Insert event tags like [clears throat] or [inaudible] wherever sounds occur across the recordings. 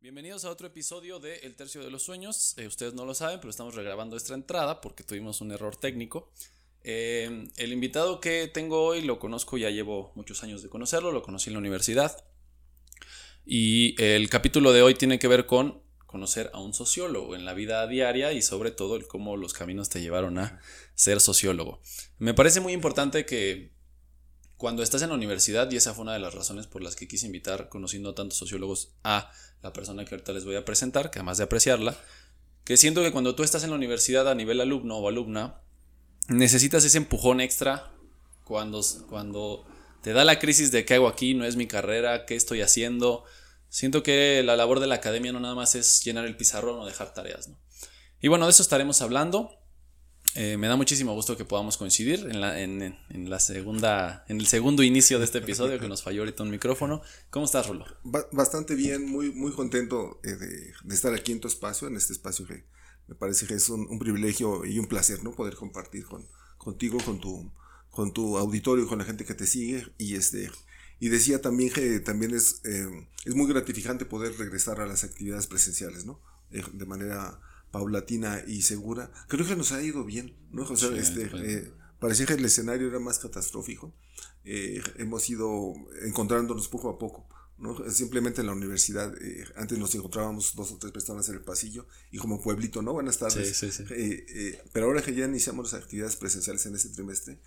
Bienvenidos a otro episodio de El Tercio de los Sueños. Eh, ustedes no lo saben, pero estamos regrabando esta entrada porque tuvimos un error técnico. Eh, el invitado que tengo hoy lo conozco, ya llevo muchos años de conocerlo, lo conocí en la universidad. Y el capítulo de hoy tiene que ver con conocer a un sociólogo en la vida diaria y sobre todo cómo los caminos te llevaron a ser sociólogo. Me parece muy importante que cuando estás en la universidad, y esa fue una de las razones por las que quise invitar, conociendo a tantos sociólogos, a la persona que ahorita les voy a presentar, que además de apreciarla, que siento que cuando tú estás en la universidad a nivel alumno o alumna, necesitas ese empujón extra cuando, cuando te da la crisis de qué hago aquí, no es mi carrera, qué estoy haciendo. Siento que la labor de la academia no nada más es llenar el pizarrón o dejar tareas, ¿no? Y bueno, de eso estaremos hablando. Eh, me da muchísimo gusto que podamos coincidir en la, en, la segunda, en el segundo inicio de este episodio que nos falló ahorita un micrófono. ¿Cómo estás, Rulo? bastante bien, muy, muy contento eh, de, estar aquí en tu espacio, en este espacio que me parece que es un, privilegio y un placer, ¿no? Poder compartir con, contigo, con tu, con tu auditorio, con la gente que te sigue y este y decía también que también es, eh, es muy gratificante poder regresar a las actividades presenciales, ¿no? de manera paulatina y segura, creo que nos ha ido bien, ¿no? O sea, este, eh, parecía que el escenario era más catastrófico. Eh, hemos ido encontrándonos poco a poco. ¿no? Simplemente en la universidad, eh, antes nos encontrábamos dos o tres personas en el pasillo y como pueblito, ¿no? Buenas tardes. pero ahora que ya iniciamos las actividades presenciales en este trimestre,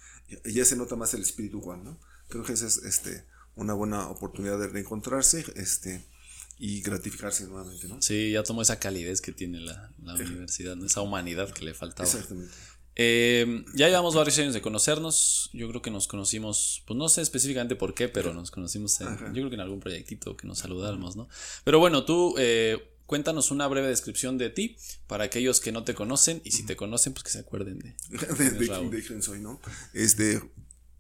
ya se nota más el espíritu Juan, ¿no? Creo que esa es este, una buena oportunidad de reencontrarse. Este, y gratificarse nuevamente, ¿no? Sí, ya tomó esa calidez que tiene la, universidad, esa humanidad que le faltaba. Exactamente. Eh, ya llevamos varios años de conocernos. Yo creo que nos conocimos, pues no sé específicamente por qué, pero nos conocimos en, yo creo que en algún proyectito que nos saludamos, ¿no? Pero bueno, tú eh, cuéntanos una breve descripción de ti para aquellos que no te conocen y si te conocen, pues que se acuerden de, [laughs] de, quién soy, ¿no? Este,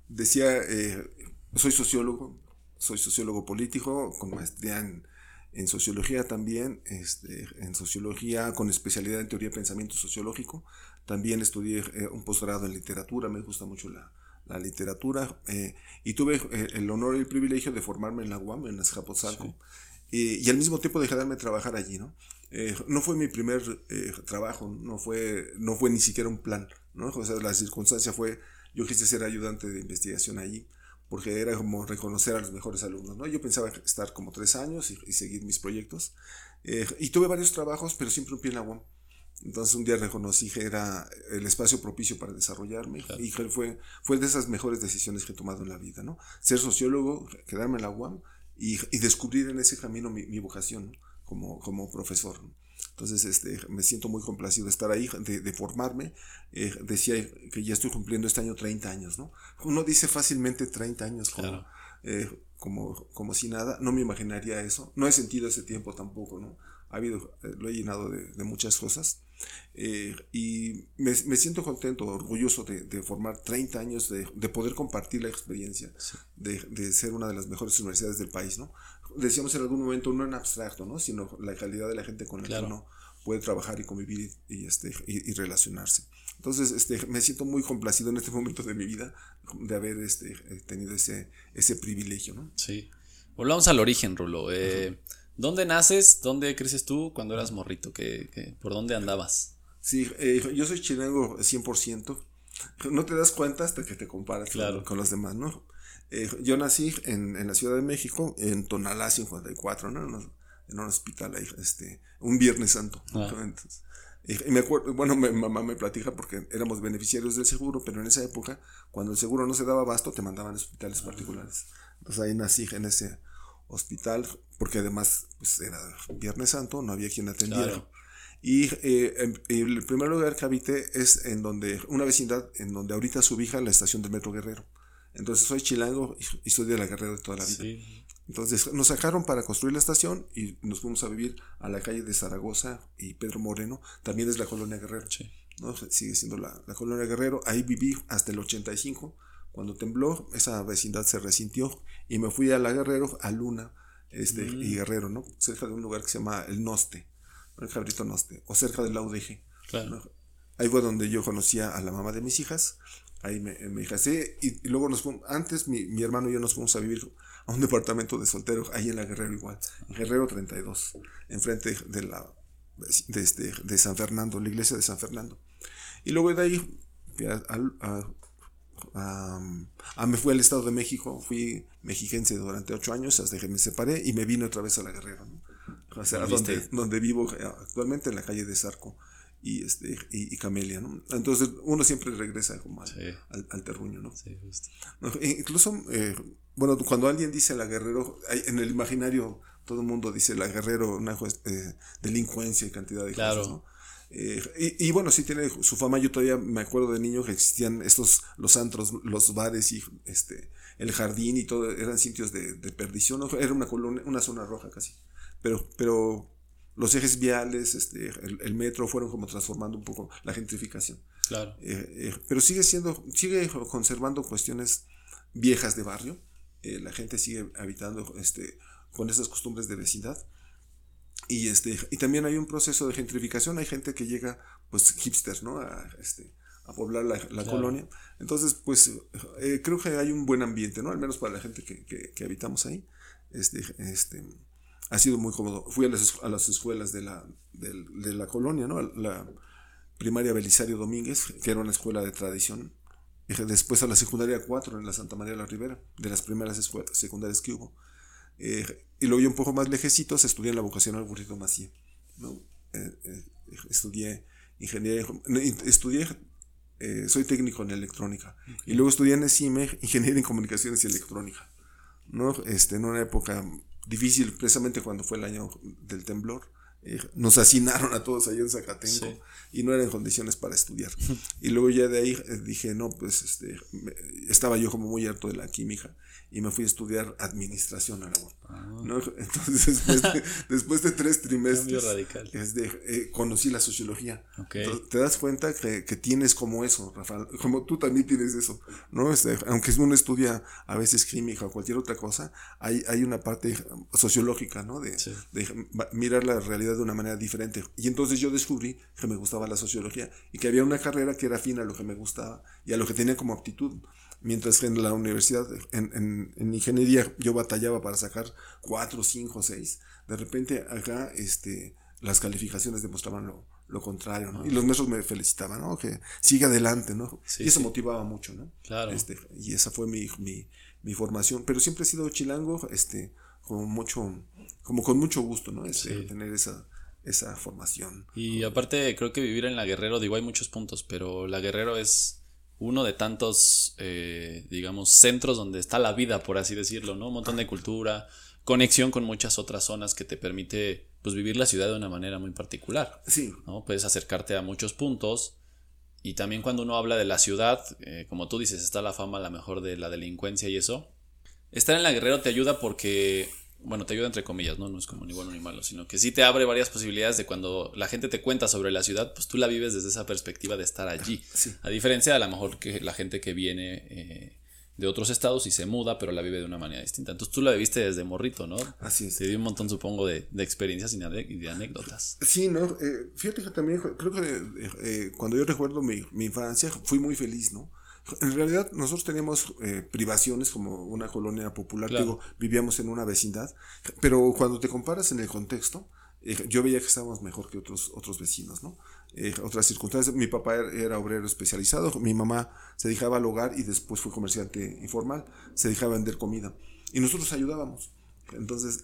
decía, eh, soy sociólogo, soy sociólogo político con maestría en en sociología también, este, en sociología con especialidad en teoría de pensamiento sociológico. También estudié eh, un posgrado en literatura, me gusta mucho la, la literatura. Eh, y tuve eh, el honor y el privilegio de formarme en la UAM, en Azcapotzalco. Y, y, al mismo tiempo de quedarme trabajar allí, ¿no? no fue mi primer trabajo, no fue, no fue ni siquiera un plan, ¿no? O sea, la circunstancia fue, yo quise ser ayudante de investigación allí porque era como reconocer a los mejores alumnos, ¿no? Yo pensaba estar como tres años y, seguir mis proyectos. Eh, y tuve varios trabajos, pero siempre un pie en la UAM. Entonces un día reconocí que era el espacio propicio para desarrollarme y fue, fue de esas mejores decisiones que he tomado en la vida, ¿no? Ser sociólogo, quedarme en la UAM y, y descubrir en ese camino mi, mi vocación como, como profesor. ¿no? Entonces, este, me siento muy complacido de estar ahí, de, formarme. Eh, decía que ya estoy cumpliendo este año 30 años, ¿no? Uno dice fácilmente 30 años como, eh, como, como si nada. No me imaginaría eso. No he sentido ese tiempo tampoco, ¿no? Ha habido, eh, lo he llenado de, muchas cosas. y me, me, siento contento, orgulloso de, de formar 30 años, de, de poder compartir la experiencia, de, de, ser una de las mejores universidades del país, ¿no? Decíamos en algún momento, no en abstracto, ¿no? sino la calidad de la gente con la que uno puede trabajar y convivir y, este, y, relacionarse. Entonces, este, me siento muy complacido en este momento de mi vida de haber este, tenido ese, ese privilegio. ¿no? Sí. Volvamos al origen, Rulo. Eh, ¿Dónde naces? ¿Dónde creces tú cuando eras morrito? ¿Qué, por dónde andabas? Sí, eh, yo soy chilango 100%. No te das cuenta hasta que te comparas con los demás, ¿no? Eh, yo nací en, en, la Ciudad de México, en Tonalá 54, ¿no? En un, hospital ahí, este, un Viernes Santo. Ah. y me acuerdo, bueno, mi mamá me platica porque éramos beneficiarios del seguro, pero en esa época, cuando el seguro no se daba abasto, te mandaban a hospitales particulares. Entonces ahí nací en ese hospital, porque además pues, era Viernes Santo, no había quien atendiera. Y eh, el primer lugar que habité es en donde, una vecindad en donde ahorita se ubica la estación del Metro Guerrero. Entonces soy chilango y de la guerrera de toda la vida. Entonces nos sacaron para construir la estación y nos fuimos a vivir a la calle de Zaragoza y Pedro Moreno, también es la colonia Guerrero. ¿no? Sigue siendo la, la, colonia Guerrero. Ahí viví hasta el 85. Cuando tembló, esa vecindad se resintió y me fui a la Guerrero, a Luna este, y mm. Guerrero, ¿no? cerca de un lugar que se llama El Noste, el Cabrito Noste, o cerca del la UDG. Ahí fue donde yo conocía a la mamá de mis hijas Ahí me, me casé y, luego nos fuimos, antes mi, mi, hermano y yo nos fuimos a vivir a un departamento de solteros, ahí en la Guerrero igual, en Guerrero 32, enfrente de la de, este, de San Fernando, la iglesia de San Fernando. Y luego de ahí a, me fui al Estado de México, fui mexiquense durante ocho años hasta que me separé y me vine otra vez a la Guerrera, o sea, donde, donde, vivo actualmente en la calle de Zarco y, este, y, Camelia, ¿no? Entonces uno siempre regresa como al, al, terruño, ¿no? Sí, justo. E incluso, eh, bueno, cuando alguien dice la Guerrero, en el imaginario todo el mundo dice la Guerrero, una eh, delincuencia y cantidad de cosas, ¿no? Eh, y, bueno, sí tiene su fama. Yo todavía me acuerdo de niño que existían estos, los antros, los bares y este, el jardín y todo, eran sitios de, perdición. Era una colonia, una zona roja casi. Pero, pero los ejes viales, este, el, metro fueron como transformando un poco la gentrificación. Claro. Eh, eh, pero sigue siendo, sigue conservando cuestiones viejas de barrio. la gente sigue habitando este, con esas costumbres de vecindad. Y, este, y también hay un proceso de gentrificación, hay gente que llega, pues hipster, ¿no? A, este, a poblar la, colonia. Entonces, pues eh, creo que hay un buen ambiente, ¿no? Al menos para la gente que, que, habitamos ahí. Este, este, ha sido muy cómodo. Fui a las, a las escuelas de la, de, la colonia, ¿no? La primaria Belisario Domínguez, que era una escuela de tradición. Después a la secundaria 4 en la Santa María de la Ribera, de las primeras escuelas secundarias que hubo. Eh, y luego yo un poco más lejecitos estudié en la vocacional Burrito Macía. ¿no? Eh, eh, estudié ingeniería, estudié, soy técnico en electrónica. Y luego estudié en ESIME, ingeniería en comunicaciones y electrónica. ¿no? Este, en una época difícil, precisamente cuando fue el año del temblor. nos hacinaron a todos allá en Zacatenco y no eran condiciones para estudiar. y luego ya de ahí dije, no, pues este, estaba yo como muy harto de la química y me fui a estudiar administración a la ah. [laughs] Entonces, después de, [laughs] tres trimestres, eh, conocí la sociología. te das cuenta que, tienes como eso, Rafael, como tú también tienes eso, ¿no? Este, aunque uno estudia a veces química o cualquier otra cosa, hay, hay una parte sociológica, ¿no? De, de mirar la realidad de una manera diferente. Y entonces yo descubrí que me gustaba la sociología y que había una carrera que era afín a lo que me gustaba y a lo que tenía como aptitud mientras que en la universidad, en, en, ingeniería, yo batallaba para sacar cuatro, cinco, seis. De repente acá, este, las calificaciones demostraban lo, lo contrario, ¿no? Y los maestros me felicitaban, ¿no? Que sigue adelante, ¿no? y eso motivaba mucho, ¿no? Claro. Este, y esa fue mi, mi, mi, formación. Pero siempre he sido chilango, este, como mucho, como con mucho gusto, ¿no? Este, tener esa, esa formación. Y aparte, creo que vivir en la Guerrero, digo, hay muchos puntos, pero la Guerrero es uno de tantos, eh, digamos, centros donde está la vida, por así decirlo, ¿no? Un montón de cultura, conexión con muchas otras zonas que te permite, pues, vivir la ciudad de una manera muy particular. Sí. ¿no? Puedes acercarte a muchos puntos. Y también cuando uno habla de la ciudad, eh, como tú dices, está la fama a la mejor de la delincuencia y eso. Estar en la Guerrero te ayuda porque bueno, te ayuda entre comillas, ¿no? No es como ni bueno ni malo, sino que sí te abre varias posibilidades de cuando la gente te cuenta sobre la ciudad, pues tú la vives desde esa perspectiva de estar allí. [laughs] A diferencia de a lo mejor que la gente que viene eh, de otros estados y se muda, pero la vive de una manera distinta. Entonces tú la viviste desde morrito, ¿no? Así es. Te dio un montón, supongo, de, experiencias y de, anécdotas. Sí, ¿no? Eh, fíjate que también, creo que eh, cuando yo recuerdo mi, mi infancia, fui muy feliz, ¿no? En realidad nosotros teníamos eh, privaciones como una colonia popular, digo, vivíamos en una vecindad, pero cuando te comparas en el contexto, eh, yo veía que estábamos mejor que otros, otros vecinos, ¿no? Eh, otras circunstancias, mi papá era, obrero especializado, mi mamá se dedicaba al hogar y después fue comerciante informal, se dedicaba a vender comida y nosotros ayudábamos. Entonces,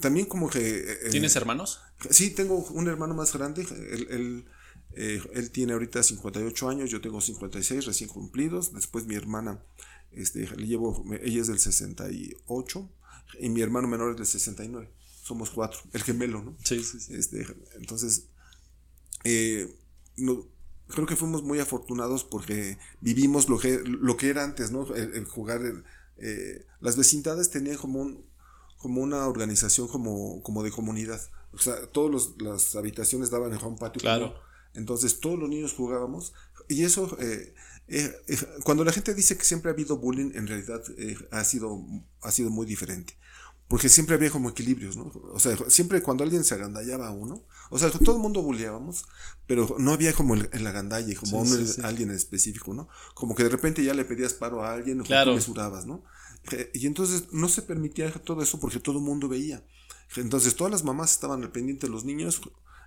también como que... ¿Tienes hermanos? Sí, tengo un hermano más grande, él eh, él tiene ahorita 58 años, yo tengo 56 recién cumplidos. Después mi hermana, este, le llevo, ella es del 68 y mi hermano menor es del 69. Somos cuatro, el gemelo, ¿no? Sí, sí, sí. Este, entonces, eh, no, creo que fuimos muy afortunados porque vivimos lo que, lo que era antes, ¿no? El, jugar, eh, las vecindades tenían como un, como una organización como, como de comunidad. O sea, todas las habitaciones daban en un patio. Claro. Entonces todos los niños jugábamos y eso, eh, eh, eh, cuando la gente dice que siempre ha habido bullying, en realidad ha, sido, ha sido muy diferente. Porque siempre había como equilibrios, ¿no? O sea, siempre cuando alguien se agandallaba a uno, o sea, todo el mundo bulleábamos, pero no había como el, el agandalle, como alguien específico, ¿no? Como que de repente ya le pedías paro a alguien o claro. mesurabas, ¿no? Y entonces no se permitía todo eso porque todo el mundo veía. Entonces todas las mamás estaban al pendiente de los niños,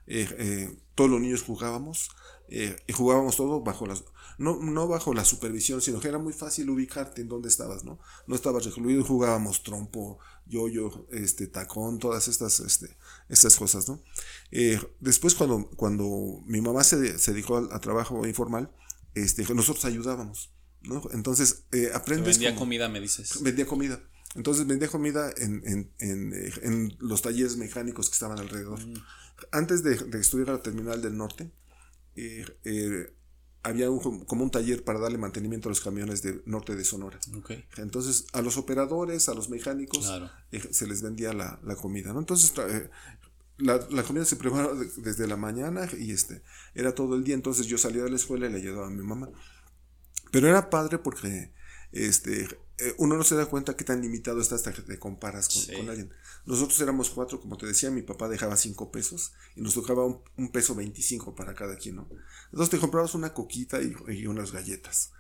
eh, eh, todos los niños jugábamos, eh, y jugábamos todo bajo las, no, no bajo la supervisión, sino que era muy fácil ubicarte en dónde estabas, ¿no? No estabas recluido, jugábamos trompo, yoyo, este, tacón, todas estas, este, estas cosas, ¿no? después cuando, cuando mi mamá se, se dedicó al, trabajo informal, este, nosotros ayudábamos, ¿no? Entonces, aprendes... Vendía comida, me dices. Vendía comida. Entonces vendía comida en, en, en, en, los talleres mecánicos que estaban alrededor. Mm antes de, estudiar a la terminal del norte, eh, eh, había como un taller para darle mantenimiento a los camiones del norte de Sonora. Entonces, a los operadores, a los mecánicos, eh, se les vendía la, comida. ¿no? Entonces, la, comida se preparaba desde la mañana y este, era todo el día. Entonces, yo salía de la escuela y le ayudaba a mi mamá. Pero era padre porque este, uno no se da cuenta qué tan limitado está hasta que te comparas con, alguien. Nosotros éramos cuatro, como te decía, mi papá dejaba cinco pesos y nos tocaba un, peso veinticinco para cada quien, ¿no? Entonces te comprabas una coquita y, unas galletas.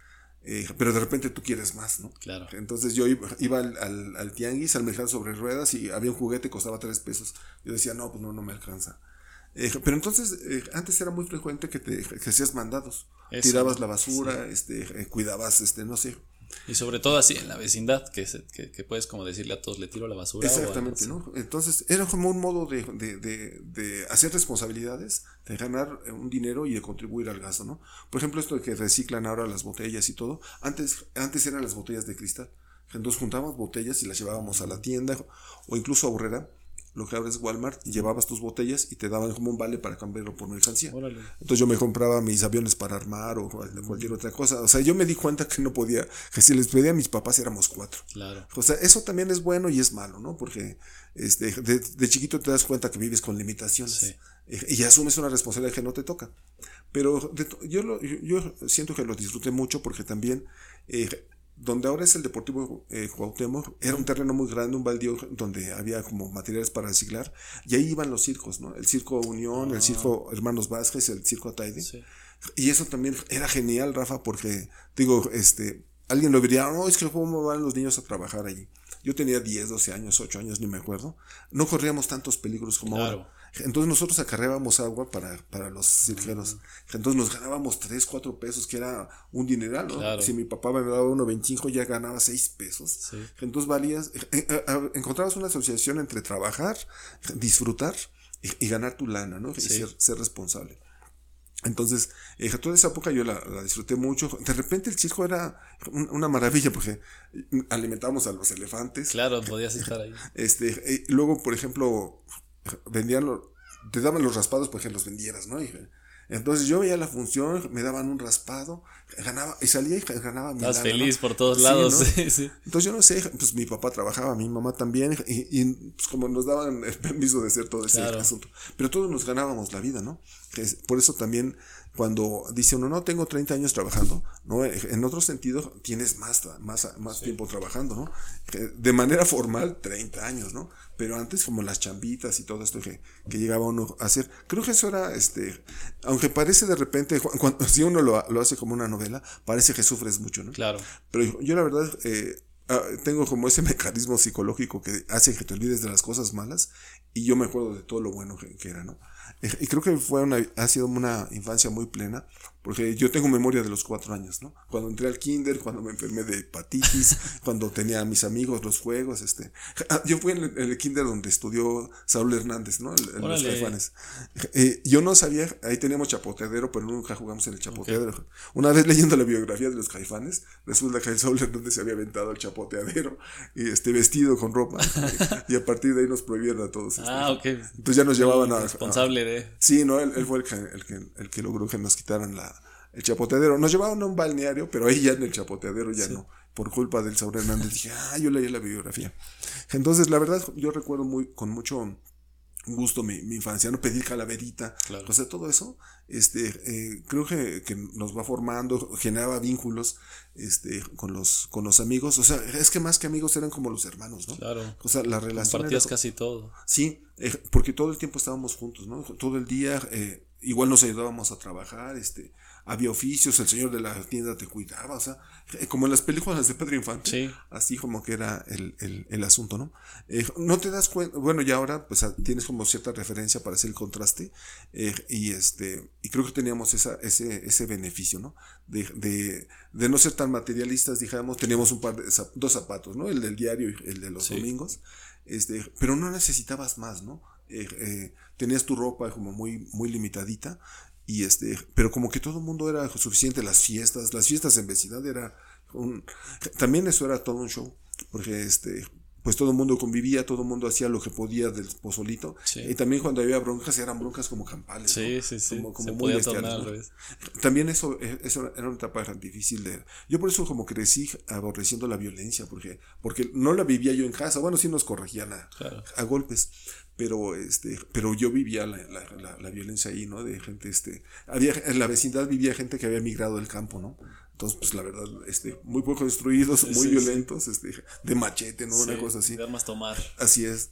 Eh, pero de repente tú quieres más, ¿no? Claro. Entonces yo iba, al, al, tianguis, al mercado sobre ruedas y había un juguete que costaba tres pesos. Yo decía, no, pues no, no me alcanza. Eh, pero entonces, antes era muy frecuente que te que hacías mandados. Tirabas la basura, este, cuidabas, este, no sé, y sobre todo así en la vecindad, que, que, puedes como decirle a todos, le tiro la basura. Exactamente, ¿no? Entonces era como un modo de, de, hacer responsabilidades, de ganar un dinero y de contribuir al gasto, ¿no? Por ejemplo, esto de que reciclan ahora las botellas y todo, antes, antes eran las botellas de cristal. Entonces juntábamos botellas y las llevábamos a la tienda o incluso a Burrera lo que abres Walmart y llevabas tus botellas y te daban como un vale para cambiarlo por mercancía. Entonces yo me compraba mis aviones para armar o cualquier otra cosa. O sea, yo me di cuenta que no podía, que si les pedía a mis papás éramos cuatro. Claro. O sea, eso también es bueno y es malo, ¿no? Porque este, de, chiquito te das cuenta que vives con limitaciones y asumes una responsabilidad que no te toca. Pero yo, yo siento que lo disfruté mucho porque también eh, donde ahora es el Deportivo eh, Cuauhtémoc, era un terreno muy grande, un baldío donde había como materiales para reciclar, y ahí iban los circos, ¿no? El Circo Unión, el ah. Circo Hermanos Vázquez, el Circo Ataide. Y eso también era genial, Rafa, porque, digo, este, alguien lo diría, no, es que cómo van los niños a trabajar allí. Yo tenía 10, 12 años, 8 años, ni me acuerdo. No corríamos tantos peligros como ahora. Entonces nosotros acarreábamos agua para, para los cirqueros. Entonces nos ganábamos 3, 4 pesos, que era un dineral, ¿no? Si mi papá me daba 1.25, ya ganaba 6 pesos. Entonces valías, eh, eh, eh, encontrabas una asociación entre trabajar, disfrutar y, ganar tu lana, ¿no? Y ser, ser responsable. Entonces, toda esa época yo la, disfruté mucho. De repente el circo era una maravilla porque alimentábamos a los elefantes. Claro, podías estar ahí. [laughs] Este, luego, por ejemplo, vendían, te daban los raspados para que los vendieras, ¿no? entonces yo veía la función, me daban un raspado, ganaba, y salía y ganaba mi Estás feliz por todos lados, [laughs] Entonces yo no sé, pues mi papá trabajaba, mi mamá también, y, pues como nos daban el permiso de hacer todo ese asunto. Pero todos nos ganábamos la vida, ¿no? Por eso también cuando dice uno, no, tengo 30 años trabajando, ¿no? En otro sentido, tienes más, más, más tiempo trabajando, ¿no? De manera formal, 30 años, ¿no? Pero antes, como las chambitas y todo esto que, que llegaba uno a hacer, creo que eso era, este, aunque parece de repente, cuando, [laughs] si uno lo, lo hace como una novela, parece que sufres mucho, ¿no? Claro. Pero yo la verdad, eh, ah, tengo como ese [laughs] mecanismo psicológico que hace que te olvides de las cosas malas y yo me acuerdo de todo lo bueno que, que era, ¿no? Y creo que fue una, ha sido una infancia muy plena, porque yo tengo memoria de los cuatro años, ¿no? Cuando entré al kinder, cuando me enfermé de hepatitis, [laughs] cuando tenía a mis amigos los juegos, este. Ah, yo fui en el, kinder donde estudió Saúl Hernández, ¿no? En, los caifanes. Eh, yo no sabía, ahí teníamos chapoteadero, pero nunca jugamos en el chapoteadero. Una vez leyendo la biografía de los caifanes, resulta que Saúl Hernández se había aventado al chapoteadero, y este, vestido con ropa, y, a partir de ahí nos prohibieron a todos. Este, ah, ok. Entonces ya nos llevaban a... Responsable de... Sí, no, él, él fue el que, el, que, el que logró que nos quitaran la el chapoteadero. Nos llevaban a un balneario, pero ahí ya en el chapoteadero ya no. Por culpa del Saúl Hernández dije, ah, yo leí la biografía. Entonces, la verdad, yo recuerdo muy, con mucho gusto mi, infancia, no pedir calaverita, o sea, todo eso, este, eh, creo que, que, nos va formando, generaba vínculos, este, con los, con los amigos, o sea, es que más que amigos eran como los hermanos, ¿no? Claro. O sea, la relación. Compartías casi todo. Sí, eh, porque todo el tiempo estábamos juntos, ¿no? Todo el día, eh, igual nos ayudábamos a trabajar, este, había oficios, el señor de la tienda te cuidaba, o sea, eh, como en las películas de Pedro Infante, así como que era el, el, el asunto, ¿no? Eh, no te das cuenta, bueno, y ahora pues tienes como cierta referencia para hacer el contraste, eh, y este, y creo que teníamos esa, ese, ese beneficio, ¿no? De, de, de no ser tan materialistas, digamos, teníamos un par de, dos zapatos, ¿no? El del diario y el de los domingos, este, pero no necesitabas más, ¿no? tenías tu ropa como muy, muy limitadita y este, pero como que todo el mundo era suficiente, las fiestas, las fiestas en vecindad era un, también eso era todo un show, porque este, pues todo el mundo convivía, todo el mundo hacía lo que podía del pozolito. Y también cuando había broncas, eran broncas como campales. Sí, sí, sí. Como, muy bestiales. También eso, eh, eso era una etapa difícil de... Yo por eso como crecí aborreciendo la violencia, porque, porque no la vivía yo en casa. Bueno, sí nos corregían a, a golpes, pero este pero yo vivía la, la, la, violencia ahí no de gente este había en la vecindad vivía gente que había migrado del campo no entonces pues la verdad este muy poco destruidos muy violentos este de machete no una cosa así. de armas tomar. Así es.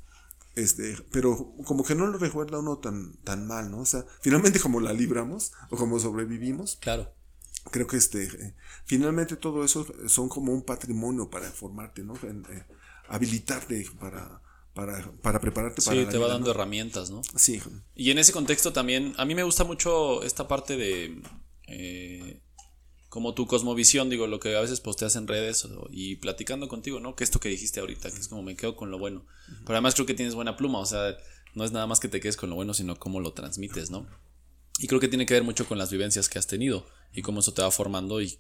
Este pero como que no lo recuerda uno tan tan mal no o sea finalmente como la libramos o como sobrevivimos claro. creo que este eh, finalmente todo eso son como un patrimonio para formarte no eh, habilitarte para para, para prepararte para sí, te va dando herramientas, ¿no? Sí. Y en ese contexto también, a mí me gusta mucho esta parte de, eh, como tu cosmovisión, digo, lo que a veces posteas en redes y platicando contigo, ¿no? Que esto que dijiste ahorita, que es como me quedo con lo bueno. Pero además creo que tienes buena pluma, o sea, no es nada más que te quedes con lo bueno, sino cómo lo transmites, ¿no? Y creo que tiene que ver mucho con las vivencias que has tenido y cómo eso te va formando y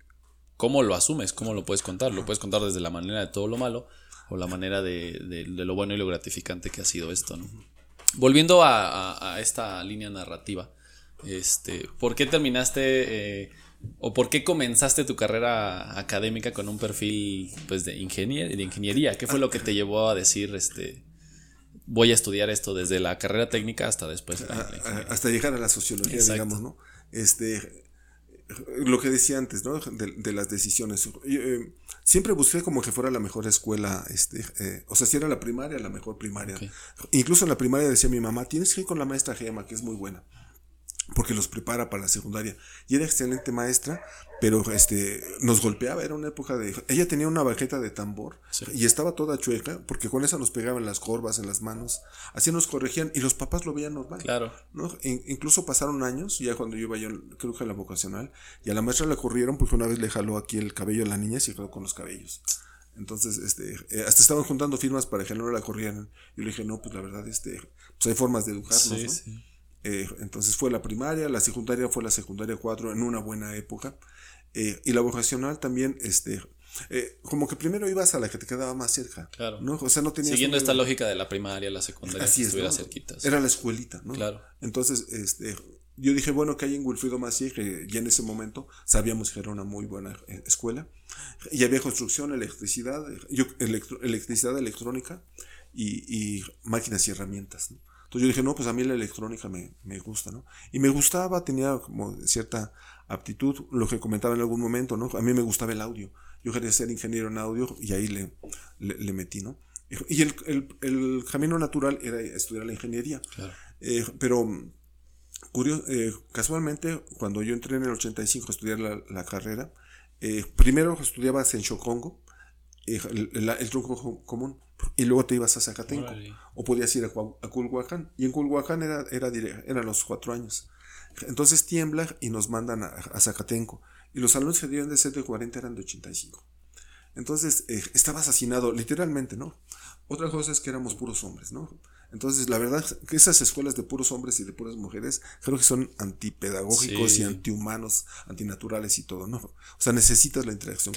cómo lo asumes, cómo lo puedes contar. Lo puedes contar desde la manera de todo lo malo o la manera de, de, lo bueno y lo gratificante que ha sido esto. ¿no? Volviendo a, a, esta línea narrativa, este, ¿por qué terminaste eh, o por qué comenzaste tu carrera académica con un perfil pues, de, ingenier de ingeniería? ¿Qué fue lo que te llevó a decir, este, voy a estudiar esto desde la carrera técnica hasta después? hasta llegar a la sociología, digamos, ¿no? Este, lo que decía antes, ¿no? De, las decisiones. Eh, siempre busqué como que fuera la mejor escuela, este, eh, o sea, si era la primaria, la mejor primaria. Incluso en la primaria decía mi mamá, tienes que ir con la maestra Gema, que es muy buena porque los prepara para la secundaria. Y era excelente maestra, pero este nos golpeaba, era una época de... Ella tenía una bajeta de tambor y estaba toda chueca, porque con esa nos pegaban las corvas en las manos, así nos corregían y los papás lo veían normal. Claro. ¿no? incluso pasaron años, ya cuando yo iba yo, creo que a la vocacional, y a la maestra la corrieron porque una vez le jaló aquí el cabello a la niña y se quedó con los cabellos. Entonces, este, eh, hasta estaban juntando firmas para que no la corrieran. Y le dije, no, pues la verdad, este, pues hay formas de educarnos, ¿no? Sí. Eh, entonces fue la primaria, la secundaria fue la secundaria 4 en una buena época. Eh, y la vocacional también, este, eh, como que primero ibas a la que te quedaba más cerca. Claro. ¿no? O sea, no tenías Siguiendo esta lógica de la primaria, la secundaria, Así es, Era la escuelita, ¿no? Claro. Entonces, este, yo dije, bueno, que hay en Wilfrido Macié, que ya en ese momento sabíamos que era una muy buena escuela. Y había construcción, electricidad, yo, electricidad electrónica y, y máquinas y herramientas. ¿no? Entonces yo dije, no, pues a mí la electrónica me, me gusta, ¿no? Y me gustaba, tenía como cierta aptitud, lo que comentaba en algún momento, ¿no? A mí me gustaba el audio. Yo quería ser ingeniero en audio y ahí le, le, metí, ¿no? Y el, el, el, camino natural era estudiar la ingeniería. Claro. Eh, pero curioso, eh, casualmente, cuando yo entré en el 85 a estudiar la, la carrera, eh, primero estudiabas en Chocongo, el, el, tronco común, y luego te ibas a Zacatenco. O podías ir a, Culhuacán. Y en Culhuacán era, era, eran los cuatro años. Entonces tiembla y nos mandan a, Zacatenco. Y los salones que debían de ser de 40 eran de 85. Entonces eh, estaba asesinado, literalmente, ¿no? Otra cosa es que éramos puros hombres, ¿no? Entonces, la verdad que esas escuelas de puros hombres y de puras mujeres creo que son antipedagógicos y antihumanos, antinaturales y todo, ¿no? O sea, necesitas la interacción,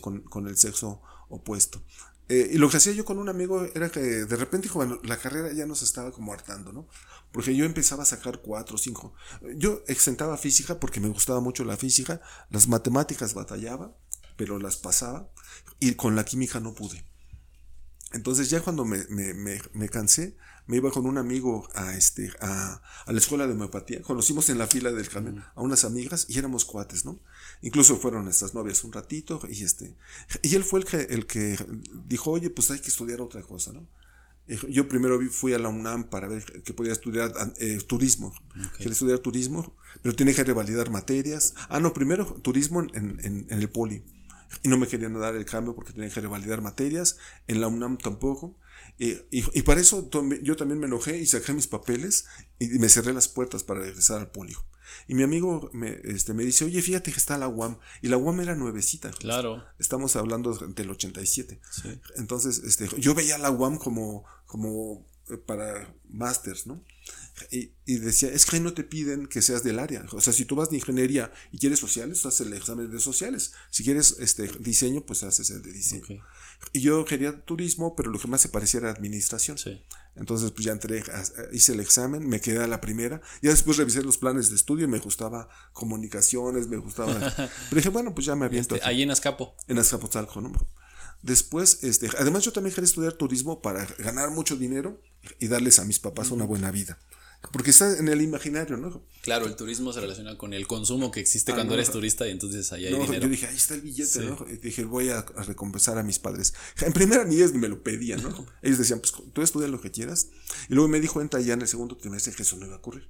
con, con, el sexo opuesto. Eh, y lo que hacía yo con un amigo era que de repente, bueno, la carrera ya nos estaba como hartando, ¿no? Porque yo empezaba a sacar cuatro o cinco. Yo exentaba física porque me gustaba mucho la física, las matemáticas batallaba, pero las pasaba, y con la química no pude. Entonces ya cuando me, me, me, me cansé, me iba con un amigo a, este, a, a, la escuela de homeopatía. Conocimos en la fila del camión a unas amigas y éramos cuates, ¿no? Incluso fueron nuestras novias un ratito y este. Y él fue el que, el que dijo, oye, pues hay que estudiar otra cosa, ¿no? Yo primero fui a la UNAM para ver que podía estudiar eh, turismo. Quería estudiar turismo, pero tenía que revalidar materias. Ah, no, primero turismo en, en- en el poli. Y no me querían dar el cambio porque tenía que revalidar materias. En la UNAM tampoco. Y, y para eso yo también me enojé y saqué mis papeles y me cerré las puertas para regresar al poli. Y mi amigo me, este, me dice, oye, fíjate que está la UAM. Y la UAM era nuevecita. Claro. Estamos hablando del 87. Sí. Entonces, este, yo veía la UAM como, como eh, para masters, ¿no? Y, y decía, es que ahí no te piden que seas del área. O sea, si tú vas de ingeniería y quieres sociales, haces el examen de sociales. Si quieres este, diseño, pues haces el de diseño. Y yo quería turismo, pero lo que más se parecía era administración. Sí. Entonces, pues ya entré, a- hice el examen, me quedé a la primera. Ya después revisé los planes de estudio y me gustaba comunicaciones, me gustaba. [laughs] Pero dije, bueno, pues ya me aviento. Este, ahí en Azcapo. en Azcapotzalco, ¿no? Después, este, además yo también quería estudiar turismo para ganar mucho dinero y darles a mis papás una buena vida. Porque está en el imaginario, ¿no? Claro, el turismo se relaciona con el consumo que existe Ah, cuando no, eres turista y entonces ahí hay No, dinero. yo dije, ahí está el billete, Sí. ¿no? Y dije, voy a, a recompensar a mis padres. En primera ni ellos me lo pedían, ¿no? [laughs] Ellos decían, pues tú estudia lo que quieras. Y luego me di cuenta ya en el segundo trimestre que eso no iba a ocurrir.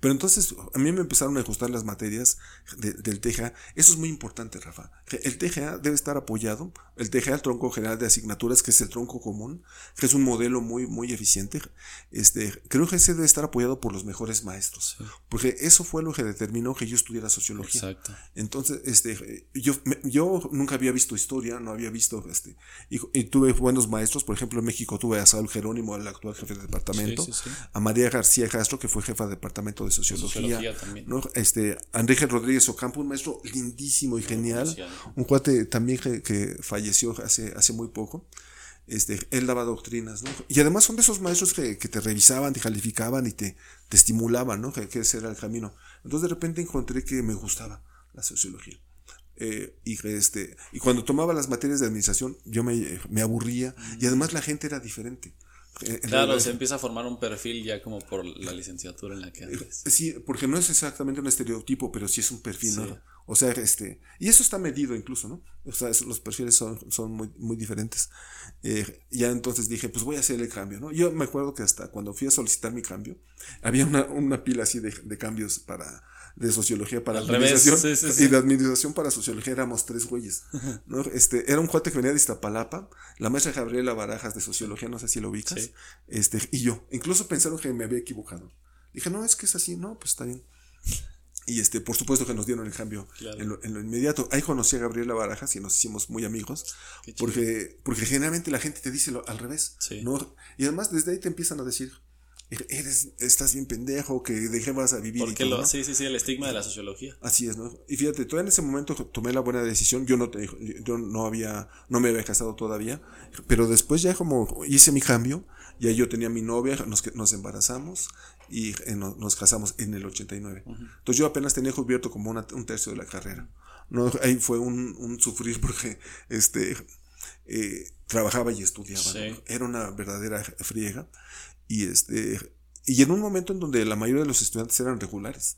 Pero entonces a mí me empezaron a ajustar las materias de- del TGA. Eso es muy importante, Rafa. El TGA debe estar apoyado. El TGA, el tronco general de asignaturas, que es el tronco común, que es un modelo muy, muy eficiente. Este, creo que ese debe estar apoyado por los mejores maestros. Porque eso fue lo que determinó que yo estudiara sociología. Exacto. Entonces, este, yo, yo nunca había visto historia, no había visto, este, y, y tuve buenos maestros, por ejemplo, en México tuve a Saúl Jerónimo, el actual jefe de departamento, Sí, sí, sí. a María García Castro, que fue jefa de departamento de sociología, Sociología también. ¿no? este, Enrique Rodríguez Ocampo, un maestro lindísimo y genial, un cuate también que, que falleció hace, hace muy poco. Este, él daba doctrinas, ¿no? Y además son de esos maestros que, que te revisaban, te calificaban y te, te estimulaban, ¿no? Que, que ese era el camino. Entonces de repente encontré que me gustaba la sociología. Eh, y, este, y cuando tomaba las materias de administración, yo me, me aburría y además la gente era diferente. Eh, Claro, se empieza a formar un perfil ya como por la licenciatura en la que andes. Sí, porque no es exactamente un estereotipo, pero sí es un perfil, Sí. ¿no? O sea, este, y eso está medido incluso, ¿no? O sea, es- los perfiles son, son muy, muy diferentes. Eh, ya entonces dije, pues voy a hacer el cambio, ¿no? Yo me acuerdo que hasta cuando fui a solicitar mi cambio, había una, una pila así de, de cambios para, de sociología para Al revés, administración. sí, sí, sí. Y de administración para sociología éramos tres güeyes, ¿no? Este, era un cuate que venía de Iztapalapa, la maestra Gabriela Barajas de sociología, no sé si lo ubicas, este, y yo. Incluso pensaron que me había equivocado. Dije, no, es que es así, no, pues está bien. Y este, por supuesto que nos dieron el cambio Claro. en, lo, en lo inmediato. Ahí conocí a Gabriela Barajas y nos hicimos muy amigos. Porque, porque generalmente la gente te dice lo, al revés. Sí. ¿no? Y además desde ahí te empiezan a decir, eres, estás bien pendejo, que de qué vas a vivir. y Porque todo, lo, ¿no? sí, sí, sí, el estigma de la sociología. Así es, ¿no? Y fíjate, todavía en ese momento tomé la buena decisión. Yo no te, yo no había, no me había casado todavía, pero después ya como hice mi cambio, ya yo tenía mi novia, nos, nos embarazamos y eh, no- nos casamos en el 89. Entonces yo apenas tenía cubierto como una- un tercio de la carrera. No, ahí fue un, un sufrir porque este eh, trabajaba y estudiaba. ¿no? Sí. Era una verdadera friega. Y este y en un momento en donde la mayoría de los estudiantes eran regulares.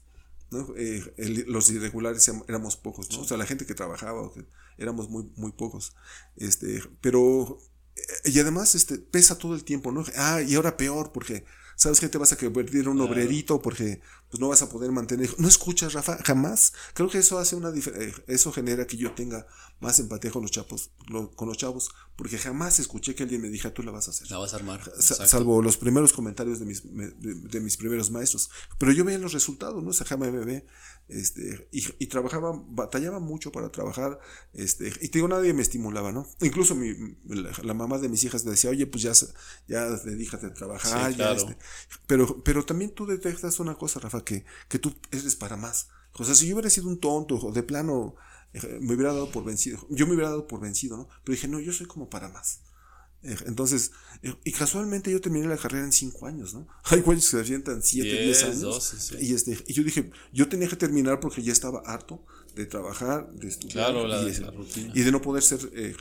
¿no? Eh, el- los irregulares éram- éramos pocos, ¿no? O sea, la gente que trabajaba, que éramos muy, muy pocos. Este, pero, eh, y además, este, pesa todo el tiempo, ¿no? Ah, y ahora peor, porque sabes que te vas a convertir en un Claro. obrerito, porque pues no vas a poder mantener. No escuchas, Rafa, jamás. Creo que eso hace una eh, eso genera que yo tenga más empatía con los chavos, lo- con los chavos, porque jamás escuché que alguien me dijera, tú la vas a hacer. La vas a armar. Sa- salvo los primeros comentarios de mis, me- de, de mis primeros maestros. Pero yo veía los resultados, ¿no? Sacaba bebé, este, y, y trabajaba, batallaba mucho para trabajar, este, y te digo, nadie me estimulaba, ¿no? Incluso mi, la, la mamá de mis hijas me decía, oye, pues ya, ya dedícate a trabajar, Sí, ya, claro. este". pero, pero también tú detectas una cosa, Rafa, que, que tú eres para más. O sea, si yo hubiera sido un tonto, o de plano, me hubiera dado por vencido, yo me hubiera dado por vencido, ¿no? Pero dije, no, yo soy como para más. Entonces, eh, y casualmente yo terminé la carrera en cinco años, ¿no? [laughs] Hay güeyes que se siete, diez Diez, años. doce, sí. Y, este, y yo dije, yo tenía que terminar porque ya estaba harto de trabajar, de estudiar. Claro, la- y, ese- la y de no poder ser eh,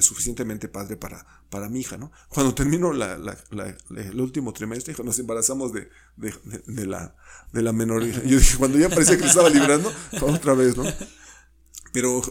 suficientemente padre para, para mi hija, ¿no? Cuando termino la, la- la- el último trimestre, nos embarazamos de, de, de- de la, de la menor hija. Yo dije, cuando ya parecía que estaba librando, [laughs] otra vez, ¿no? Pero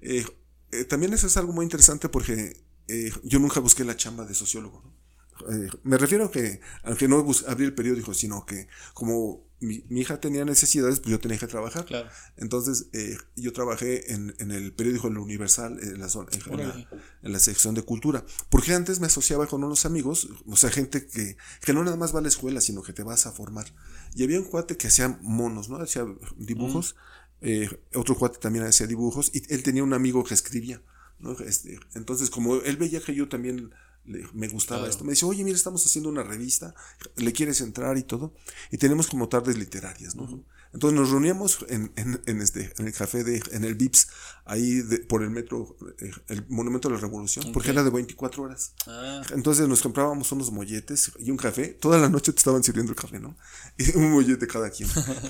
eh, eh, también eso es algo muy interesante porque eh, yo nunca busqué la chamba de sociólogo, ¿no? Eh, me refiero a que, aunque no abrí el periódico, sino que como mi, hija tenía necesidades, pues yo tenía que trabajar. Claro. Entonces, eh, yo trabajé en, en, el periódico El Universal, en la, zona, en, la, en, la, sección de cultura. Porque antes me asociaba con unos amigos, o sea, gente que, que no nada más va a la escuela, sino que te vas a formar. Y había un cuate que hacía monos, ¿no? Hacía dibujos. Eh, otro cuate también hacía dibujos. Y él tenía un amigo que escribía. ¿no? Este, entonces, como él veía que yo también me gustaba esto. Me dice, oye, mira, estamos haciendo una revista, ¿le quieres entrar y todo? Y tenemos como tardes literarias, ¿no? Entonces nos reuníamos en, en, este, en el café de, en el VIPS, ahí por el metro, eh, el Monumento de la Revolución, porque era de 24 horas. Ah. Entonces nos comprábamos unos molletes y un café, toda la noche te estaban sirviendo el café, ¿no? [laughs] Y un mollete cada quien.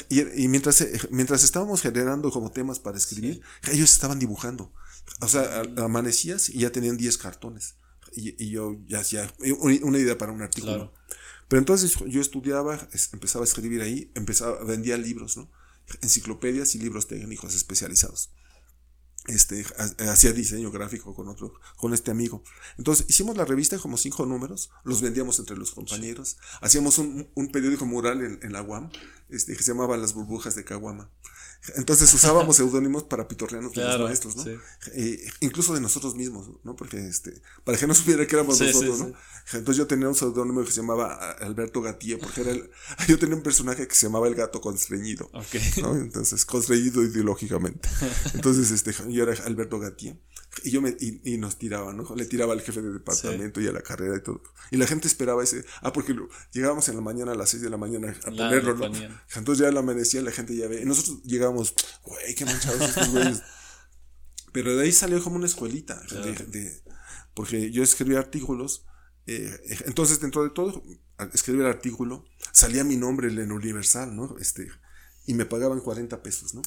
y, y mientras, eh, mientras estábamos generando como temas para escribir, ellos estaban dibujando. O sea, amanecías y ya tenían 10 cartones y, yo ya hacía una idea para un artículo. Pero entonces yo estudiaba, empezaba a escribir ahí, empezaba, vendía libros, ¿no? Enciclopedias y libros técnicos especializados. Este, hacía diseño gráfico con otro, con este amigo. Entonces hicimos la revista como cinco números, los vendíamos entre los compañeros, hacíamos un, un periódico mural en, en, la UAM, este, que se llamaba Las Burbujas de Caguama. Entonces usábamos seudónimos para pitorrearnos de los maestros, ¿no? Eh, incluso de nosotros mismos, ¿no? Porque este, para que no [laughs] supiera que éramos nosotros, ¿no? Entonces yo tenía un seudónimo que se llamaba Alberto Gatía, porque era el, [laughs] yo tenía un personaje que se llamaba el gato constreñido, ¿no? Entonces, constreñido ideológicamente. [laughs] Entonces, este, yo era Alberto Gatía. Y yo me, y, nos tiraba, ¿no? Le tiraba al jefe de departamento y a la carrera y todo. Y la gente esperaba ese, ah, porque llegábamos en la mañana a las 6 de la mañana a ponerlo, ¿no? Entonces ya la amanecía, la gente ya ve. Y nosotros llegábamos, güey, qué manchados estos [laughs] güeyes. Pero de ahí salió como una escuelita, de, porque yo escribía artículos. Eh, entonces, dentro de todo, al escribir el artículo, salía mi nombre en el Universal, ¿no? Este, y me pagaban 40 pesos, ¿no?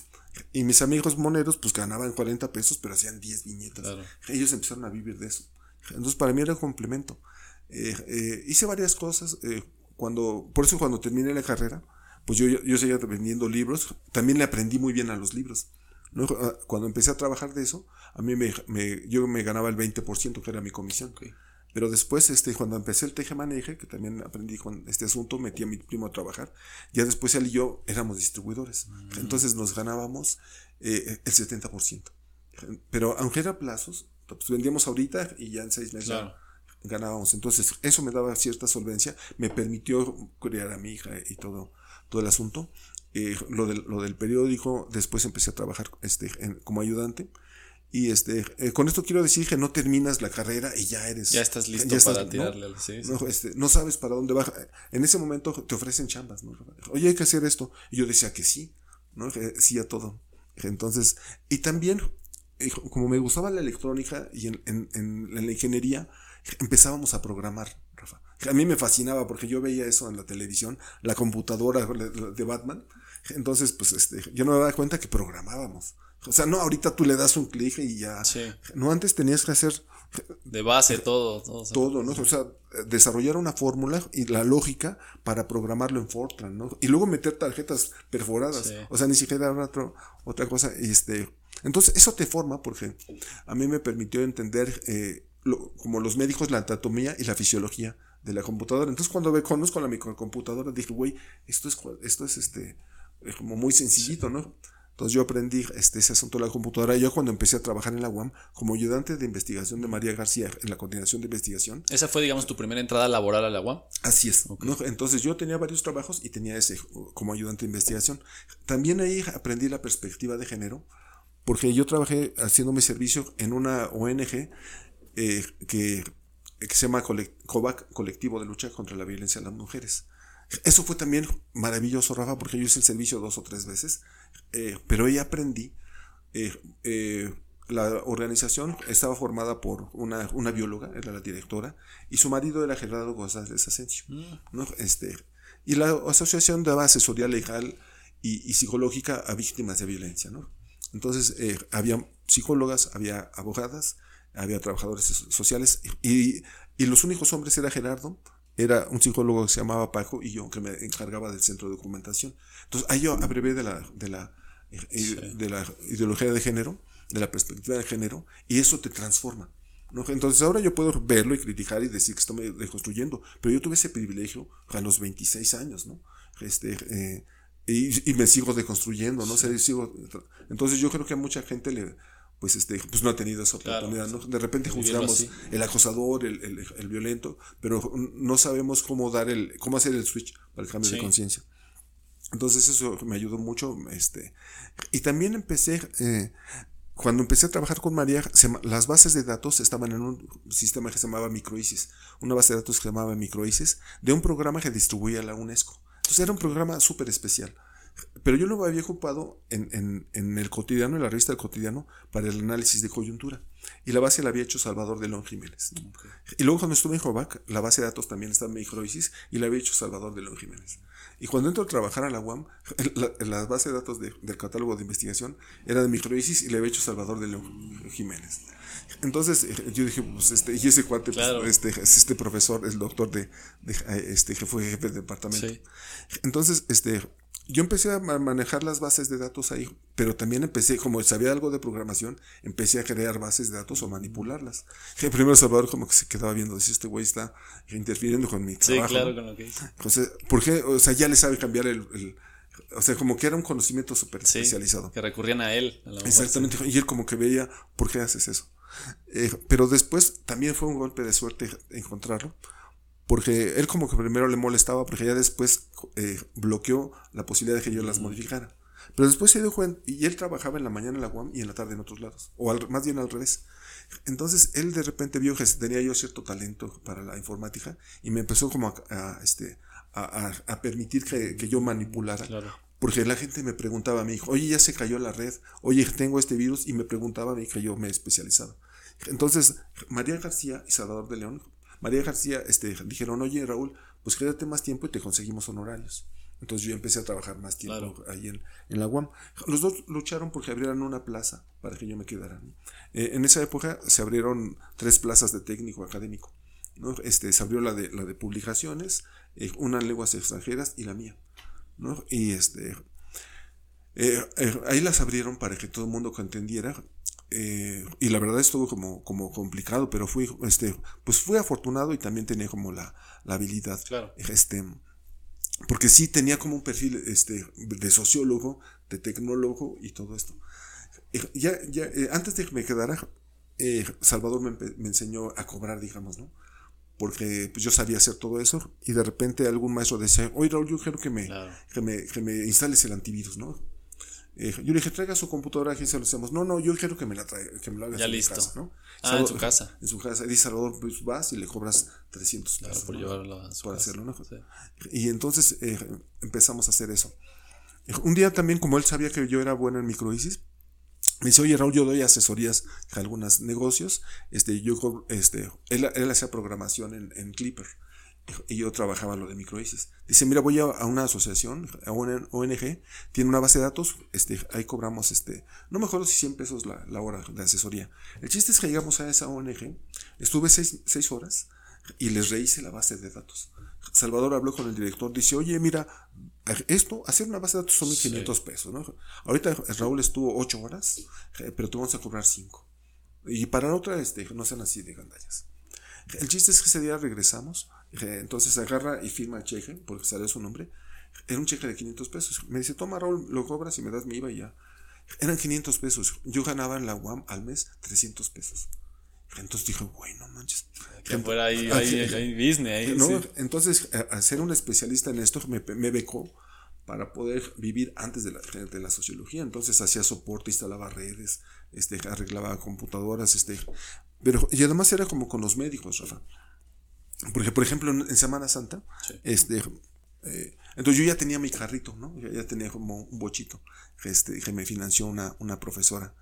Y mis amigos moneros, pues ganaban 40 pesos, pero hacían 10 viñetas. Ellos empezaron a vivir de eso. Entonces, para mí era un complemento. Eh, eh, hice varias cosas. Eh, cuando, por eso, cuando terminé la carrera, pues yo, yo seguía vendiendo libros. También le aprendí muy bien a los libros. Ah, cuando empecé a trabajar de eso, a mí me, me yo me ganaba el 20%, que era mi comisión. Pero después, este, cuando empecé el teje-maneje, que también aprendí con este asunto, metí a mi primo a trabajar. Ya después él y yo éramos distribuidores. Mm. Entonces nos ganábamos eh, el 70%. Pero aunque era plazos, pues vendíamos ahorita y ya en seis meses ganábamos. Entonces eso me daba cierta solvencia, me permitió criar a mi hija y todo, todo el asunto. Eh, lo, del, lo del periódico, después empecé a trabajar este, como ayudante y este, eh, con esto quiero decir que no terminas la carrera y ya eres. Ya estás listo para tirarle. ¿no? Sí, No, este, no, sabes para dónde va. En ese momento te ofrecen chambas, ¿no? Oye, hay que hacer esto. Y yo decía que sí, ¿no? sí a todo. Entonces, y también, eh, como me gustaba la electrónica y en, en, en la ingeniería, empezábamos a programar, Rafa. A mí me fascinaba porque yo veía eso en la televisión, la computadora de Batman. Entonces, pues este, yo no me daba cuenta que programábamos. O sea, no, ahorita tú le das un clic y ya. No, antes tenías que hacer. De base todo. Todo, ¿no? O sea, desarrollar una fórmula y la lógica para programarlo en Fortran, ¿no? Y luego meter tarjetas perforadas. O sea, ni siquiera era otra, otra cosa. Este, entonces, eso te forma porque a mí me permitió entender, eh, como los médicos, la anatomía y la fisiología de la computadora. Entonces, cuando me conozco la microcomputadora, dije, güey, esto es, esto es este, como muy sencillito, ¿no? Entonces yo aprendí este, ese asunto de la computadora. Yo cuando empecé a trabajar en la UAM como ayudante de investigación de María García en la coordinación de investigación. ¿Esa fue, digamos, tu primera entrada laboral a la UAM? Así es. Entonces yo tenía varios trabajos y tenía ese como ayudante de investigación. También ahí aprendí la perspectiva de género, porque yo trabajé haciendo mi servicio en una ONG eh, que, que se llama COVAC, Colectivo de Lucha contra la Violencia a las Mujeres. Eso fue también maravilloso, Rafa, porque yo hice el servicio dos o tres veces eh, pero ahí aprendí. Eh, eh, la organización estaba formada por una, una, bióloga, era la directora, y su marido era Gerardo González Asensio. Mm. ¿no? Este, y la asociación daba asesoría legal y, psicológica a víctimas de violencia. ¿no? Entonces, había psicólogas, había abogadas, había trabajadores sociales, y, y los únicos hombres era Gerardo, era un psicólogo que se llamaba Paco y yo que me encargaba del centro de documentación. Entonces, ahí yo abrevé de la, de la, eh, de la ideología de género, de la perspectiva de género, y eso te transforma. Entonces ahora yo puedo verlo y criticar y decir que estoy reconstruyendo, pero yo tuve ese privilegio a los 26 años, ¿no? Este, eh, y, me sigo deconstruyendo, ¿no? sigo, entonces yo creo que a mucha gente le, pues este, pues no ha tenido esa oportunidad, ¿no? De repente juzgamos el acosador, el, el, el, violento, pero no sabemos cómo dar el, cómo hacer el switch para el cambio de conciencia. Entonces eso me ayudó mucho, este, y también empecé, eh, cuando empecé a trabajar con María, las bases de datos estaban en un sistema que se llamaba Microisis, una base de datos que se llamaba Microisis, de un programa que distribuía la UNESCO. Entonces era un programa súper especial. Pero yo lo había ocupado en, en, el cotidiano, en la revista del cotidiano, para el análisis de coyuntura. Y la base la había hecho Salvador de León Jiménez. Y luego cuando estuve en Jovac, la base de datos también estaba en Microisis y la había hecho Salvador de León Jiménez. Y cuando entro a trabajar a la UAM, [laughs] la, base de datos del catálogo de investigación era de Microisis y la había hecho Salvador de León Jiménez. Entonces eh, yo dije, pues este, y ese cuate, pues, este, es este profesor, el doctor de, este, que fue jefe de departamento. Entonces, este, yo empecé a manejar las bases de datos ahí, pero también empecé, como sabía algo de programación, empecé a crear bases de datos o manipularlas. El primero Salvador como que se quedaba viendo, si este güey está interfiriendo con mi trabajo. Sí, claro, con lo que. Entonces, ¿por qué? O sea, ya le sabe cambiar el, o sea, como que era un conocimiento súper especializado. Que recurrían a él. Exactamente. Y él como que veía, ¿por qué haces eso? Eh, pero después también fue un golpe de suerte encontrarlo, porque él como que primero le molestaba, porque ya después eh, bloqueó la posibilidad de que yo las modificara. Pero después se dio cuenta, y él trabajaba en la mañana en la UAM y en la tarde en otros lados, o más bien al revés. Entonces él de repente vio que tenía yo cierto talento para la informática y me empezó como a, este, a, permitir que, que, yo manipulara. Porque la gente me preguntaba a mí, oye, ya se cayó la red, oye, tengo este virus, y me preguntaba a mí que yo me he especializado. Entonces, María García y Salvador de León, María García este, dijeron, oye, Raúl, pues quédate más tiempo y te conseguimos honorarios. Entonces yo empecé a trabajar más tiempo ahí en, en, la UAM. Los dos lucharon porque abrieran una plaza para que yo me quedara. Eh, en esa época se abrieron tres plazas de técnico académico. ¿no? Este, se abrió la de, la de publicaciones, eh, una en lenguas extranjeras y la mía. ¿no? Y este, eh, ahí las abrieron para que todo el mundo entendiera eh, y la verdad estuvo como, como complicado, pero fui, este, pues fui afortunado y también tenía como la, la habilidad. Este, porque sí tenía como un perfil este, de sociólogo, de tecnólogo y todo esto. Eh, ya, ya, eh, antes de que me quedara, Salvador me, me, enseñó a cobrar, digamos, ¿no? Porque pues, yo sabía hacer todo eso y de repente algún maestro decía, oye Raúl, yo quiero que me, que me, que me instales el antivirus, ¿no? Eh, yo le dije, traiga su computadora aquí se lo hacemos. No, no, yo quiero que me la traiga, que me lo hagas ya en listo. casa, ¿no? Ah, en su casa. En su casa. Dice Salvador, pues vas y le cobras 300 pesos. por llevarlo a su Por hacerlo, ¿no? Y entonces eh, empezamos a hacer eso. Un día también, como él sabía que yo era bueno en microisis, me dice, oye Raúl, yo doy asesorías a algunos negocios. Este, yo, este, él, él hacía programación en, en Clipper y yo trabajaba lo de microisis. Dice, mira, voy a, una asociación, a una ONG, tiene una base de datos, este, ahí cobramos, este, no me acuerdo si 100 pesos la, la hora de asesoría. El chiste es que llegamos a esa ONG, estuve seis, seis horas y les rehice la base de datos. Salvador habló con el director, dice, oye, mira, esto, hacer una base de datos son 1500 pesos, ¿no? Ahorita Raúl estuvo 8 horas, eh, pero tú vamos a cobrar 5. Y para otra, este, no sean así de gandallas. El chiste es que ese día regresamos, entonces agarra y firma el cheque, porque sale su nombre. Era un cheque de 500 pesos. Me dice, toma Raúl, lo cobras y me das mi IVA y ya. Eran 500 pesos. Yo ganaba en la UAM al mes 300 pesos. Entonces dije, bueno, manches. Que fuera ahí, [laughs] ahí, business. Ahí, ¿no? Entonces, al ser un especialista en esto, me, me becó para poder vivir antes de la, de la sociología. Entonces hacía soporte, instalaba redes, este, arreglaba computadoras, este, pero, y además era como con los médicos, Rafa. Porque, por ejemplo, en, Semana Santa, este, eh, entonces yo ya tenía mi carrito, ¿no? ya tenía como un bochito este, que me financió una, una profesora.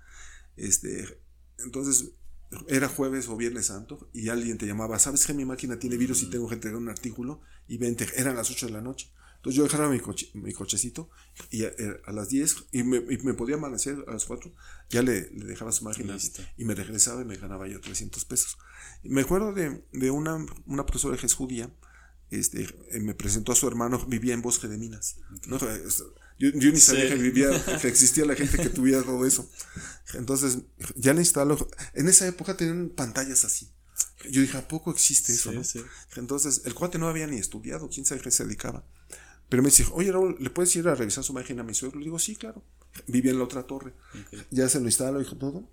Este, entonces, era jueves o viernes santo y alguien te llamaba, ¿sabes que mi máquina tiene virus y tengo que entregar un artículo? Y vente, eran las 8 de la noche. Entonces yo dejaba mi, coche, mi cochecito y a, las 10 y me, me, podía amanecer a las 4, ya le, le dejaba su máquina y me regresaba y me ganaba yo 300 pesos. Me acuerdo de, de una, una profesora que es judía, este, eh, me presentó a su hermano, vivía en Bosque de Minas. Yo, yo ni sabía que vivía, [laughs] que existía la gente que tuviera todo eso. Entonces, ya le instaló. En esa época tenían pantallas así. Yo dije, ¿a poco existe eso? ¿no? Entonces, el cuate no había ni estudiado, quién sabe qué se dedicaba. Pero me dice, oye Raúl, ¿le puedes ir a revisar su imagen a mi suegro? Le digo, sí, claro. Vivía en la otra torre. Ya se lo instaló, dijo todo.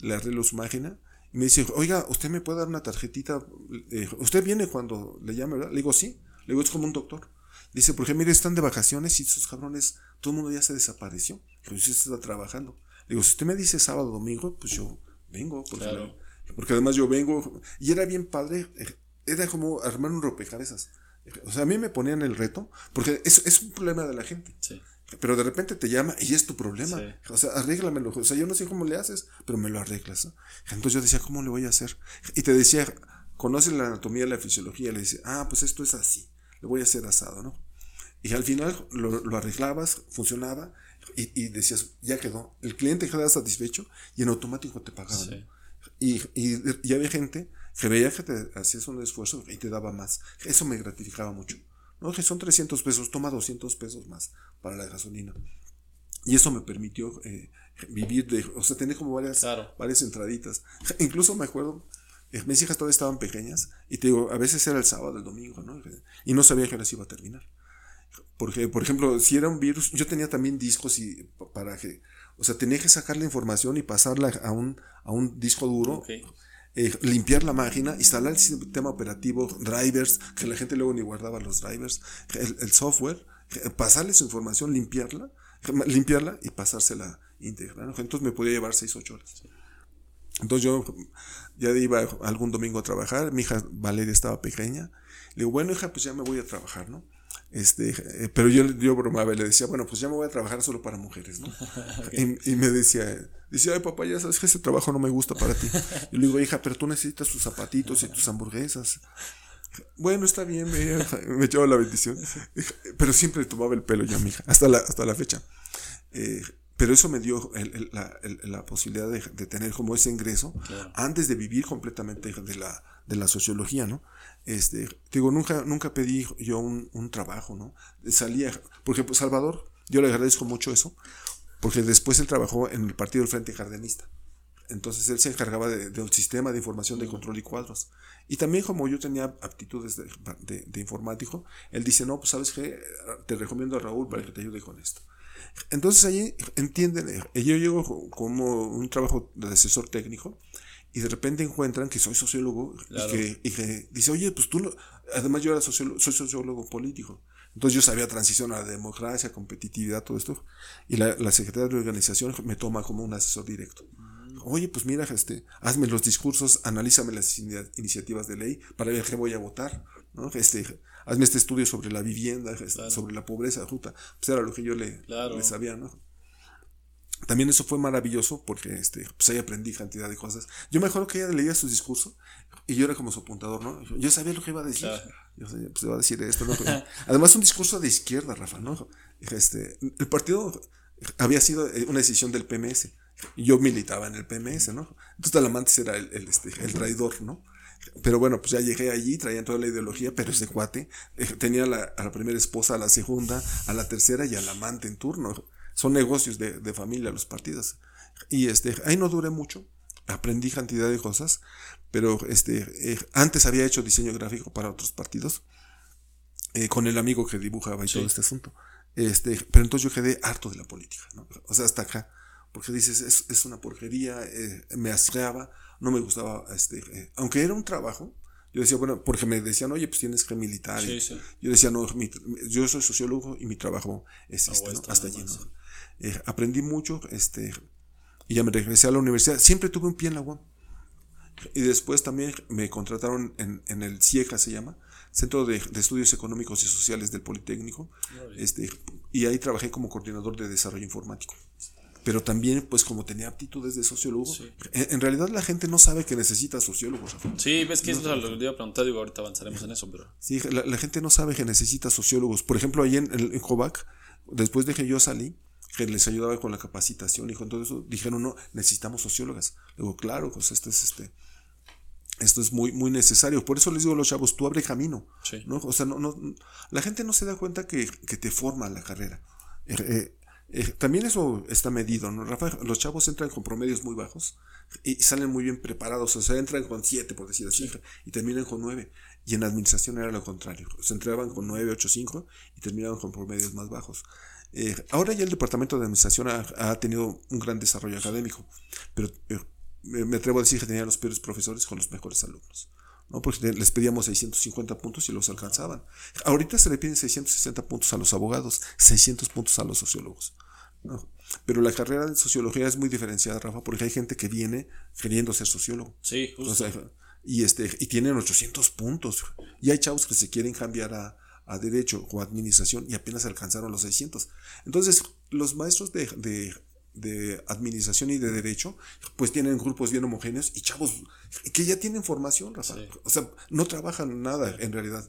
Le arreglo su máquina. Y me dice, oiga, ¿usted me puede dar una tarjetita? Eh, ¿Usted viene cuando le llame, verdad? Le digo, sí. Le digo, es como un doctor. Dice, porque mire, están de vacaciones y esos cabrones, todo el mundo ya se desapareció. Yo, usted está trabajando. Le digo, si usted me dice sábado, domingo, pues yo vengo. Porque, claro. porque además yo vengo. Y era bien padre. Eh, era como armar un rompecabezas. O sea, a mí me ponían el reto, porque es, es un problema de la gente. Sí. Pero de repente te llama y es tu problema. O sea, arréglamelo. O sea, yo no sé cómo le haces, pero me lo arreglas. Entonces yo decía, ¿cómo le voy a hacer? Y te decía, conoce la anatomía, la fisiología. Le dice, ah, pues esto es así. Le voy a hacer asado, ¿no? Y al final lo, lo arreglabas, funcionaba y, y, decías, ya quedó. El cliente quedaba satisfecho y en automático te pagaban. Y, y, y había gente que veía que te hacías un esfuerzo y te daba más. Eso me gratificaba mucho. No, que son 300 pesos, toma 200 pesos más para la gasolina. Y eso me permitió eh, vivir de, o sea, tener como varias, varias entraditas. Incluso me acuerdo, eh, mis hijas todavía estaban pequeñas y te digo, a veces era el sábado, el domingo, ¿no? Y no sabía que las iba a terminar. Porque, por ejemplo, si era un virus, yo tenía también discos y para que, o sea, tenía que sacar la información y pasarla a un, a un disco duro. Eh, limpiar la máquina, instalar el sistema operativo, drivers, que la gente luego ni guardaba los drivers, el, software, eh, pasarle su información, limpiarla, limpiarla y pasársela íntegra. Entonces me podía llevar 6, 8 horas. Entonces yo ya iba algún domingo a trabajar, mi hija Valeria estaba pequeña, le digo, bueno hija, pues ya me voy a trabajar, ¿no? Este, eh, pero yo, yo bromaba y le decía, bueno, pues ya me voy a trabajar solo para mujeres, ¿no? [laughs] y, me decía, decía, ay papá, ya sabes que ese trabajo no me gusta para ti. Y le digo, hija, pero tú necesitas tus zapatitos y tus hamburguesas. Bueno, está bien, me, [laughs] me echaba la bendición. Pero siempre tomaba el pelo ya, mija, hasta la, hasta la fecha. Eh, pero eso me dio la, la, posibilidad de, de, tener como ese ingreso antes de vivir completamente de la, de la sociología, ¿no? Este, digo, nunca, nunca pedí yo un, un trabajo, ¿no? Salía, por ejemplo, Salvador, yo le agradezco mucho eso, porque después él trabajó en el partido del Frente Cardenista. Entonces él se encargaba del de, sistema de información de control y cuadros. Y también como yo tenía aptitudes de, de, informático, él dice, no, pues sabes qué, te recomiendo a Raúl para que te ayude con esto. Entonces ahí entienden, eh, yo llego como un trabajo de asesor técnico y de repente encuentran que soy sociólogo y, que, dice, oye, pues tú, además yo era sociólogo, soy sociólogo político. Entonces yo sabía transición a la democracia, competitividad, todo esto. Y la, la Secretaría de Organización me toma como un asesor directo. Mm. Oye, pues mira, este, hazme los discursos, analízame las iniciativas de ley para ver qué voy a votar. ¿no? Este, hazme este estudio sobre la vivienda, este, sobre la pobreza, ruta. Pues era lo que yo le, le sabía, ¿no? También eso fue maravilloso porque este, pues ahí aprendí cantidad de cosas. Yo me acuerdo que ella leía su discurso y yo era como su apuntador, ¿no? Yo sabía lo que iba a decir. Yo sabía, pues iba a decir esto, ¿no? [laughs] Además, un discurso de izquierda, Rafa, ¿no? Este, el partido había sido eh, una decisión del PMS. Yo militaba en el PMS, ¿no? Entonces Talamantes era el, el, este, el traidor, ¿no? Pero bueno, pues ya llegué allí, traían toda la ideología, pero ese cuate eh, tenía la, a la primera esposa, a la segunda, a la tercera y al amante en turno son negocios de, de familia los partidos. Y este, ahí no duré mucho, aprendí cantidad de cosas, pero este, eh, antes había hecho diseño gráfico para otros partidos, eh, con el amigo que dibujaba y todo este asunto. Este, pero entonces yo quedé harto de la política, ¿no? O sea, hasta acá, porque dices, es, es una porquería, eh, me asqueaba, no me gustaba, este, aunque era un trabajo, yo decía, bueno, porque me decían, oye, pues tienes que militar. Yo decía, no, yo soy sociólogo y mi trabajo es este, ¿no? hasta allí. ¿no? Eh, aprendí mucho, este, y ya me regresé a la universidad. Siempre tuve un pie en la UAM. Y después también me contrataron en, en el CIEJA, se llama, Centro de, Estudios Económicos y Sociales del Politécnico, este, y ahí trabajé como coordinador de desarrollo informático. Pero también, pues como tenía aptitudes de sociólogo, en, realidad la gente no sabe que necesita sociólogos. Sí, ves que eso es lo que iba a preguntar, digo, ahorita avanzaremos en eso, pero... Sí, la, gente no sabe que necesita sociólogos. Por ejemplo, ahí en, en, después de que yo salí, que les ayudaba con la capacitación y con todo eso, dijeron, no, necesitamos sociólogas. Digo, claro, pues esto es este. Esto es muy, muy necesario. Por eso les digo a los chavos, tú abre camino. ¿no? O sea, no, no, la gente no se da cuenta que, que te forma la carrera. Eh, eh, también eso está medido, ¿no, Rafa? Los chavos entran con promedios muy bajos y salen muy bien preparados, o sea, entran con 7, por decir así, y terminan con 9. Y en administración era lo contrario, se entraban con 9, 8, 5 y terminaban con promedios más bajos. Eh, ahora ya el departamento de administración ha, tenido un gran desarrollo académico, pero eh, me atrevo a decir que tenía los peores profesores con los mejores alumnos. ¿no? Porque les pedíamos 650 puntos y los alcanzaban. Ahorita se le piden 660 puntos a los abogados, 600 puntos a los sociólogos. Pero la carrera de sociología es muy diferenciada, Rafa, porque hay gente que viene queriendo ser sociólogo. Sí, justo. y, este, y tienen 800 puntos. Y hay chavos que se quieren cambiar a, a derecho o administración y apenas alcanzaron los 600. Entonces, los maestros de, de, de, administración y de derecho, pues tienen grupos bien homogéneos y chavos que ya tienen formación. O sea, no trabajan nada en realidad.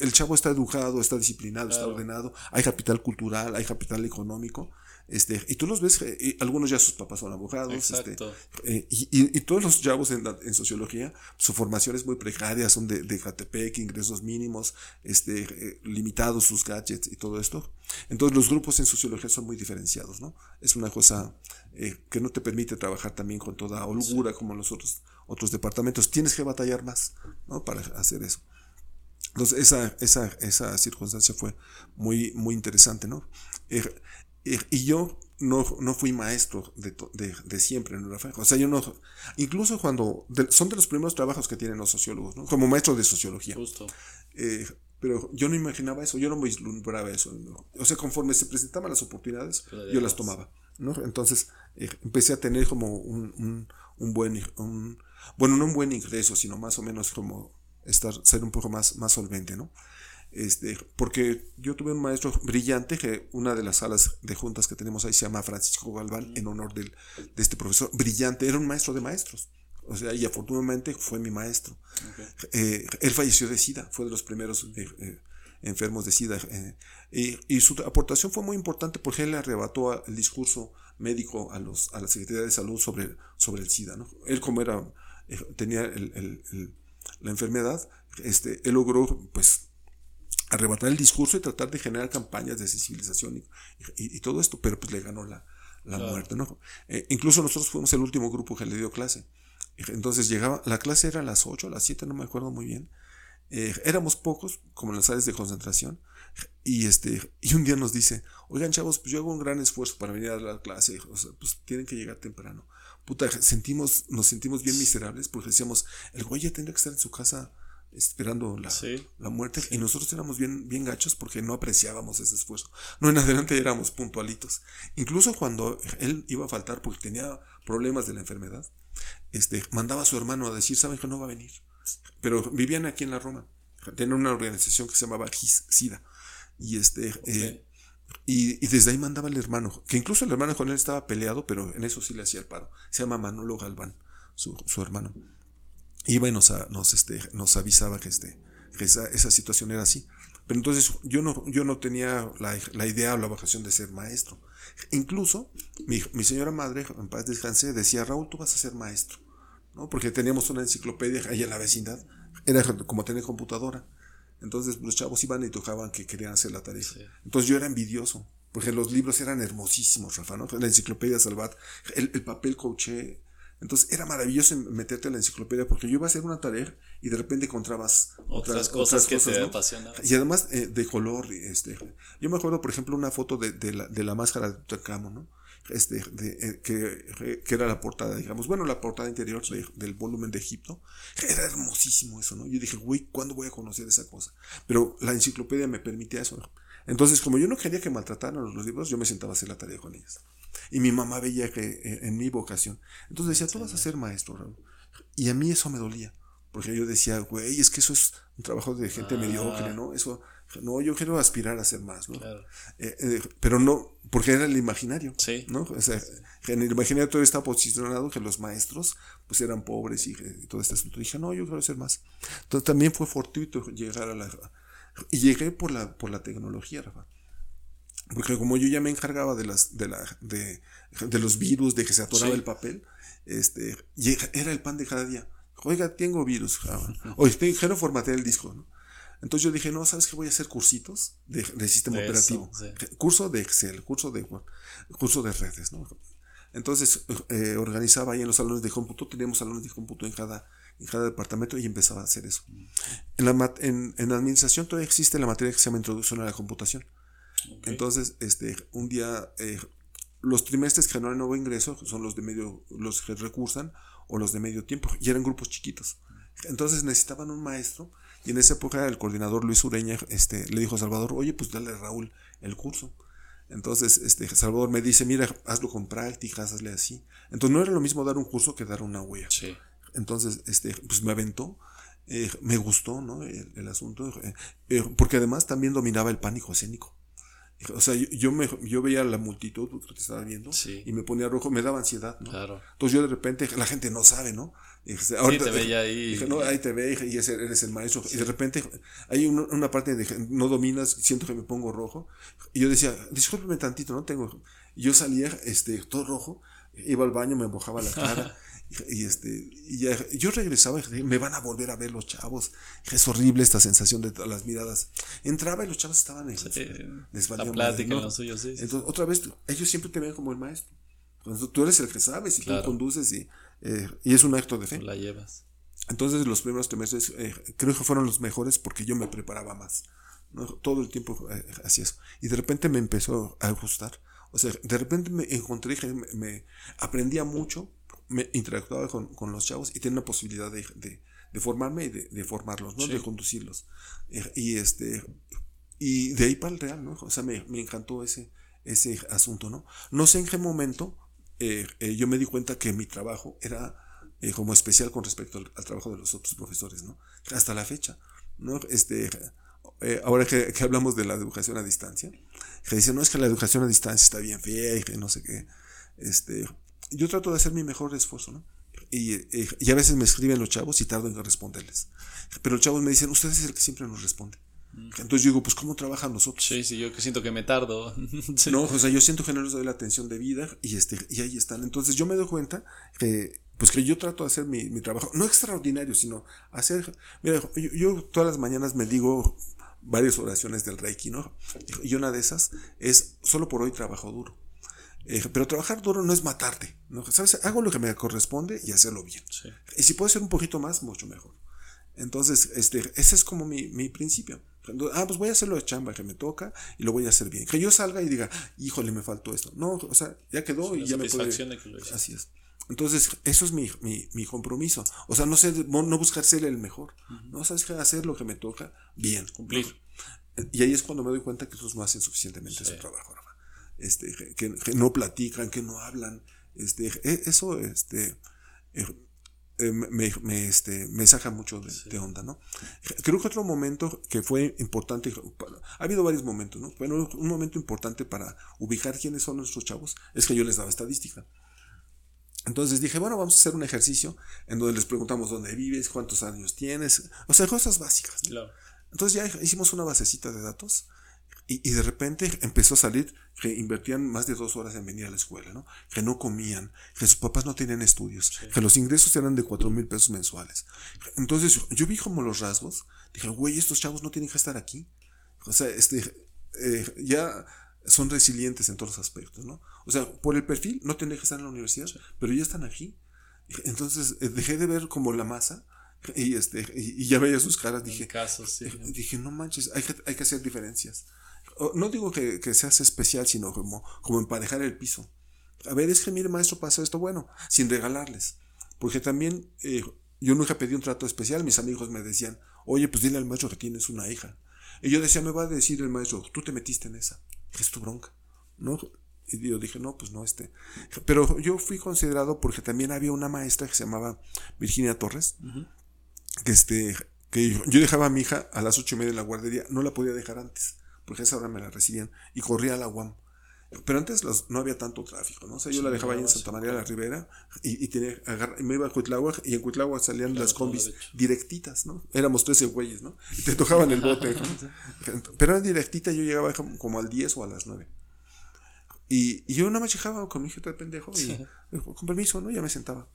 el chavo está educado, está disciplinado, está ordenado, hay capital cultural, hay capital económico. Este, y tú los ves, eh, algunos ya sus papás son abogados, este, eh, y, y, todos los chavos en, en, sociología, su formación es muy precaria, son de, de ingresos mínimos, este, eh, limitados sus gadgets y todo esto. Entonces los grupos en sociología son muy diferenciados, ¿no? Es una cosa que no te permite trabajar también con toda holgura como los otros, otros departamentos. Tienes que batallar más, ¿no? Para hacer eso. Entonces esa, esa, esa circunstancia fue muy, muy interesante, ¿no? Y yo no, no fui maestro de, de, de siempre, ¿no, Rafael? O sea, yo no. Incluso cuando. son de los primeros trabajos que tienen los sociólogos, ¿no? Como maestro de sociología. Justo. Eh, pero yo no imaginaba eso, yo no me vislumbraba eso. O sea, conforme se presentaban las oportunidades, yo las tomaba, ¿no? Entonces, eh, empecé a tener como un, un, un buen. Un, bueno, no un buen ingreso, sino más o menos como estar, ser un poco más, más solvente, ¿no? Este, porque yo tuve un maestro brillante, que una de las salas de juntas que tenemos ahí se llama Francisco Galván, en honor del, de este profesor brillante, era un maestro de maestros. O sea, y afortunadamente fue mi maestro. Eh, él falleció de SIDA, fue de los primeros eh, eh, enfermos de SIDA. Y, y, su aportación fue muy importante porque él le arrebató el discurso médico a, los, a la Secretaría de Salud sobre, sobre el SIDA. ¿no? Él como era, tenía el, el, la enfermedad, este, él logró pues arrebatar el discurso y tratar de generar campañas de sensibilización y, todo esto, pero pues le ganó la, la muerte, ¿no? Eh, incluso nosotros fuimos el último grupo que le dio clase. Entonces llegaba, la clase era a las 8, a las 7, no me acuerdo muy bien. Eh, éramos pocos, como en las áreas de concentración. Y este, y un día nos dice, oigan chavos, pues yo hago un gran esfuerzo para venir a la clase, o sea, pues tienen que llegar temprano. Puta, sentimos, nos sentimos bien miserables porque decíamos, el güey ya tendría que estar en su casa esperando la, la muerte y nosotros éramos bien, bien gachos porque no apreciábamos ese esfuerzo. No, en adelante éramos puntualitos. Incluso cuando él iba a faltar porque tenía problemas de la enfermedad, este, mandaba a su hermano a decir, saben que no va a venir. Pero vivían aquí en la Roma. Tenían una organización que se llamaba SIDA. Y este, eh, y, desde ahí mandaba al hermano, que incluso el hermano con él estaba peleado, pero en eso sí le hacía el paro. Se llama Manolo Galván, su, su hermano iba y nos, nos, este, nos avisaba que, este, esa, esa, situación era así. Pero entonces yo no, yo no tenía la, la idea o la vocación de ser maestro. Incluso mi, mi, señora madre, en paz descanse, decía, Raúl, tú vas a ser maestro. ¿no? Porque teníamos una enciclopedia ahí en la vecindad. Era como tener computadora. Entonces los chavos iban y tocaban que querían hacer la tarea. Entonces yo era envidioso. Porque los libros eran hermosísimos, Rafa, ¿no? La enciclopedia Salvat, el, el papel coché, entonces era maravilloso meterte en la enciclopedia porque yo iba a hacer una tarea y de repente encontrabas otras, cosas, que te apasionan. Y además eh, de color. Este, yo me acuerdo, por ejemplo, una foto de, de, la, de la máscara de Tutankamón, ¿no? Este, de, eh, que, que, era la portada, digamos, bueno, la portada interior del volumen de Egipto. Era hermosísimo eso, ¿no? Yo dije, güey, ¿cuándo voy a conocer esa cosa? Pero la enciclopedia me permitía eso. Entonces, como yo no quería que maltrataran los libros, yo me sentaba a hacer la tarea con ellas. Y mi mamá veía que eh, en mi vocación. Entonces decía, tú vas a ser maestro, Raúl. Y a mí eso me dolía. Porque yo decía, güey, es que eso es un trabajo de gente ah. mediocre, ¿no? Eso, no, yo quiero aspirar a ser más, ¿no? Claro. Eh, eh, pero no, porque era el imaginario, sí. ¿no? O sea, en el imaginario todo estaba posicionado que los maestros, pues eran pobres y, todo este asunto. Dije, no, yo quiero ser más. Entonces también fue fortuito llegar a la... Y llegué por la, por la tecnología, Rafa. Porque como yo ya me encargaba de las, de la, de, de los virus, de que se atoraba el papel, este, era el pan de cada día. Oiga, tengo virus. Oye, quiero formatear el disco, ¿no? Entonces yo dije, no, ¿sabes qué? Voy a hacer cursitos de, sistema operativo. Curso de Excel, curso de, curso de redes, ¿no? Entonces eh, organizaba ahí en los salones de cómputo, teníamos salones de cómputo en cada, en cada departamento y empezaba a hacer eso. En, la, en, en administración todavía existe la materia que se llama Introducción a la Computación. Entonces, este, un día, eh, los trimestres que no hay nuevo ingreso son los de medio, los que recursan o los de medio tiempo, y eran grupos chiquitos. Entonces necesitaban un maestro, y en esa época el coordinador Luis Ureña este, le dijo a Salvador, oye, pues dale a Raúl el curso. Entonces, este, Salvador me dice, mira, hazlo con prácticas, hazle así. Entonces no era lo mismo dar un curso que dar una huella. Entonces, este, pues me aventó. Eh, me gustó, ¿no? El, asunto. Eh, eh, porque además también dominaba el pánico escénico. O sea, yo, me, yo veía la multitud que te estaba viendo y me ponía rojo, me daba ansiedad, ¿no? Claro. Entonces yo de repente, la gente no sabe, ¿no? sí, te veía ahí. Dije, no, ahí te ve y eres el maestro. Y de repente hay una, parte de no dominas, siento que me pongo rojo. Y yo decía, discúlpeme tantito, no tengo. Y yo salía este, todo rojo, iba al baño, me mojaba la cara. [laughs] Y, este, y ya, yo regresaba y me van a volver a ver los chavos. Es horrible esta sensación de las miradas. Entraba y los chavos estaban en les la plática, ¿no? sí. Entonces, otra vez, ellos siempre te ven como el maestro. Cuando tú eres el que sabes y tú conduces y, eh, y es un acto de fe. la llevas. Entonces los primeros meses eh, creo que fueron los mejores porque yo me preparaba más. Todo el tiempo eh, hacía eso. Y de repente me empezó a gustar. O sea, de repente me encontré que me aprendía mucho me interactuaba con, con, los chavos y tenía la posibilidad de, de, formarme y de, formarlos, ¿no? De conducirlos. Eh, y este y de ahí para el real, ¿no? O sea, me, me encantó ese, ese asunto, ¿no? No sé en qué momento eh, eh, yo me di cuenta que mi trabajo era como especial con respecto al, trabajo de los otros profesores, ¿no? Hasta la fecha, ¿no? Este, ahora que, que, hablamos de la educación a distancia, que dicen, no es que la educación a distancia está bien fea y que no sé qué, este, yo trato de hacer mi mejor esfuerzo, ¿no? Y, y, a veces me escriben los chavos y tardo en responderles. Pero los chavos me dicen, usted es el que siempre nos responde. Mm. Entonces yo digo, pues ¿cómo trabajan nosotros? Sí, sí, yo que siento que me tardo. [laughs] No, o sea, yo siento que no les doy la atención de vida y, este, y ahí están. Entonces yo me doy cuenta que, pues que yo trato de hacer mi, mi trabajo, no extraordinario, sino hacer, mira, yo, yo, todas las mañanas me digo varias oraciones del Reiki, ¿no? Y una de esas es, solo por hoy trabajo duro. Eh, pero trabajar duro no es matarte. ¿no? ¿Sabes? Hago lo que me corresponde y hacerlo bien. Y si puedo hacer un poquito más, mucho mejor. Entonces, este, ese es como mi, mi principio. Ah, pues voy a hacerlo de chamba que me toca y lo voy a hacer bien. Que yo salga y diga, híjole, me faltó esto. No, o sea, ya quedó y ya me puedo. Así es. Entonces, eso es mi, mi, mi, compromiso. O sea, no sé, no buscar ser el mejor. No sabes hacer lo que me toca bien. Cumplir. Y ahí es cuando me doy cuenta que esos no hacen suficientemente su trabajo este, que, no platican, que no hablan. Este, e, eso este, eh, eh, me, me, este, me saca mucho de, onda, ¿no? Creo que otro momento que fue importante, ha habido varios momentos, ¿no? Bueno, un momento importante para ubicar quiénes son nuestros chavos es que yo les daba estadística. Entonces dije, bueno, vamos a hacer un ejercicio en donde les preguntamos dónde vives, cuántos años tienes, o sea, cosas básicas. Entonces ya hicimos una basecita de datos y, de repente empezó a salir que invertían más de dos horas en venir a la escuela, ¿no? Que no comían, que sus papás no tenían estudios, que los ingresos eran de cuatro mil pesos mensuales. Entonces yo vi como los rasgos, dije, güey, estos chavos no tienen que estar aquí. O sea, este, eh, ya son resilientes en todos los aspectos, ¿no? O sea, por el perfil no tienen que estar en la universidad, pero ya están aquí. Entonces eh, dejé de ver como la masa y, este, y, ya veía sus caras, dije, dije, no manches, hay que, hay que hacer diferencias no digo que, que seas especial, sino como, como emparejar el piso. A ver, es que mire, maestro, pasa esto, bueno, sin regalarles. Porque también eh, yo nunca pedí un trato especial, mis amigos me decían, oye, pues dile al maestro que tienes una hija. Y yo decía, me va a decir el maestro, tú te metiste en esa, es tu bronca, ¿no? Y yo dije, no, pues no, este. Pero yo fui considerado porque también había una maestra que se llamaba Virginia Torres, que este, que yo, dejaba a mi hija a las ocho y media en la guardería, no la podía dejar antes porque esa hora me la recibían, y corría a la UAM. Pero antes no había tanto tráfico, ¿no? O sea, yo la dejaba ahí en Santa María de la Ribera y, y, tenía, me iba a Cuitláhuac y en Cuitláhuac salían las combis directitas, ¿no? Éramos 13 güeyes, ¿no? Y te tocaban el bote. [laughs] Pero era directita, yo llegaba como al 10 o a las 9. Y, y yo nada más llegaba con mi hija de pendejo y con permiso, ¿no? Ya me sentaba.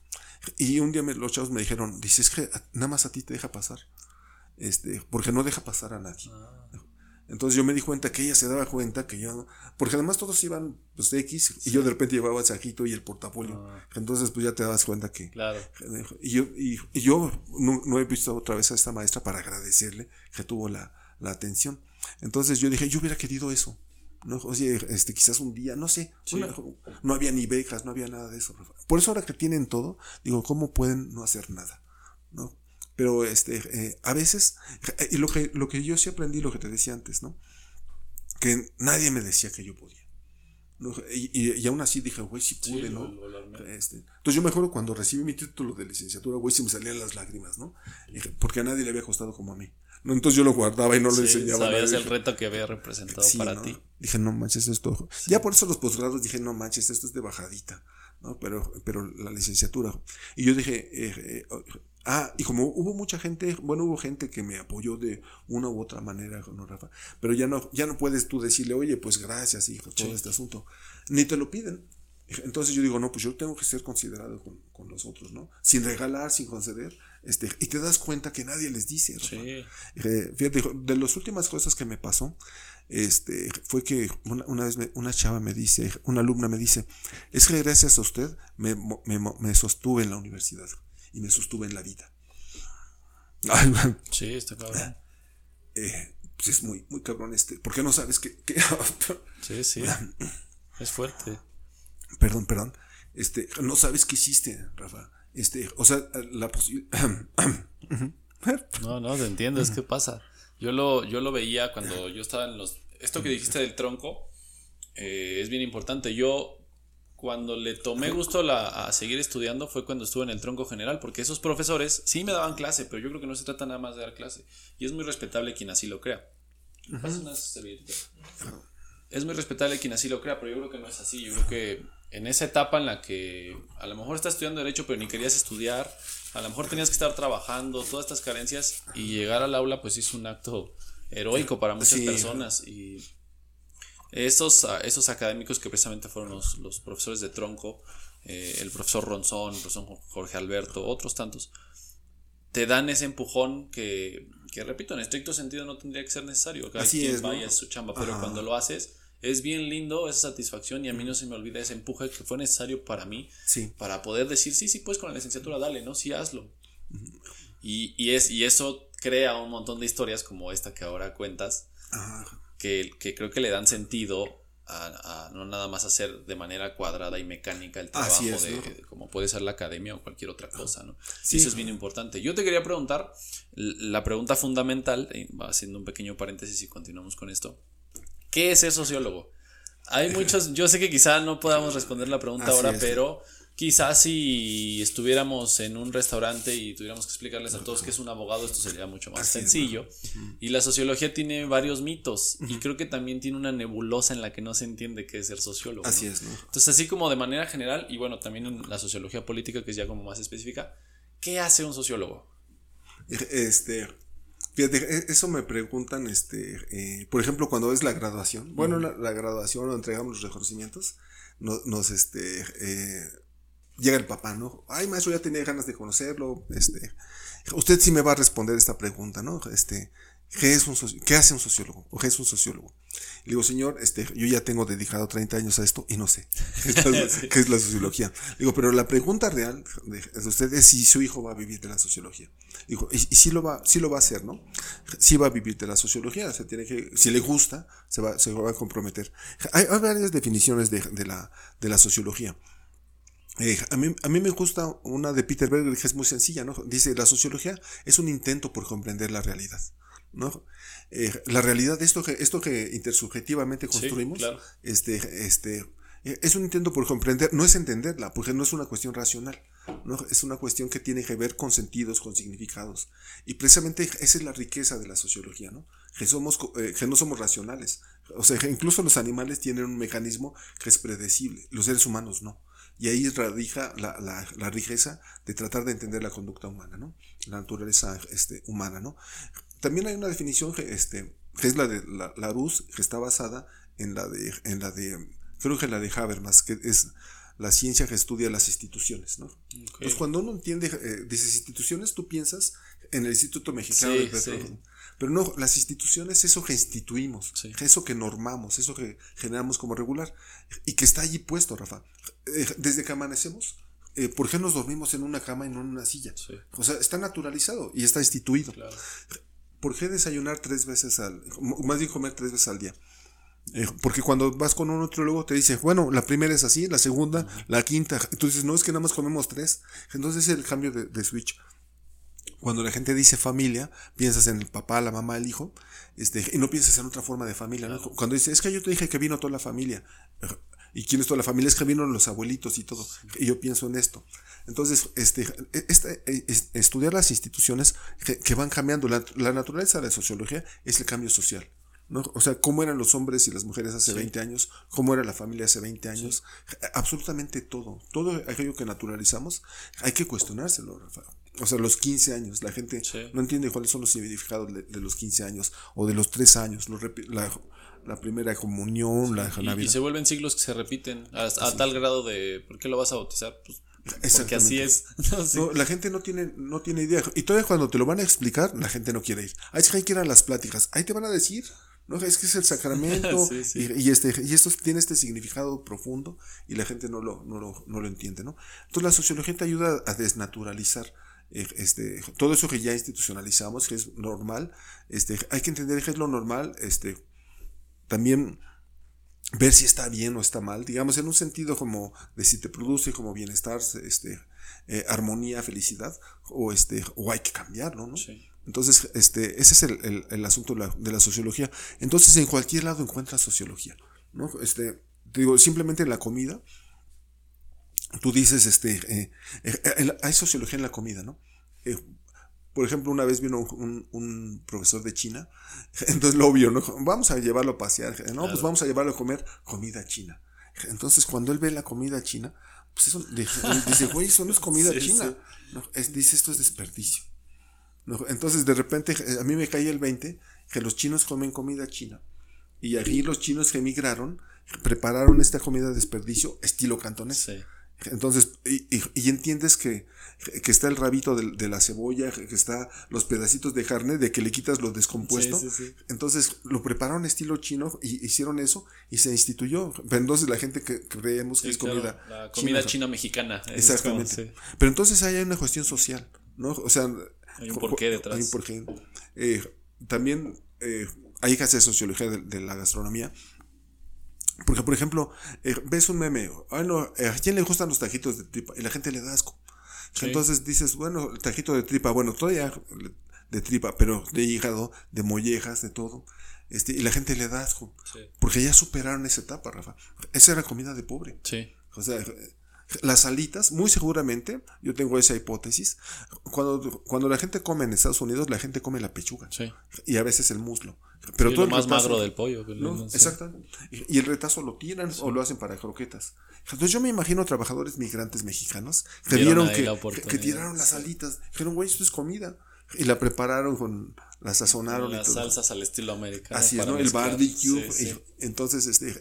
Y un día me, los chavos me dijeron, dices que nada más a ti te deja pasar. este, porque no deja pasar a nadie. Entonces yo me di cuenta que ella se daba cuenta que yo, porque además todos iban pues X y yo de repente llevaba el saquito y el portafolio. Ah. Entonces pues ya te das cuenta que... Claro. Y yo, y, yo no, he visto otra vez a esta maestra para agradecerle que tuvo la, la atención. Entonces yo dije, yo hubiera querido eso. No, oye, este, quizás un día, no sé, no había ni becas, no había nada de eso. Por eso ahora que tienen todo, digo, ¿cómo pueden no hacer nada? ¿No? Pero este, eh, a veces, y lo que, lo que yo sí aprendí, lo que te decía antes, ¿no? Que nadie me decía que yo podía. Y, y, aún así dije, güey, sí pude, ¿no? Este, entonces yo me acuerdo cuando recibí mi título de licenciatura, güey, sí me salían las lágrimas, ¿no? Porque a nadie le había costado como a mí. Entonces yo lo guardaba y no lo enseñaba. Sabías el reto que había representado para ti. Dije, no manches, esto. Ya por eso los posgrados dije, no manches, esto es de bajadita. ¿No? Pero, pero la licenciatura. Y yo dije, eh, eh, ah, y como hubo mucha gente, bueno, hubo gente que me apoyó de una u otra manera, ¿no, Rafa? Pero ya no, ya no puedes tú decirle, oye, pues gracias, hijo, todo este asunto. Ni te lo piden. Entonces yo digo, no, pues yo tengo que ser considerado con, con los otros, ¿no? Sin regalar, sin conceder. Este, y te das cuenta que nadie les dice. Sí. Eh, fíjate, de las últimas cosas que me pasó, este, fue que una, vez una chava me dice, una alumna me dice, es que gracias a usted me, me, me sostuve en la universidad y me sostuve en la vida. sí, está cabrón. Eh, pues es muy, muy cabrón este. ¿Por qué no sabes que, [laughs] sí, sí. [laughs] es fuerte. Perdón, perdón. Este, no sabes qué hiciste, Rafa. Este, o sea, la posibilidad. [clears throat] no, no, te entiendo, es que pasa. Yo lo, yo lo veía cuando yo estaba en los. Esto que dijiste del tronco eh, es bien importante. Yo, cuando le tomé gusto a seguir estudiando, fue cuando estuve en el tronco general, porque esos profesores sí me daban clase, pero yo creo que no se trata nada más de dar clase. Y es muy respetable quien así lo crea. Es muy respetable quien así lo crea, pero yo creo que no es así. Yo creo que en esa etapa en la que a lo mejor estás estudiando derecho pero ni querías estudiar, a lo mejor tenías que estar trabajando, todas estas carencias y llegar al aula pues es un acto heroico para muchas personas y esos, esos académicos que precisamente fueron los, profesores de tronco, eh, el profesor Ronzón, el profesor Jorge Alberto, otros tantos, te dan ese empujón que, que repito, en estricto sentido no tendría que ser necesario, que Así es, vaya su chamba, pero cuando lo haces es bien lindo esa satisfacción y a mí no se me olvida ese empuje que fue necesario para mí para poder decir, sí, sí, pues con la licenciatura dale, ¿no? Sí, hazlo. y, y, es, y eso crea un montón de historias como esta que ahora cuentas, que, que, creo que le dan sentido a, no nada más hacer de manera cuadrada y mecánica el trabajo de, como puede ser la academia o cualquier otra cosa, ¿no? Sí. Eso es bien importante. Yo te quería preguntar, la pregunta fundamental, haciendo un pequeño paréntesis y continuamos con esto. ¿Qué es ser sociólogo? Hay muchos, yo sé que quizá no podamos responder la pregunta ahora, pero quizás si estuviéramos en un restaurante y tuviéramos que explicarles a todos qué es un abogado, esto sería mucho más sencillo. Y la sociología tiene varios mitos y creo que también tiene una nebulosa en la que no se entiende qué es ser sociólogo. Así es, ¿no? Entonces, así como de manera general, y bueno, también en la sociología política, que es ya como más específica, ¿qué hace un sociólogo? Este, Fíjate, e, eso me preguntan, este, eh, por ejemplo, cuando es la graduación. Bueno, la, graduación o entregamos los reconocimientos, nos, este, eh, llega el papá, ¿no? Ay, maestro, ya tenía ganas de conocerlo, este, usted sí me va a responder esta pregunta, ¿no? Este, ¿qué, es un, ¿qué hace un sociólogo? ¿O qué es un sociólogo? Le digo, señor, este, yo ya tengo dedicado 30 años a esto y no sé [laughs] qué es la, sociología. digo, pero la pregunta real de, usted es si su hijo va a vivir de la sociología. Digo, y, si lo va, si lo va a hacer, ¿no? Si va a vivir de la sociología, se tiene que, si le gusta, se va, se va a comprometer. Hay, varias definiciones de, de, la, de la sociología. Eh, a, mí, a mí me gusta una de Peter Berger que es muy sencilla, ¿no? Dice, la sociología es un intento por comprender la realidad. ¿no? Eh, la realidad, esto que, esto que intersubjetivamente construimos, este, este, eh, es un intento por comprender, no es entenderla, porque no es una cuestión racional, ¿no? es una cuestión que tiene que ver con sentidos, con significados. Y precisamente esa es la riqueza de la sociología, ¿no? que, somos, eh, que no somos racionales. O sea, incluso los animales tienen un mecanismo que es predecible, los seres humanos no. Y ahí radica la, la, la, riqueza de tratar de entender la conducta humana, ¿no? La naturaleza este, humana, ¿no? También hay una definición que, este, que es la de la, la luz, que está basada en la de, en la de, creo que la de Habermas, que es la ciencia que estudia las instituciones, ¿no? Entonces, cuando uno entiende, eh, dices instituciones, tú piensas en el Instituto Mexicano Sí, del Petróleo. sí. Pero no, las instituciones, eso que instituimos, Sí. eso que normamos, eso que generamos como regular y que está allí puesto, Rafa. Eh, Desde que amanecemos, eh, ¿por qué nos dormimos en una cama y no en una silla? O sea, está naturalizado y está instituido. Claro. ¿Por qué desayunar tres veces al, más bien comer tres veces al día? Eh, porque cuando vas con un nutriólogo te dice, bueno, la primera es así, la segunda, la quinta. Entonces, no es que nada más comemos tres. Entonces, es el cambio de, switch. Cuando la gente dice familia, piensas en el papá, la mamá, el hijo, este, y no piensas en otra forma de familia. Cuando dices, es que yo te dije que vino toda la familia. ¿Y quién es toda la familia? Es que vino los abuelitos y todo. Y yo pienso en esto. Entonces, este, este, es- estudiar las instituciones que, que van cambiando. La, la naturaleza de la sociología es el cambio social. ¿no? O sea, cómo eran los hombres y las mujeres hace 20 años, cómo era la familia hace 20 años. Absolutamente todo. Todo aquello que naturalizamos, hay que cuestionárselo, Rafa. O sea, los 15 años, la gente Sí. no entiende cuáles son los significados de, de los 15 años o de los 3 años, los la, la primera comunión, la Y, y Navidad. se vuelven siglos que se repiten a, a tal grado de ¿por qué lo vas a bautizar? Pues, porque así es. [laughs] No, sí. No, la gente no tiene, no tiene idea. Y todavía cuando te lo van a explicar, la gente no quiere ir. Ahí es que hay que ir a las pláticas. Ahí te van a decir. No, es que es el sacramento [laughs] Sí, sí. Y, y este y esto tiene este significado profundo y la gente no lo, no lo, no lo entiende, ¿no? Entonces la sociología te ayuda a desnaturalizar eh, este todo eso que ya institucionalizamos, que es normal, este hay que entender que es lo normal, este también ver si está bien o está mal, digamos, en un sentido como de si te produce como bienestar, este, eh, armonía, felicidad, o este, o hay que cambiarlo, ¿no? Sí. Entonces, este, ese es el, el- el asunto de la, de la sociología. Entonces, en cualquier lado encuentras sociología, ¿no? Este, te digo, simplemente en la comida, tú dices, este, eh, eh, eh, hay sociología en la comida, ¿no? Por ejemplo, una vez vino un, un profesor de China, [laughs] entonces lo obvio, ¿no? Vamos a llevarlo a pasear, no, pues vamos a llevarlo a comer comida china. Entonces, cuando él ve la comida china, pues eso, dice, güey, eso no es comida [laughs] Sí, china. sí. No, es- dice, esto es desperdicio. ¿no? Entonces, de repente, eh, a mí me cae el 20 que los chinos comen comida china. Y aquí los chinos que emigraron prepararon esta comida de desperdicio estilo cantonés. Sí. Entonces, y, y- y entiendes que, que está el rabito de, de la cebolla, que está los pedacitos de carne, de que le quitas lo descompuesto. Sí, sí, sí. Entonces, lo prepararon estilo chino y hicieron eso y se instituyó. Pero entonces la gente que creemos que es claro, comida, la comida china. mexicana. Exactamente. como. Pero entonces ahí hay una cuestión social, ¿no? O sea, Hay un porqué detrás. Hay un porqué. Eh, también eh, hay que hacer sociología de, de la gastronomía. Porque, por ejemplo, eh, ves un meme, ay no, ¿a quién le gustan los tajitos de tripa? Y la gente le da asco. Sí. Entonces dices, bueno, el tajito de tripa, bueno, todavía de tripa, pero de hígado, de mollejas, de todo. Este, y la gente le da asco. Sí. Porque ya superaron esa etapa, Rafa. Esa era comida de pobre. Sí. O sea, las alitas, muy seguramente, yo tengo esa hipótesis, cuando, cuando la gente come en Estados Unidos, la gente come la pechuga Sí. y a veces el muslo. Pero Sí, todo lo más retazo- magro del pollo. que ¿no? no sé. Exacto. Y, y el retazo lo tiran o lo hacen para croquetas. Entonces yo me imagino trabajadores migrantes mexicanos que Vieron vieron que, la que- oportunidad, que tiraron las alitas. Dijeron, güey, esto es comida. Y la prepararon con, la sazonaron Las salsas al estilo americano. Así es, ¿no? El barbecue. Sí, sí. y- entonces, este,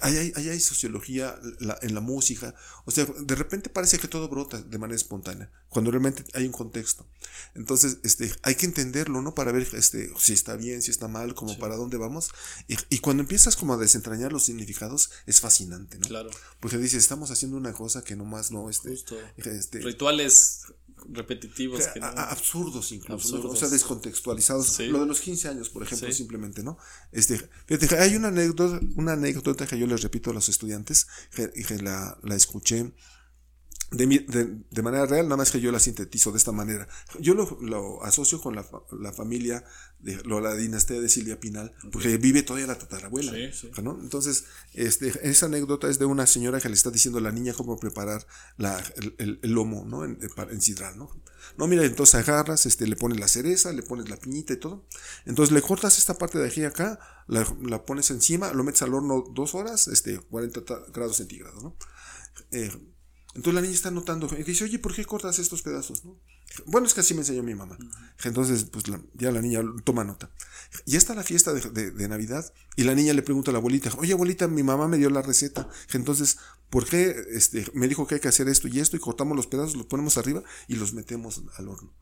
ahí hay, ahí hay sociología la- en la música. O sea, de repente parece que todo brota de manera espontánea, cuando realmente hay un contexto. Entonces, este, hay que entenderlo, ¿no? Para ver este, si está bien, si está mal, como para dónde vamos. Y, y cuando empiezas como a desentrañar los significados, es fascinante, ¿no? Claro. Porque dices, estamos haciendo una cosa que nomás no, este, Justo. este, Rituales repetitivos que no. absurdos incluso, o sea, descontextualizados. Sí. Lo de los 15 años, por ejemplo, Sí. simplemente, ¿no? Este, fíjate, hay una anécdota, una anécdota que yo les repito a los estudiantes, que, que la, la escuché de, mi- de, de manera real, nada más que yo la sintetizo de esta manera. Yo lo, lo asocio con la, la familia de lo- la dinastía de Silvia Pinal, porque vive todavía la tatarabuela. Sí, sí. ¿no? Entonces, este, esa anécdota es de una señora que le está diciendo a la niña cómo preparar la, el, el- el lomo, ¿no? En, para encidrar, ¿no? No, mira, entonces agarras, este, le pones la cereza, le pones la piñita y todo. Entonces le cortas esta parte de aquí a acá, la, la pones encima, lo metes al horno dos horas, este, 40 ta- grados centígrados, ¿no? Eh, entonces la niña está notando y dice, oye, ¿por qué cortas estos pedazos? No? Bueno, es que así me enseñó mi mamá. Entonces, pues la- ya la niña toma nota. Y está la fiesta de, de- de Navidad y la niña le pregunta a la abuelita, oye abuelita, mi mamá me dio la receta. Entonces, ¿por qué este, me dijo que hay que hacer esto y esto y cortamos los pedazos, los ponemos arriba y los metemos al horno?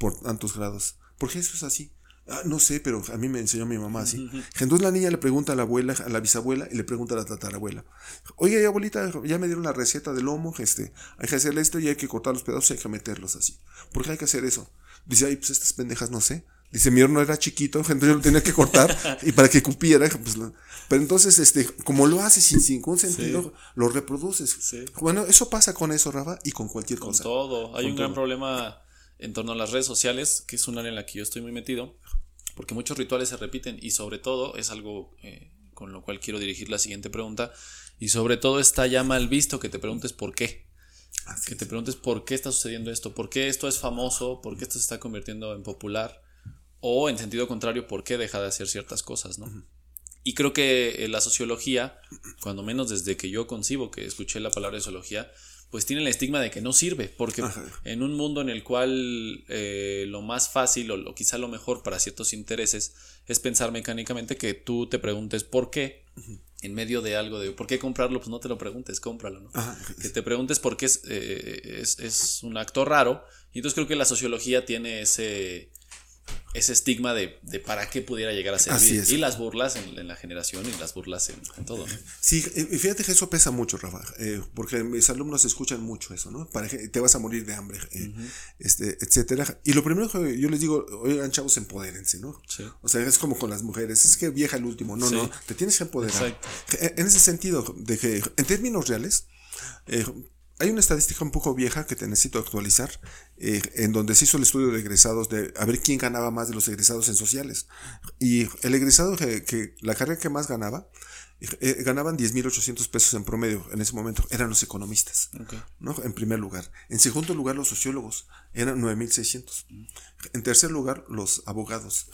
por tantos grados. ¿Por qué eso es así? Ah, no sé, pero a mí me enseñó mi mamá así. Entonces la niña le pregunta a la abuela, a la bisabuela, y le pregunta a la tatarabuela. Oye, abuelita, ya me dieron la receta del lomo, este, hay que hacerle esto y hay que cortar los pedazos y hay que meterlos así. ¿Por qué hay que hacer eso? Dice, ay, pues estas pendejas no sé. Dice, mi horno era chiquito, [laughs] entonces yo lo tenía que cortar y para que cupiera, [laughs] pues, pero entonces, este, como lo haces sin, ningún sentido, lo reproduces. Bueno, eso pasa con eso, Rafa, y con cualquier con cosa. Todo. Hay un gran problema en torno a las redes sociales, que es un área en la que yo estoy muy metido, porque muchos rituales se repiten y sobre todo es algo eh, con lo cual quiero dirigir la siguiente pregunta, y sobre todo está ya mal visto que te preguntes por qué. que te preguntes por qué está sucediendo esto, por qué esto es famoso, por qué esto se está convirtiendo en popular, o en sentido contrario, por qué deja de hacer ciertas cosas, ¿no? Y creo que eh, la sociología, cuando menos desde que yo concibo que escuché la palabra sociología, pues tiene el estigma de que no sirve, porque en un mundo en el cual eh, lo más fácil o, quizá lo mejor para ciertos intereses es pensar mecánicamente que tú te preguntes por qué en medio de algo de por qué comprarlo, pues no te lo preguntes, cómpralo, ¿no? Que te preguntes por qué es, eh, es, es un acto raro. Y entonces creo que la sociología tiene ese, ese estigma de, de, para qué pudiera llegar a servir. Y las burlas en, la generación y las burlas en, todo. ¿no? Sí, y fíjate que eso pesa mucho, Rafa, eh, porque mis alumnos escuchan mucho eso, ¿no? Para que te vas a morir de hambre, eh, este, etcétera. Y lo primero que yo les digo, oigan, chavos, empodérense, ¿no? O sea, es como con las mujeres, es que vieja el último, no, no, te tienes que empoderar. En ese sentido, de que en términos reales, eh, hay una estadística un poco vieja que te necesito actualizar, eh, en donde se hizo el estudio de egresados de a ver quién ganaba más de los egresados en sociales. Y el egresado que, la carrera que más ganaba, eh, ganaban 10.800 pesos en promedio en ese momento, eran los economistas, ¿no? En primer lugar. En segundo lugar, los sociólogos, eran 9.600. En tercer lugar, los abogados,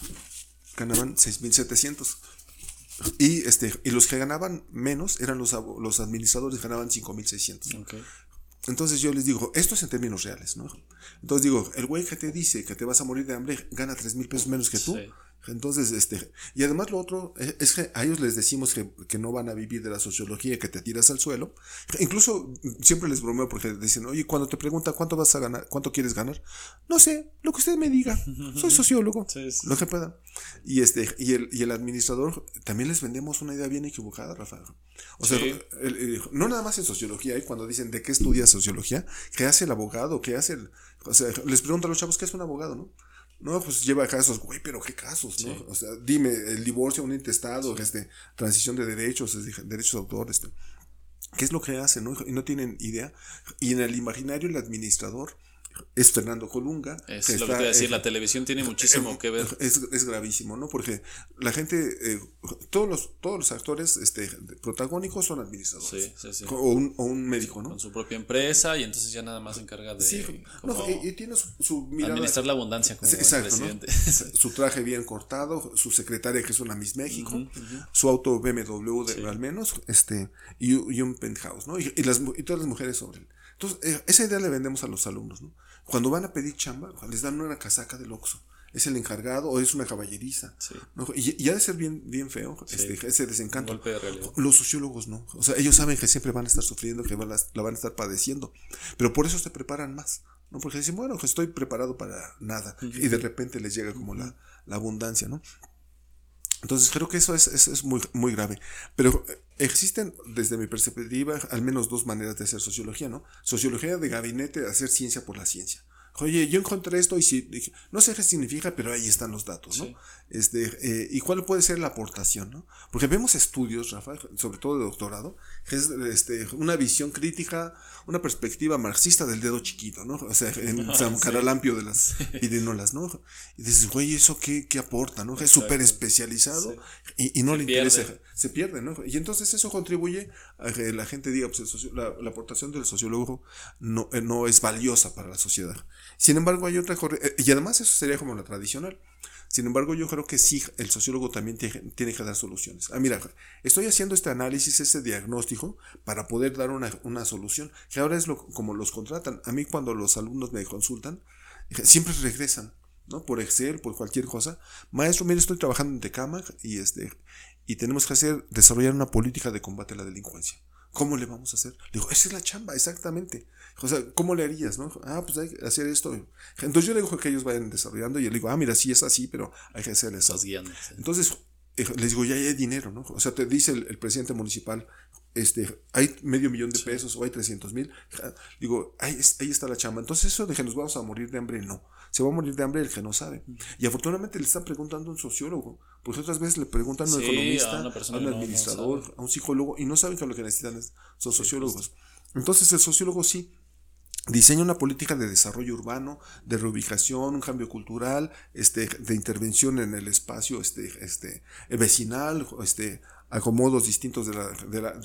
ganaban 6.700. Y, este, y los que ganaban menos eran los, los administradores, ganaban 5.600. Okay. Entonces yo les digo, esto es en términos reales, ¿no? Entonces digo, el güey que te dice que te vas a morir de hambre gana tres mil pesos menos que tú. Entonces, este, y además lo otro es que a ellos les decimos que, que, no van a vivir de la sociología, que te tiras al suelo. Incluso siempre les bromeo porque dicen, oye, cuando te pregunta cuánto vas a ganar, cuánto quieres ganar, no sé, lo que usted me diga, soy [laughs] sociólogo, lo que pueda. Y este, y el, y el administrador, también les vendemos una idea bien equivocada, Rafael. O sea, no nada más en sociología, ¿eh? cuando dicen de qué estudia sociología, qué hace el abogado, qué hace el, o sea, les preguntan a los chavos qué es un abogado, ¿no? No, pues lleva casos, güey, pero qué casos, ¿no? O sea, dime, el divorcio, un intestado, este, transición de derechos, derechos de autor, este. ¿Qué es lo que hacen, no? Y no tienen idea. Y en el imaginario, el administrador es Fernando Colunga. Es lo que te decir, la televisión tiene muchísimo que ver. [coughs] Es, gravísimo, ¿no? Porque la gente, eh, todos, los, todos los actores este, protagónicos son administradores. Sí, sí, sí. O un, o un médico, ¿no? Con su propia empresa y entonces ya nada más se encarga de... Sí, y, tiene su, mirada... Administrar la abundancia como presidente. [laughs] su traje bien cortado, su secretaria que es una Miss México, su auto BMW al menos, este, y, y, un penthouse, ¿no? Y, las, y todas las mujeres sobre él. Entonces, eh, esa idea le vendemos a los alumnos, ¿no? Cuando van a pedir chamba, les dan una casaca del Oxxo. Es el encargado o es una caballeriza. Y, ha de ser bien, bien feo este, ese desencanto. los sociólogos no. O sea, ellos saben que siempre van a estar sufriendo, que van la van a estar padeciendo. Pero por eso se preparan más. ¿no? Porque dicen, bueno, que estoy preparado para nada. Y de repente les llega como la, la abundancia, ¿no? Entonces creo que eso es, es, muy, muy grave. Pero eh, existen, desde mi perspectiva, al menos dos maneras de hacer sociología, ¿no? Sociología de gabinete, hacer ciencia por la ciencia. Oye, yo encontré esto y dije, no sé qué significa, pero ahí están los datos, ¿no? Este, eh, y cuál puede ser la aportación, ¿no? Porque vemos estudios, Rafa, sobre todo de doctorado, que es este, una visión crítica, una perspectiva marxista del dedo chiquito, ¿no? O sea, en [laughs] San Caralampio de las [laughs] pirinolas, ¿no? Y dices, güey, ¿eso qué, qué aporta, no? Es súper especializado y, y, no le interesa, se pierde, ¿no? Y entonces eso contribuye a que la gente diga, pues la, la, aportación del sociólogo no, eh, no es valiosa para la sociedad. Sin embargo, hay otra corriente, y además eso sería como la tradicional. Sin embargo, yo creo que sí, el sociólogo también tiene que dar soluciones. Ah, mira, estoy haciendo este análisis, este diagnóstico, para poder dar una, solución, que ahora es lo, como los contratan. A mí cuando los alumnos me consultan, siempre regresan, ¿no? Por Excel, por cualquier cosa. Maestro, mire, estoy trabajando en Tecama y, este, y tenemos que hacer, desarrollar una política de combate a la delincuencia. ¿Cómo le vamos a hacer? Le digo, esa es la chamba, exactamente. O sea, ¿cómo le harías? No? Ah, pues hay que hacer esto. Entonces yo le digo que ellos vayan desarrollando y le digo, ah, mira, sí es así, pero hay que hacerles. Estás guiando. Entonces, eh, les digo, ya hay dinero, ¿no? O sea, te dice el, presidente municipal, este, hay medio millón de pesos o hay 300 mil. Digo, ahí, ahí, está la chamba. Entonces, eso de que nos vamos a morir de hambre, no. Se va a morir de hambre el que no sabe. Y afortunadamente le están preguntando a un sociólogo. Porque otras veces le preguntan a un economista, a, un administrador, a un psicólogo, y no saben que lo que necesitan son sociólogos. Entonces, el sociólogo sí diseña una política de desarrollo urbano, de reubicación, un cambio cultural, este, de intervención en el espacio este, este, vecinal, este, acomodos distintos de la, de la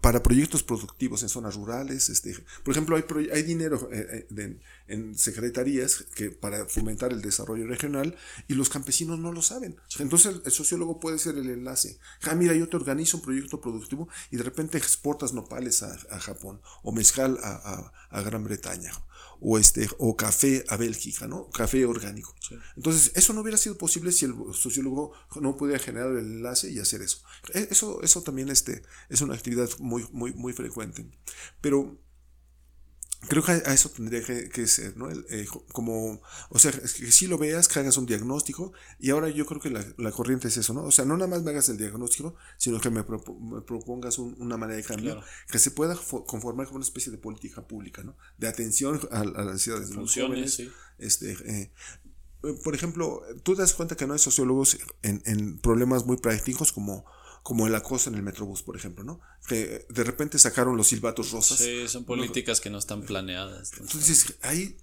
para proyectos productivos en zonas rurales. Este, por ejemplo, hay, hay dinero eh, eh, en secretarías que, para fomentar el desarrollo regional y los campesinos no lo saben. Entonces el, sociólogo puede ser el enlace. Ah, mira, yo te organizo un proyecto productivo y de repente exportas nopales a, a Japón o mezcal a, a, a Gran Bretaña o este o café a Bélgica, ¿no? Café orgánico. Entonces, eso no hubiera sido posible si el sociólogo no pudiera generar el enlace y hacer eso. E, eso eso también este es una actividad muy muy muy frecuente. Pero Creo que a eso tendría que, ser, ¿no? Eh, como, o sea, que si lo veas, que hagas un diagnóstico, y ahora yo creo que la, corriente es eso, ¿no? O sea, no nada más me hagas el diagnóstico, sino que me, propongas una manera de cambio, que se pueda conformar como una especie de política pública, ¿no? De atención a, las necesidades de los jóvenes. Este, eh, por ejemplo, tú te das cuenta que no hay sociólogos en, en problemas muy prácticos como como el acoso en el Metrobús, por ejemplo, ¿no? Que de repente sacaron los silbatos rosas. Sí, son políticas que no están planeadas. Entonces, ahí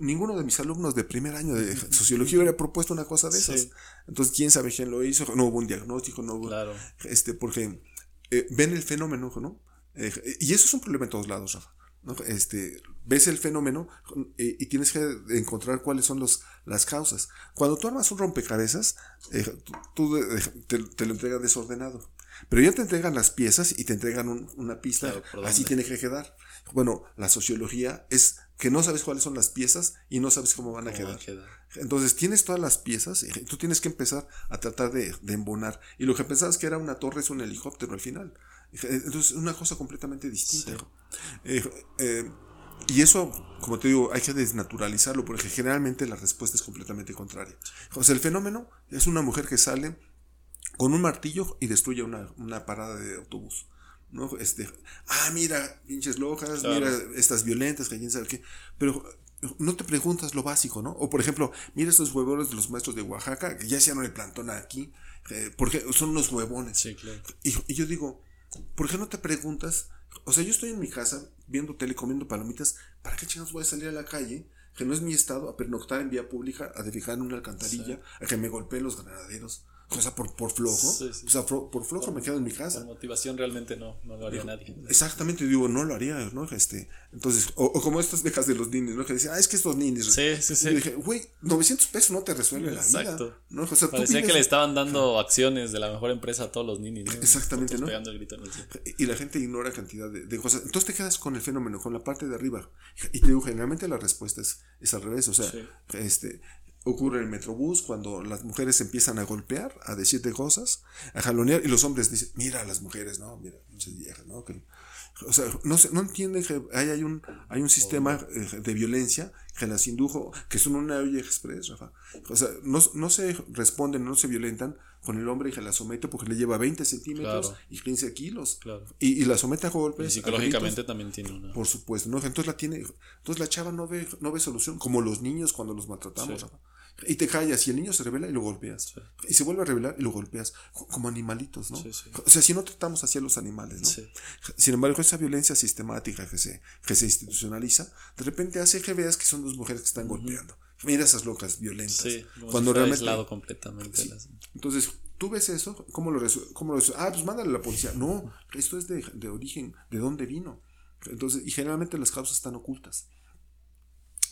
ninguno de mis alumnos de primer año de sociología hubiera propuesto una cosa de esas. Entonces, quién sabe quién lo hizo, no hubo un diagnóstico, no hubo. Claro. Este, porque eh, ven el fenómeno, ¿no? Eh, y eso es un problema en todos lados, Rafa. Este, ves el fenómeno eh, y, tienes que encontrar cuáles son los, las causas. Cuando tú armas un rompecabezas, eh, tú, te, lo entregan desordenado. Pero ya te entregan las piezas y te entregan una pista, así tiene que quedar. Bueno, la sociología es que no sabes cuáles son las piezas y no sabes cómo van a, quedar. Entonces tienes todas las piezas y tú tienes que empezar a tratar de, de embonar. Y lo que pensabas que era una torre es un helicóptero al final. Entonces, es una cosa completamente distinta. Eh, eh, y eso, como te digo, hay que desnaturalizarlo porque generalmente la respuesta es completamente contraria. O sea, el fenómeno es una mujer que sale con un martillo y destruye una, parada de autobús. ¿no? Este, ah, mira, pinches lojas, mira, estas violentas, que quién sabe qué. Pero no te preguntas lo básico, ¿no? O por ejemplo, mira estos huevones de los maestros de Oaxaca, que ya hicieron el plantón aquí, eh, porque son unos huevones. Sí, claro. y yo digo, ¿Por qué no te preguntas? O sea, yo estoy en mi casa viendo tele, comiendo palomitas. ¿Para qué chingados voy a salir a la calle? Que no es mi estado a pernoctar en vía pública, a defijar en una alcantarilla, a que me golpeen los granaderos. O sea, por, por flojo. O sea, por flojo me quedo en mi casa. Por motivación realmente no, no lo haría nadie. Exactamente, digo, no lo haría, ¿no? Este, entonces, o, como estas viejas de los ninis, ¿no? Que decían, ah, es que estos ninis. Sí, sí, sí. Y dije, güey, 900 pesos no te resuelve la vida. ¿no? O sea, Parecía que le estaban dando acciones de la mejor empresa a todos los ninis, ¿no? Exactamente, ¿no? Pegando el grito en el y la gente ignora cantidad de, de, cosas. Entonces te quedas con el fenómeno, con la parte de arriba. Y te digo, generalmente la respuesta es, es al revés. O sea, este, ocurre en el metrobús cuando las mujeres empiezan a golpear, a decirte cosas, a jalonear y los hombres dicen, mira las mujeres, no, mira, muchas viejas, ¿no? o sea, no, no entienden que hay, hay, un, hay un sistema eh, de violencia que las indujo, que son una olla express, Rafa. O sea, no, no se responden, no se violentan con el hombre y que la somete porque le lleva 20 centímetros y 15 kilos. Y, y, la somete a golpes. Y psicológicamente también tiene una. Por supuesto, ¿no? Entonces la tiene, entonces la chava no ve, no ve solución, como los niños cuando los maltratamos, Rafa. Y te callas y el niño se revela y lo golpeas. Y se vuelve a revelar y lo golpeas. Como animalitos, ¿no? O sea, si no tratamos así a los animales, ¿no? Sin embargo, esa violencia sistemática que se, que se institucionaliza, de repente hace que veas que son dos mujeres que están golpeando. Mira esas locas violentas. Sí, cuando realmente. aislado completamente. Entonces, tú ves eso, ¿cómo lo, cómo lo Ah, pues mándale a la policía. No, esto es de, de origen, de dónde vino. Entonces, y generalmente las causas están ocultas.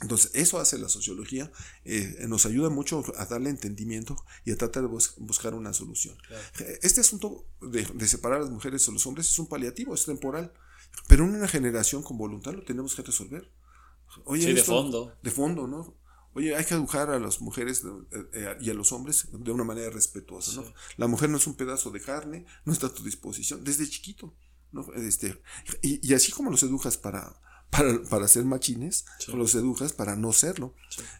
Entonces, eso hace la sociología, eh, nos ayuda mucho a darle entendimiento y a tratar de buscar una solución. Este asunto de, separar a las mujeres o los hombres es un paliativo, es temporal, pero en una generación con voluntad lo tenemos que resolver. Oye, sí, de fondo. De fondo, ¿no? Oye, hay que educar a las mujeres eh, eh, y a los hombres de una manera respetuosa, ¿no? La mujer no es un pedazo de carne, no está a tu disposición, desde chiquito. ¿no? Este, y, así como los educas para, para, para ser machines, los educas para no serlo.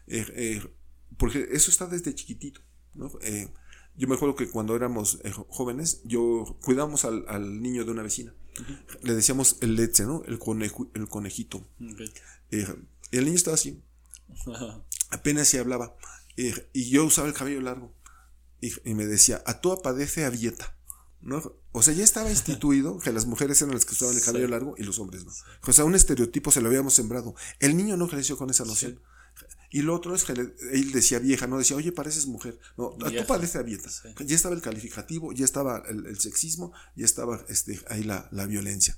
Eh, eh, porque eso está desde chiquitito. ¿no? Eh, yo me acuerdo que cuando éramos jóvenes, yo cuidábamos al, al, niño de una vecina. Le decíamos el leche, ¿no? El, conejo, el conejito. el niño estaba así. [laughs] Apenas se hablaba. y yo usaba el cabello largo. Y, me decía, a toda padece avieta. ¿No? O sea, ya estaba [laughs] instituido que las mujeres eran las que usaban el cabello largo y los hombres no. O sea, un estereotipo se lo habíamos sembrado. El niño no creció con esa noción. Y lo otro es que él decía vieja, no decía, oye, pareces mujer. No, tú pareces avieta. Ya estaba el calificativo, ya estaba el, sexismo, ya estaba este, ahí la, violencia.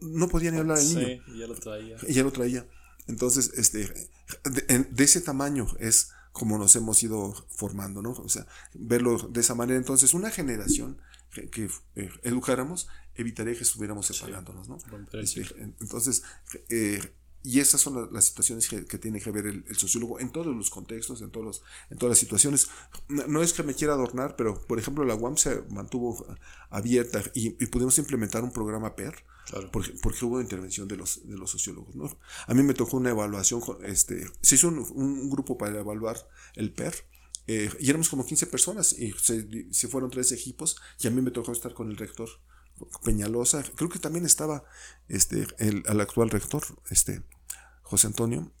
No podía ni hablar el niño. Sí, ya lo traía. Ya lo traía. Entonces, este, de, de ese tamaño es como nos hemos ido formando, ¿no? O sea, verlo de esa manera. Entonces, una generación que, eh, educáramos evitaría que estuviéramos separándonos, ¿no? Este, entonces, eh, y esas son las, situaciones que, tiene que ver el, sociólogo en todos los contextos, en, todos en todas las situaciones. No, es que me quiera adornar, pero por ejemplo la UAM se mantuvo abierta y, pudimos implementar un programa PER porque, porque, hubo intervención de los, de los sociólogos. ¿no? A mí me tocó una evaluación, este, se hizo un, grupo para evaluar el PER. Eh, y éramos como 15 personas y se, fueron tres equipos y a mí me tocó estar con el rector Peñalosa, creo que también estaba este, el, actual rector, este, José Antonio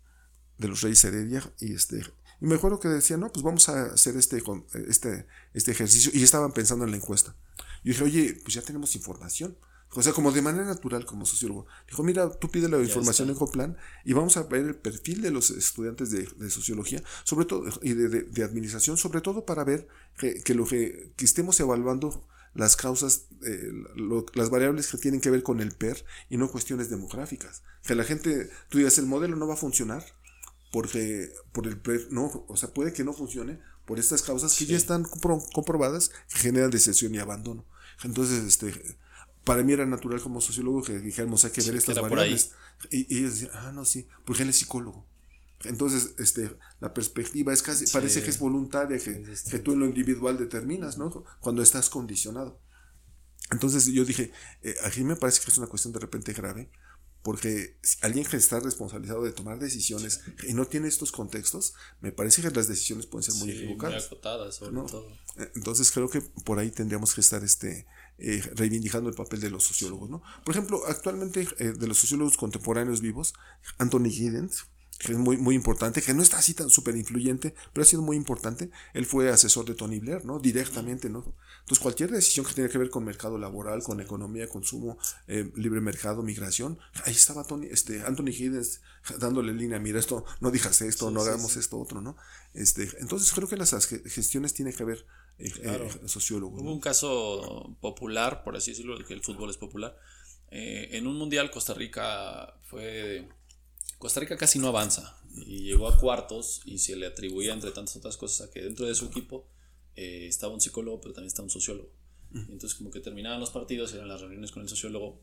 de los Reyes Heredia, y este, y me acuerdo que decía, no, pues vamos a hacer este, este, este ejercicio, y estaban pensando en la encuesta. Yo dije, oye, pues ya tenemos información. O sea, como de manera natural, como sociólogo. Dijo, mira, tú pide la información en Coplan y vamos a ver el perfil de los estudiantes de, sociología, sobre todo, y de, administración, sobre todo para ver que, que lo que, que estemos evaluando las causas, eh, las variables que tienen que ver con el PER y no cuestiones demográficas. Que la gente, tú digas, el modelo no va a funcionar porque por el PER, no, o sea, puede que no funcione por estas causas que ya están comprobadas que generan decepción y abandono. Entonces, este, para mí era natural como sociólogo que dijéramos hay que ver estas variables. Y, y ellos decían, ah, no, sí, porque él es psicólogo. Entonces, este, la perspectiva es casi, parece que es voluntaria, que, que, tú en lo individual determinas, ¿no? Cuando estás condicionado. Entonces yo dije, eh, aquí me parece que es una cuestión de repente grave, porque alguien que está responsabilizado de tomar decisiones y no tiene estos contextos, me parece que las decisiones pueden ser muy equivocadas. sobre todo. Entonces creo que por ahí tendríamos que estar este, eh, reivindicando el papel de los sociólogos, ¿no? Por ejemplo, actualmente de los sociólogos contemporáneos vivos, Anthony Giddens, que es muy, muy importante, que no está así tan súper influyente, pero ha sido muy importante. Él fue asesor de Tony Blair, ¿no? Directamente, ¿no? Entonces, cualquier decisión que tenga que ver con mercado laboral, con economía, consumo, eh, libre mercado, migración, ahí estaba Tony, este, Anthony Hiddens dándole línea, mira, esto, no digas esto, no hagamos esto, otro, ¿no? Este, entonces, creo que las gestiones tienen que ver eh, eh sociólogo. Hubo un caso popular, por así decirlo, que el fútbol es popular. Eh, en un mundial Costa Rica fue Costa Rica casi no avanza y llegó a cuartos y se le atribuía, entre tantas otras cosas, a que dentro de su equipo eh, estaba un psicólogo, pero también estaba un sociólogo. entonces, como que terminaban los partidos, eran las reuniones con el sociólogo,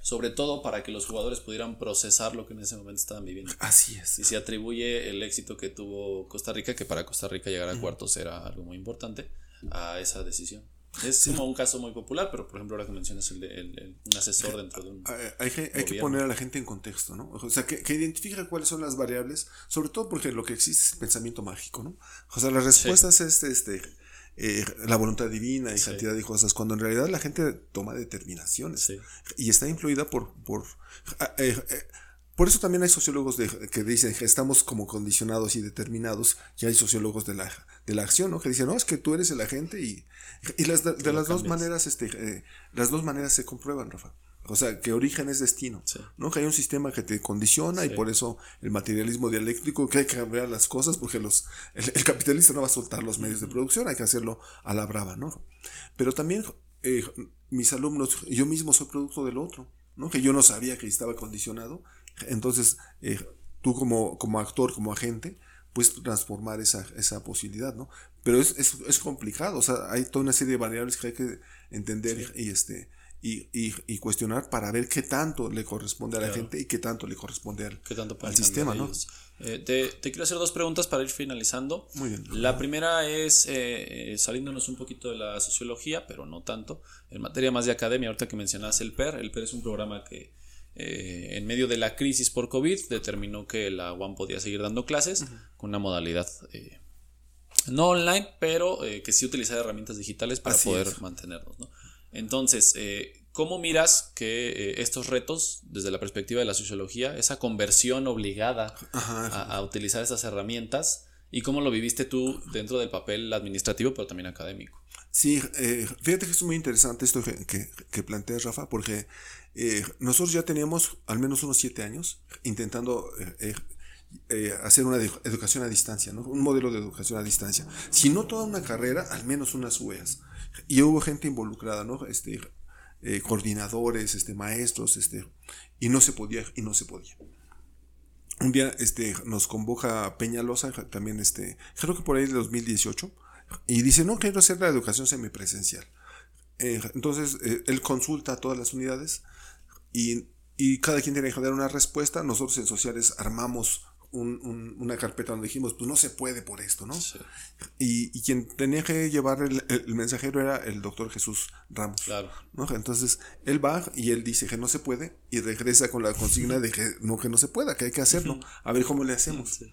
sobre todo para que los jugadores pudieran procesar lo que en ese momento estaban viviendo. Así es. Y se atribuye el éxito que tuvo Costa Rica, que para Costa Rica llegar a cuartos era algo muy importante, a esa decisión. Es como un caso muy popular, pero por ejemplo ahora que mencionas el, el, un asesor dentro de un... Hay, que, hay que poner a la gente en contexto, ¿no? O sea, que, que identifique cuáles son las variables, sobre todo porque lo que existe es pensamiento mágico, ¿no? O sea, las respuestas es este, eh, la voluntad divina y cantidad de cosas, cuando en realidad la gente toma determinaciones y está influida por... por ah, eh, eh, por eso también hay sociólogos que dicen que estamos como condicionados y determinados, y hay sociólogos de la, de la acción, ¿no? Que dicen, no, es que tú eres el agente y, y las, de, las dos maneras, este, eh, las dos maneras se comprueban, Rafa. O sea, que origen es destino, ¿no? Que hay un sistema que te condiciona y por eso el materialismo dialéctico, que hay que cambiar las cosas porque los, el, capitalista no va a soltar los medios de producción, hay que hacerlo a la brava, ¿no? Pero también eh, mis alumnos, yo mismo soy producto del otro, ¿no? Que yo no sabía que estaba condicionado entonces, eh, tú como, como actor, como agente, puedes transformar esa, esa posibilidad, ¿no? Pero es, es, es, complicado, o sea, hay toda una serie de variables que hay que entender y, este, y, y, cuestionar para ver qué tanto le corresponde a la gente y qué tanto le corresponde al, al sistema, ¿no? Eh, te, te, quiero hacer dos preguntas para ir finalizando. Muy bien. La primera es, eh, saliéndonos un poquito de la sociología, pero no tanto, en materia más de academia, ahorita que mencionas el PER, el PER es un programa que eh, en medio de la crisis por COVID determinó que la UAM podía seguir dando clases con una modalidad no online, pero que sí utilizar herramientas digitales para poder mantenernos. ¿no? Entonces, ¿Cómo miras que eh, estos retos, desde la perspectiva de la sociología, esa conversión obligada a, utilizar estas herramientas, y cómo lo viviste tú dentro del papel administrativo, pero también académico? Sí, eh, fíjate que es muy interesante esto que, que, planteas, Rafa, porque eh, nosotros ya teníamos al menos unos siete años intentando hacer una educación a distancia, un modelo de educación a distancia. Si no toda una carrera, al menos unas UEAs. Y hubo gente involucrada, ¿no? Este, eh, coordinadores, este, maestros, este, y no se podía, y no se podía. Un día este, nos convoca Peñalosa, también este, creo que por ahí de 2018, y dice, no, quiero hacer la educación semipresencial. Eh, entonces, eh, él consulta a todas las unidades y, y cada quien tiene que dar una respuesta. Nosotros en sociales armamos una carpeta donde dijimos, pues no se puede por esto, ¿no? Y, quien tenía que llevar el, mensajero era el doctor Jesús Ramos. Claro. ¿no? Entonces, él va y él dice que no se puede y regresa con la consigna de que no, que no se pueda, que hay que hacerlo, a ver cómo le hacemos.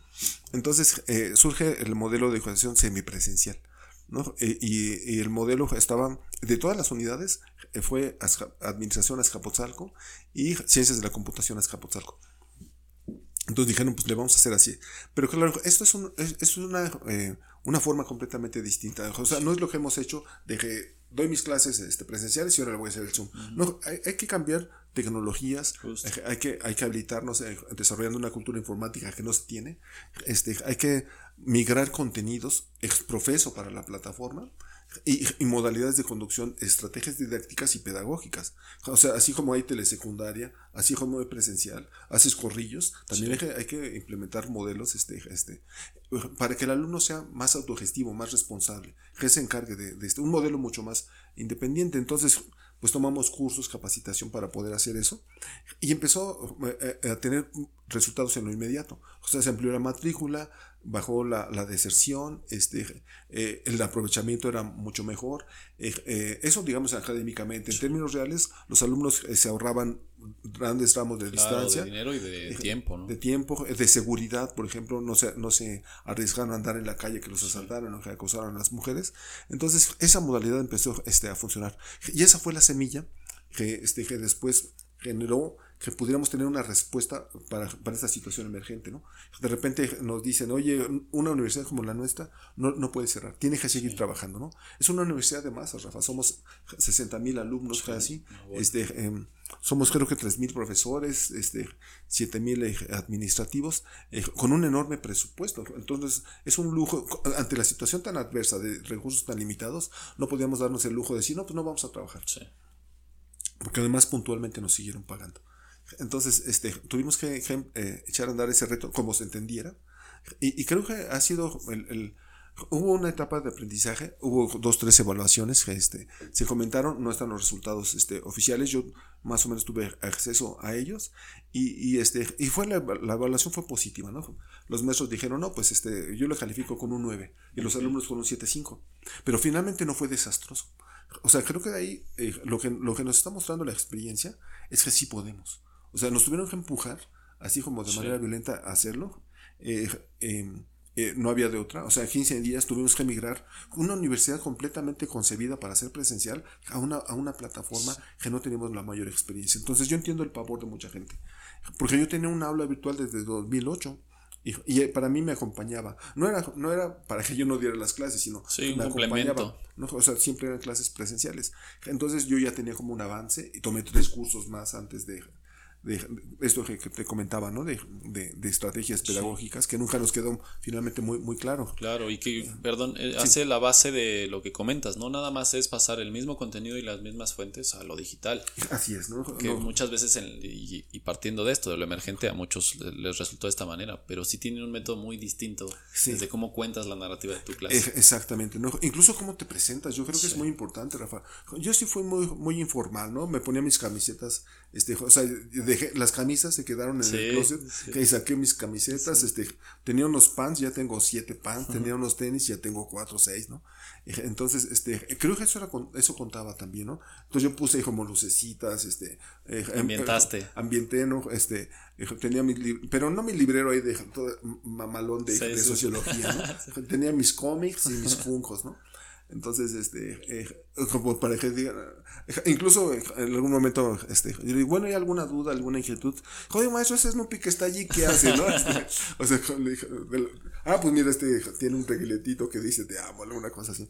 Entonces, eh, surge el modelo de educación semipresencial. ¿No? E, y, el modelo estaba, de todas las unidades, eh, fue Administración Azcapotzalco y Ciencias de la Computación Azcapotzalco. Entonces dijeron, pues le vamos a hacer así. Pero claro, esto es, un, es, una, eh, una forma completamente distinta. O sea, no es lo que hemos hecho de que doy mis clases este, presenciales y ahora le voy a hacer el Zoom. No, hay, que cambiar tecnologías, hay, que, hay que habilitarnos eh, desarrollando una cultura informática que no se tiene. Este, hay que migrar contenidos exprofeso para la plataforma y, modalidades de conducción, estrategias didácticas y pedagógicas. O sea, así como hay telesecundaria, así como hay presencial, haces corrillos, también hay, que, implementar modelos este, este, para que el alumno sea más autogestivo, más responsable, que se encargue de, este, un modelo mucho más independiente. Entonces, pues tomamos cursos, capacitación para poder hacer eso y empezó eh, eh, a tener resultados en lo inmediato. O sea, se amplió la matrícula, bajó la, deserción, este, eh, el aprovechamiento era mucho mejor. eso, digamos, académicamente. En términos reales, los alumnos se ahorraban grandes ramos de distancia. De dinero y de tiempo, ¿no? De tiempo, de seguridad, por ejemplo, no se, no se arriesgaron a andar en la calle que los asaltaran o que acosaran a las mujeres. Entonces, esa modalidad empezó este, a funcionar. Y esa fue la semilla que, este, que después generó que pudiéramos tener una respuesta para, para, esta situación emergente, ¿no? De repente nos dicen, oye, una universidad como la nuestra no, no puede cerrar, tiene que seguir trabajando, ¿no? Es una universidad de masas, Rafa, somos 60 mil alumnos casi, este, em, somos creo que 3 mil profesores, este, 7 mil eh, administrativos, eh, con un enorme presupuesto. Entonces, es un lujo, ante la situación tan adversa de recursos tan limitados, no podíamos darnos el lujo de decir, no, pues no vamos a trabajar. Porque además puntualmente nos siguieron pagando. Entonces, este, tuvimos que, eh, echar a andar ese reto como se entendiera. Y, creo que ha sido el, Hubo una etapa de aprendizaje, hubo dos, tres evaluaciones que este, se comentaron, no están los resultados este, oficiales, yo más o menos tuve acceso a ellos y, este, y fue la, evaluación fue positiva, ¿no? Los maestros dijeron, no, pues este, yo lo califico con un 9 y los alumnos con un 7.5, pero finalmente no fue desastroso. O sea, creo que de ahí eh, lo, que, lo que nos está mostrando la experiencia es que sí podemos. O sea, nos tuvieron que empujar, así como de manera violenta, a hacerlo. Eh, em, eh, no había de otra. O sea, 15 días tuvimos que emigrar una universidad completamente concebida para ser presencial a una, a una plataforma que no teníamos la mayor experiencia. Entonces yo entiendo el pavor de mucha gente. Porque yo tenía una aula virtual desde 2008. Y, y, para mí me acompañaba. No era, no era para que yo no diera las clases, sino me acompañaba. O sea, siempre eran clases presenciales. Entonces yo ya tenía como un avance y tomé tres cursos más antes de, de, esto que, te comentaba, ¿no? De, de, estrategias pedagógicas que nunca nos quedó finalmente muy, muy claro. Claro, y que, perdón, eh, hace la base de lo que comentas, ¿no? Nada más es pasar el mismo contenido y las mismas fuentes a lo digital. Así es, ¿no? Que muchas veces, y, partiendo de esto, de lo emergente, a muchos les resultó de esta manera, pero sí tienen un método muy distinto desde cómo cuentas la narrativa de tu clase. Exactamente, ¿no? Incluso cómo te presentas, yo creo que es muy importante, Rafa. Yo sí fui muy, muy informal, ¿no? Me ponía mis camisetas, este, o sea, dejé, las camisas se quedaron en el closet, y saqué mis camisetas, este, tenía unos pants, ya tengo siete pants, tenía unos tenis, ya tengo cuatro o seis, ¿no? Entonces, este, creo que eso era eso contaba también, ¿no? Entonces yo puse como lucecitas, este, eh, em, ambientaste. Eh, ambienté, ¿no? Este, tenía mi, pero no mi librero ahí de todo mamalón de, de sociología, ¿no? [laughs] tenía mis cómics y mis funcos, ¿no? Entonces, este, eh, como para que digan, incluso en algún momento, este, yo digo, bueno, ¿hay alguna duda, alguna inquietud? Joder, maestro, ese Snoopy que está allí, ¿qué hace, no? [laughs] Este, o sea, le dije, ah, pues mira, este tiene un reguiletito que dice te amo, alguna cosa así.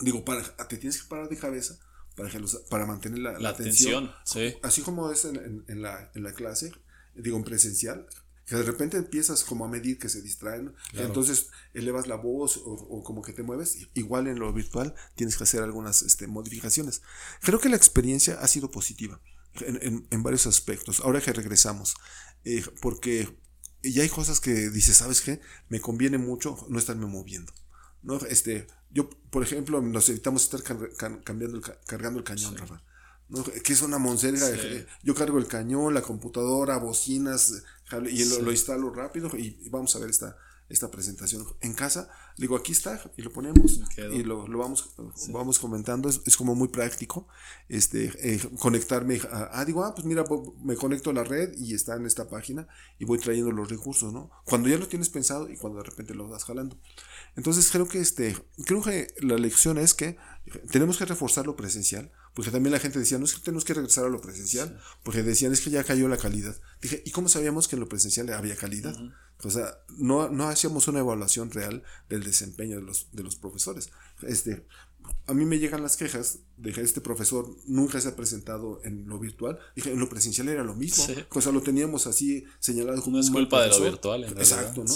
Digo, para, te tienes que parar de cabeza para, para mantener la, la, atención. sí. Así como es en, en, la, en la clase, digo, en presencial, que de repente empiezas como a medir que se distraen, entonces elevas la voz o, como que te mueves, igual en lo virtual tienes que hacer algunas este, modificaciones. Creo que la experiencia ha sido positiva en, en, varios aspectos, ahora que regresamos, eh, porque ya hay cosas que dices, ¿sabes qué? Me conviene mucho no estarme moviendo. ¿no? Este, yo, por ejemplo, nos evitamos estar cambiando cargando el cañón, Rafa. Que es una monserga. Yo cargo el cañón, la computadora, bocinas, y lo, instalo rápido y, vamos a ver esta, esta presentación en casa. Digo, aquí está, y lo ponemos y lo, lo vamos, vamos comentando. Es, es, como muy práctico. Este, eh, conectarme. A, ah, digo, ah, pues mira, me conecto a la red y está en esta página y voy trayendo los recursos, ¿no? Cuando ya lo tienes pensado y cuando de repente lo vas jalando. Entonces creo que este, creo que la lección es que tenemos que reforzar lo presencial, porque también la gente decía, no es que tenemos que regresar a lo presencial, porque decían, es que ya cayó la calidad. Dije, ¿y cómo sabíamos que en lo presencial había calidad? O sea, no, no hacíamos una evaluación real del desempeño de los, de los profesores. Este, a mí me llegan las quejas de que este profesor nunca se ha presentado en lo virtual. Dije, en lo presencial era lo mismo. O sea, lo teníamos así señalado como no es culpa de lo virtual. Exacto, ¿no?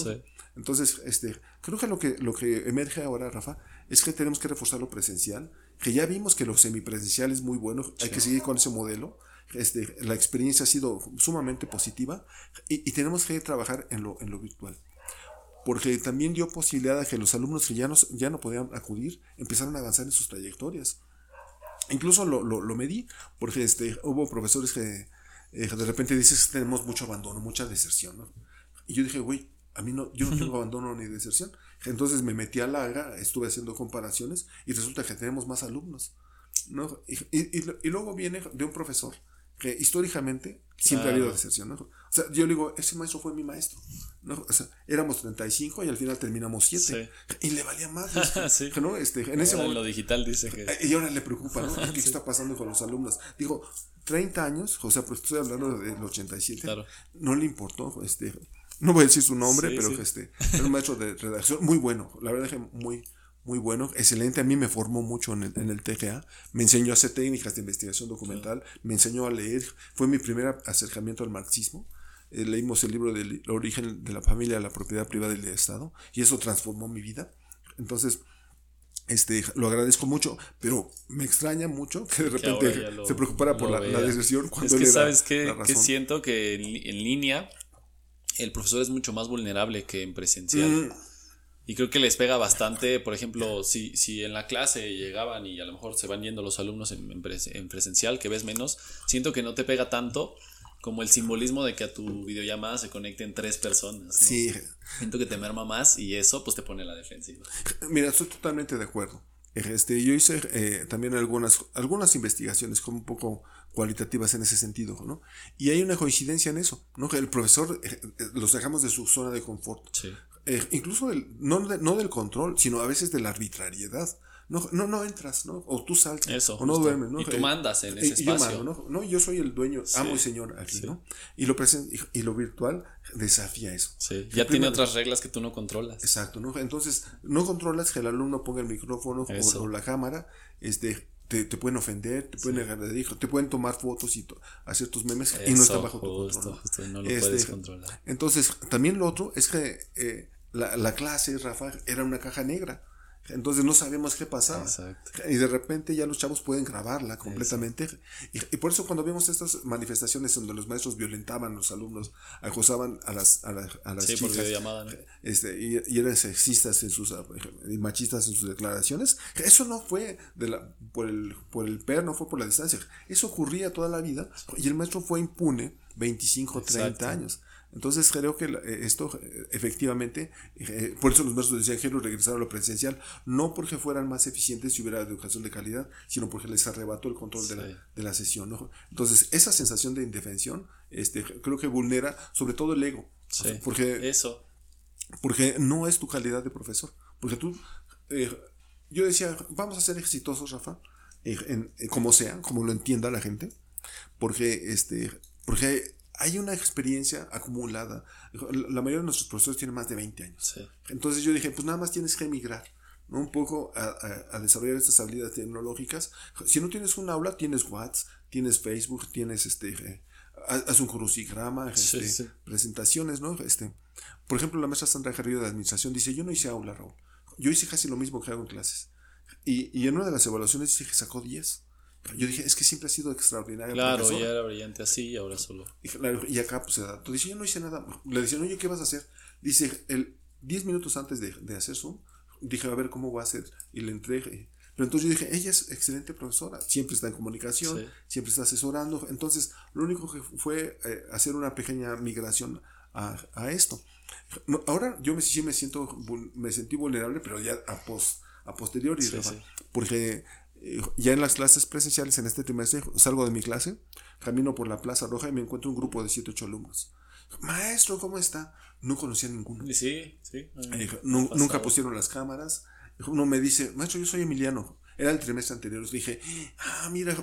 Entonces, este, creo que lo que lo que emerge ahora, Rafa, es que tenemos que reforzar lo presencial, que ya vimos que lo semipresencial es muy bueno, hay que seguir con ese modelo. Este, la experiencia ha sido sumamente positiva y, tenemos que trabajar en lo, en lo virtual porque también dio posibilidad a que los alumnos que ya no, ya no podían acudir empezaron a avanzar en sus trayectorias. Incluso lo, lo, lo medí, porque este, hubo profesores que eh, de repente dices que tenemos mucho abandono, mucha deserción. ¿no? Y yo dije, güey, a mí no, yo no tengo [laughs] abandono ni deserción. Entonces me metí a la AGA, estuve haciendo comparaciones y resulta que tenemos más alumnos. ¿no? Y, y, y, luego viene de un profesor que históricamente siempre ha habido deserción. ¿no? O sea, yo le digo, ese maestro fue mi maestro. ¿no? O sea, éramos 35 y al final terminamos 7. Y le valía más. [laughs] sí. ¿no? este, en ese momento, lo digital dice que... Y ahora le preocupa, ¿no? [laughs] ¿Qué está pasando con los alumnos? Digo, 30 años, o sea, pues estoy hablando del 87. Claro. No le importó, este no voy a decir su nombre, pero este, era un maestro de redacción muy bueno, la verdad que muy, muy bueno, excelente, a mí me formó mucho en el, en el TGA, me enseñó a hacer técnicas de investigación documental, me enseñó a leer, fue mi primer acercamiento al marxismo, eh, leímos el libro del origen de la familia la propiedad privada del Estado, y eso transformó mi vida, entonces... Este, lo agradezco mucho, pero me extraña mucho que de repente se preocupara por la, la, deserción cuando es que sabes que, que siento que en línea el profesor es mucho más vulnerable que en presencial. Mm. Y creo que les pega bastante, por ejemplo, si, si en la clase llegaban y a lo mejor se van yendo los alumnos en, presencial, que ves menos, siento que no te pega tanto como el simbolismo de que a tu videollamada se conecten tres personas. Sí. Siento que te merma más y eso pues te pone la defensiva. Mira, estoy totalmente de acuerdo. Este, yo hice eh, también algunas, algunas investigaciones como un poco cualitativas en ese sentido, ¿no? Y hay una coincidencia en eso, ¿no? Que el profesor eh, eh, los dejamos de su zona de confort. Eh, incluso no, no del control, sino a veces de la arbitrariedad. No, no, no entras, ¿no? O tú saltas, o no duermes, ¿no? Y tú mandas en ese espacio. Yo ¿no? Yo soy el dueño, amo y señor aquí, ¿no? Y lo, y, lo virtual desafía eso. Sí, ya tiene otras reglas que tú no controlas. Exacto, ¿no? Entonces, no controlas que el alumno ponga el micrófono o, la cámara, este, te, te, pueden ofender, te pueden sí. te pueden tomar fotos y hacer tus memes y no está bajo tu control. Justo, no lo este, puedes controlar. Entonces, también lo otro es que eh, la, la, clase, Rafa, era una caja negra. Entonces no sabemos qué pasaba. Y de repente ya los chavos pueden grabarla completamente. Y, por eso cuando vemos estas manifestaciones donde los maestros violentaban a los alumnos, acosaban a las, a, a las chicas. Este, y, eran sexistas en sus, y machistas en sus declaraciones. Eso no fue de la, por, el, por el PER, no fue por la distancia. Eso ocurría toda la vida y el maestro fue impune 25, 30 años. Entonces creo que eh, esto eh, efectivamente, eh, por eso los maestros decían que regresaron a lo presencial, no porque fueran más eficientes si hubiera educación de calidad, sino porque les arrebató el control de, la, de, la, sesión. ¿no? Entonces esa sensación de indefensión este, creo que vulnera sobre todo el ego. porque, eso. Porque no es tu calidad de profesor. Porque tú, yo decía, vamos a ser exitosos, Rafa, en, como sea, como lo entienda la gente, porque, este, porque hay una experiencia acumulada. La mayoría de nuestros profesores tienen más de 20 años. Entonces yo dije, pues nada más tienes que emigrar. ¿no? un poco a, desarrollar estas habilidades tecnológicas. Si no tienes un aula, tienes WhatsApp, tienes Facebook, tienes este, eh, haz un crucigrama, este, presentaciones, ¿no? Este, por ejemplo, la maestra Sandra Carrillo de Administración dice, yo no hice aula, Raúl. Yo hice casi lo mismo que hago en clases. Y, y en una de las evaluaciones dice que sacó 10. Yo dije, es que siempre ha sido extraordinario. Claro, ya era brillante así y ahora solo. Y, acá pues se da. Dice, yo no hice nada. Le decían, oye, ¿qué vas a hacer? Dice, el 10 minutos antes de, de hacer Zoom, dije, a ver cómo va a hacer. Y le entregué. Pero entonces yo dije, ella es excelente profesora, siempre está en comunicación, siempre está asesorando. Entonces, lo único que fue eh, hacer una pequeña migración a, a esto. ahora yo me, sí me siento, me sentí vulnerable, pero ya a, post, a posteriori, sí, porque eh, ya en las clases presenciales en este trimestre salgo de mi clase, camino por la Plaza Roja y me encuentro un grupo de 7, 8 alumnos. Maestro, ¿cómo está? No conocía a ninguno. Sí, sí. Eh, nunca pusieron las cámaras. Uno me dice, maestro, yo soy Emiliano. Era el trimestre anterior. Dije, ah, mira,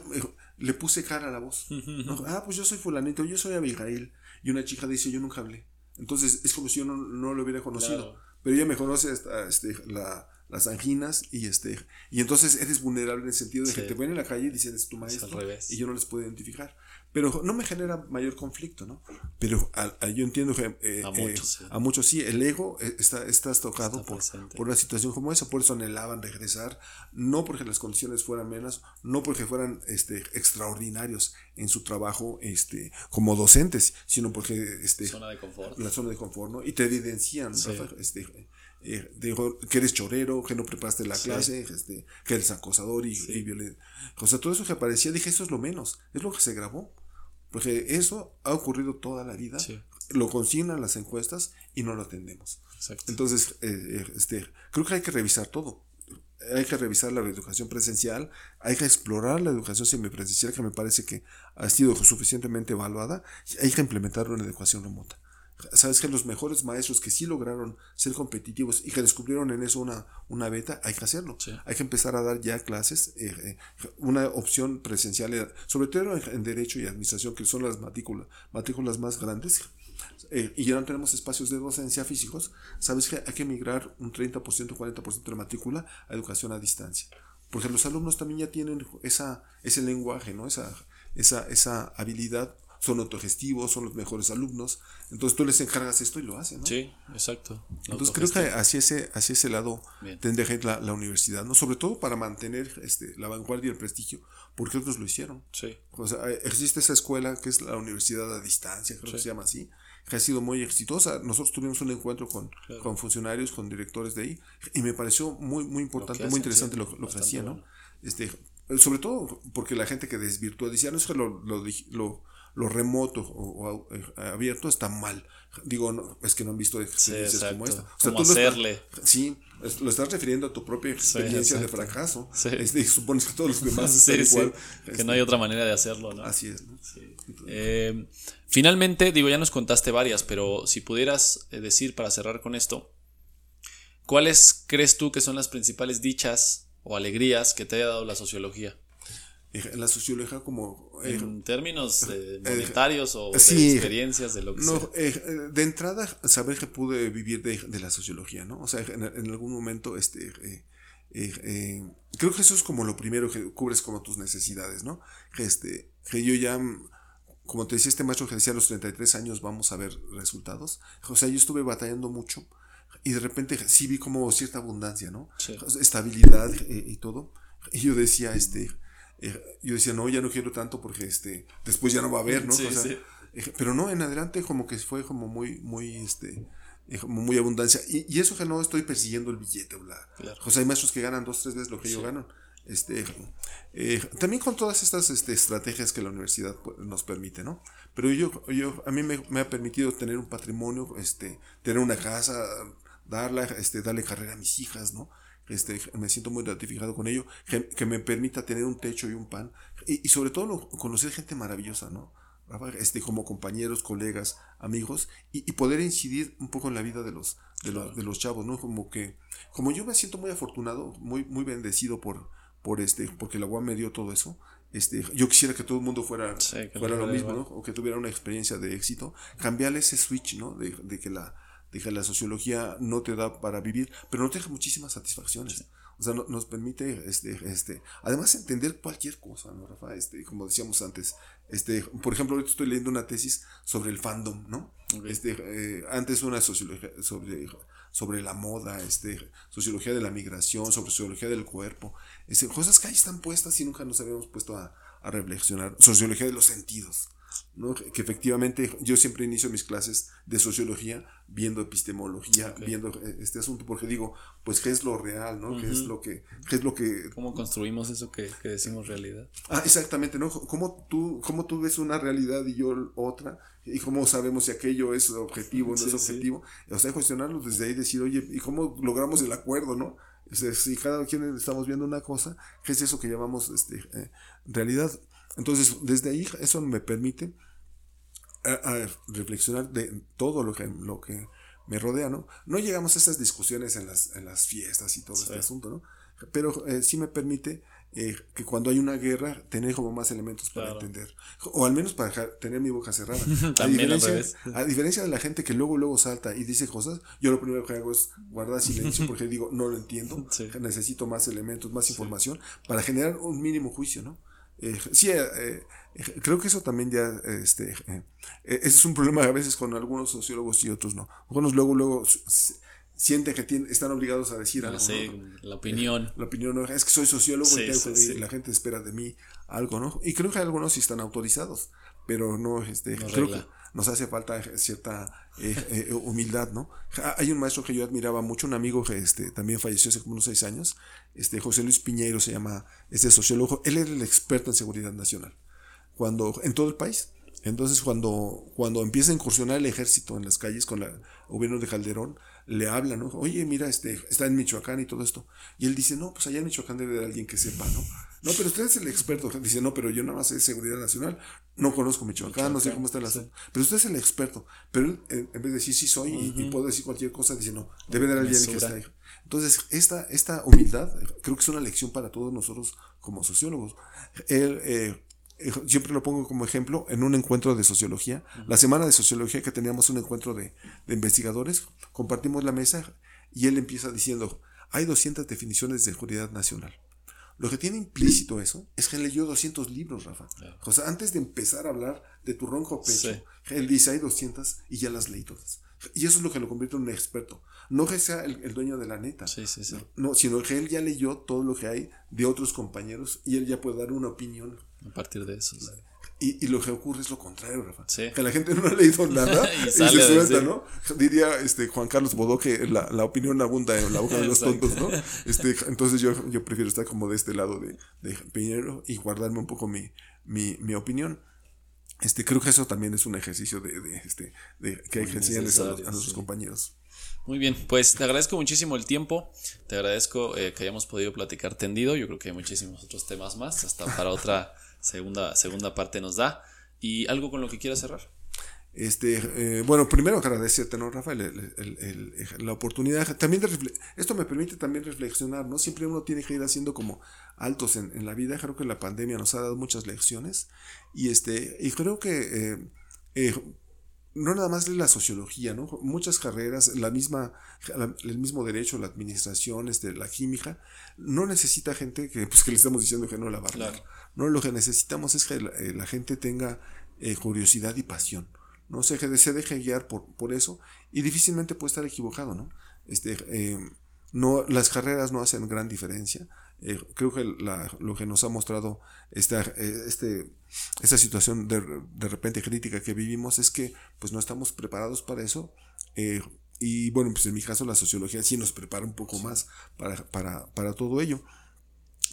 le puse cara a la voz. [laughs] ah, pues yo soy fulanito, yo soy Abigail. Y una chica dice, yo nunca hablé. Entonces es como si yo no, no lo hubiera conocido. Pero ella me conoce hasta, este, la, las anginas y este y entonces eres vulnerable en el sentido de que te ven en la calle y dicen es tu maestro y yo no les puedo identificar pero no me genera mayor conflicto no pero yo entiendo que eh, eh, a, muchos, sí. el ego eh, está estás tocado por, por una situación como esa por eso anhelaban regresar no porque las condiciones fueran menos no porque fueran este extraordinarios en su trabajo este como docentes sino porque este zona de confort. la zona de confort ¿no? y te evidencian este eh, dijo que eres chorero, que no preparaste la clase, este, que eres acosador y, violento. O sea, todo eso que aparecía, dije, eso es lo menos, es lo que se grabó. Porque eso ha ocurrido toda la vida, lo consignan las encuestas y no lo atendemos. Entonces, eh, eh, este, creo que hay que revisar todo. Hay que revisar la educación presencial, hay que explorar la educación semipresencial, que me parece que ha sido suficientemente evaluada, y hay que implementar una educación remota sabes que los mejores maestros que sí lograron ser competitivos y que descubrieron en eso una, una beta, hay que hacerlo. Hay que empezar a dar ya clases, eh, eh, una opción presencial, eh, sobre todo en, Derecho y Administración, que son las matrículas, matrículas más grandes. y ya no tenemos espacios de docencia físicos, sabes que hay que migrar un 30%, 40% de matrícula a educación a distancia. Porque los alumnos también ya tienen esa, ese lenguaje, ¿no? esa, esa, esa habilidad son autogestivos, son los mejores alumnos. Entonces tú les encargas esto y lo hacen, ¿no? Sí, exacto. Entonces creo que hacia ese, hacia ese lado tendría que ir la, la, universidad, ¿no? Sobre todo para mantener este, la vanguardia y el prestigio, porque otros lo hicieron. Sí. O sea, existe esa escuela que es la universidad a distancia, creo que se llama así, que ha sido muy exitosa. Nosotros tuvimos un encuentro con, con funcionarios, con directores de ahí, y me pareció muy, muy importante, muy interesante lo, lo que hacían, ¿no? Este, sobre todo porque la gente que desvirtuó decía, no es que lo, lo, lo lo remoto o, eh, abierto está mal. Digo, es que no han visto experiencias como esta. O sea, tú hacerle. Lo sí, lo estás refiriendo a tu propia experiencia de fracaso. y supones que todos los demás [laughs] igual. Que no hay este, otra manera de hacerlo, ¿no? Así es. Eh, finalmente, digo, ya nos contaste varias, pero si pudieras eh, decir para cerrar con esto, ¿cuáles crees tú que son las principales dichas o alegrías que te haya dado la sociología? La sociología como... Eh, en términos eh, monetarios o de experiencias, de lo que no, sea. Eh, de entrada, saber que pude vivir de, la sociología, ¿no? O sea, en, algún momento este, creo que eso es como lo primero que cubres como tus necesidades, ¿no? Este, que yo ya, como te decía este maestro que decía a los 33 años vamos a ver resultados. O sea, yo estuve batallando mucho y de repente sí vi como cierta abundancia, ¿no? Estabilidad y todo. Y yo decía, este, yo decía, no, ya no quiero tanto porque este, después ya no va a haber, ¿no? pero no, en adelante como que fue como muy, muy, este, como muy abundancia. Y, eso que no estoy persiguiendo el billete, bla. O sea, hay maestros que ganan dos, tres veces lo que yo gano. Este, eh, también con todas estas este, estrategias que la universidad nos permite, ¿no? Pero yo, yo a mí me, ha permitido tener un patrimonio, este, tener una casa, darla, este, darle carrera a mis hijas, ¿no? Este, me siento muy gratificado con ello, que, me permita tener un techo y un pan, y, sobre todo conocer gente maravillosa, ¿no? Este, como compañeros, colegas, amigos, y, poder incidir un poco en la vida de los, de, los, de los chavos, ¿no? Como que, como yo me siento muy afortunado, muy, muy bendecido por, por este, porque la UAM me dio todo eso, este, yo quisiera que todo el mundo fuera, fuera lo mismo, ¿no? O que tuviera una experiencia de éxito, cambiarle ese switch, ¿no? De, de que la, de la sociología no te da para vivir, pero no te deja muchísimas satisfacciones. O sea, nos permite, este, este, además entender cualquier cosa, ¿no, Rafa? Este, como decíamos antes, este, por ejemplo, ahorita estoy leyendo una tesis sobre el fandom, ¿no? Este, eh, antes una sociología sobre, sobre la moda, este, sociología de la migración, sobre sociología del cuerpo, este, cosas que ahí están puestas y nunca nos habíamos puesto a, a reflexionar, sociología de los sentidos, ¿no? que efectivamente yo siempre inicio mis clases de sociología viendo epistemología, viendo eh, este asunto, porque digo, pues qué es lo real, ¿no? ¿Qué es lo que, qué es lo que... ¿Cómo construimos eso que, que, decimos realidad? Ah, exactamente, ¿no? ¿Cómo tú, cómo tú ves una realidad y yo otra? ¿Y cómo sabemos si aquello es objetivo o no es objetivo? O sea, cuestionarlo desde ahí, decir, oye, ¿y cómo logramos el acuerdo, no? si cada quien estamos viendo una cosa, ¿qué es eso que llamamos este, eh, realidad? Entonces, desde ahí, eso me permite a, reflexionar de todo lo que, lo que me rodea, ¿no? No llegamos a esas discusiones en las, en las fiestas y todo este asunto, ¿no? Pero eh, sí me permite eh, que cuando hay una guerra, tener como más elementos para entender. O al menos para tener mi boca cerrada. [laughs] a, diferencia, a diferencia de la gente que luego, luego salta y dice cosas, yo lo primero que hago es guardar silencio [laughs] porque digo, no lo entiendo, necesito más elementos, más información para generar un mínimo juicio, ¿no? Eh, sí, eh, eh, creo que eso también ya, este, es un problema a veces con algunos sociólogos y otros no. Algunos luego, luego sienten que tienen, están obligados a decir algo. la opinión. la opinión, no, es que soy sociólogo y la gente espera de mí algo, ¿no? Y creo que algunos sí están autorizados, pero no, este, creo que nos hace falta cierta humildad, ¿no? Hay un maestro que yo admiraba mucho, un amigo que este, también falleció hace como unos seis años, este, José Luis Piñeiro se llama, este sociólogo, él era el experto en seguridad nacional, cuando, en todo el país. Entonces, cuando, cuando empieza a incursionar el ejército en las calles con el gobierno de Calderón, le habla, ¿no? Oye, mira, este, está en Michoacán y todo esto. Y él dice, no, pues allá en Michoacán debe haber alguien que sepa, ¿no? No, pero usted es el experto. Dice, no, pero yo nada más sé seguridad nacional. No conozco Michoacán, no sé cómo está la asunto. Pero usted es el experto. Pero él, en vez de decir sí soy y, puedo decir cualquier cosa, dice, no, debe haber alguien que está ahí. Entonces, esta, esta humildad creo que es una lección para todos nosotros como sociólogos. Él, eh, eh, siempre lo pongo como ejemplo en un encuentro de sociología. La semana de sociología que teníamos un encuentro de, de, investigadores, compartimos la mesa y él empieza diciendo, hay 200 definiciones de seguridad nacional. Lo que tiene implícito eso es que él leyó 200 libros, Rafa. O sea, antes de empezar a hablar de tu ronco pecho, él dice, hay 200 y ya las leí todas. Y eso es lo que lo convierte en un experto. No que sea el, dueño de la neta. No, sino que él ya leyó todo lo que hay de otros compañeros y él ya puede dar una opinión. A partir de eso. Y, lo que ocurre es lo contrario, Rafa. Que la gente no ha leído nada [laughs] y, se suelta, ¿no? Diría este, Juan Carlos Bodó que la, opinión abunda en la boca de los tontos, ¿no? [laughs] Este, entonces yo, yo prefiero estar como de este lado de, de Piñero y guardarme un poco mi, mi, mi opinión. Este, creo que eso también es un ejercicio de, de este, de, que hay que enseñarles a, nuestros compañeros. Muy bien, pues te agradezco muchísimo el tiempo, te agradezco eh, que hayamos podido platicar tendido, yo creo que hay muchísimos otros temas más, hasta para otra segunda, segunda parte nos da. ¿Y algo con lo que quieras cerrar? Este, eh, bueno, primero agradecerte, ¿no, Rafael? la oportunidad. También de esto me permite también reflexionar, ¿no? Siempre uno tiene que ir haciendo como altos en, la vida. Creo que la pandemia nos ha dado muchas lecciones. Y este, y creo que eh, eh, no nada más de la sociología, ¿no? Muchas carreras, la misma, el mismo derecho, la administración, este, la química, no necesita gente que, pues, que le estamos diciendo que no la va a claro. No, lo que necesitamos es que la, eh, gente tenga eh, curiosidad y pasión. No se, se deje guiar por, por eso y difícilmente puede estar equivocado, ¿no? Este, eh, no, las carreras no hacen gran diferencia. Eh, creo que lo que nos ha mostrado esta, eh, este, esta situación de, de, repente crítica que vivimos es que pues no estamos preparados para eso. Eh, y bueno, pues en mi caso la sociología sí nos prepara un poco más para, para, para todo ello.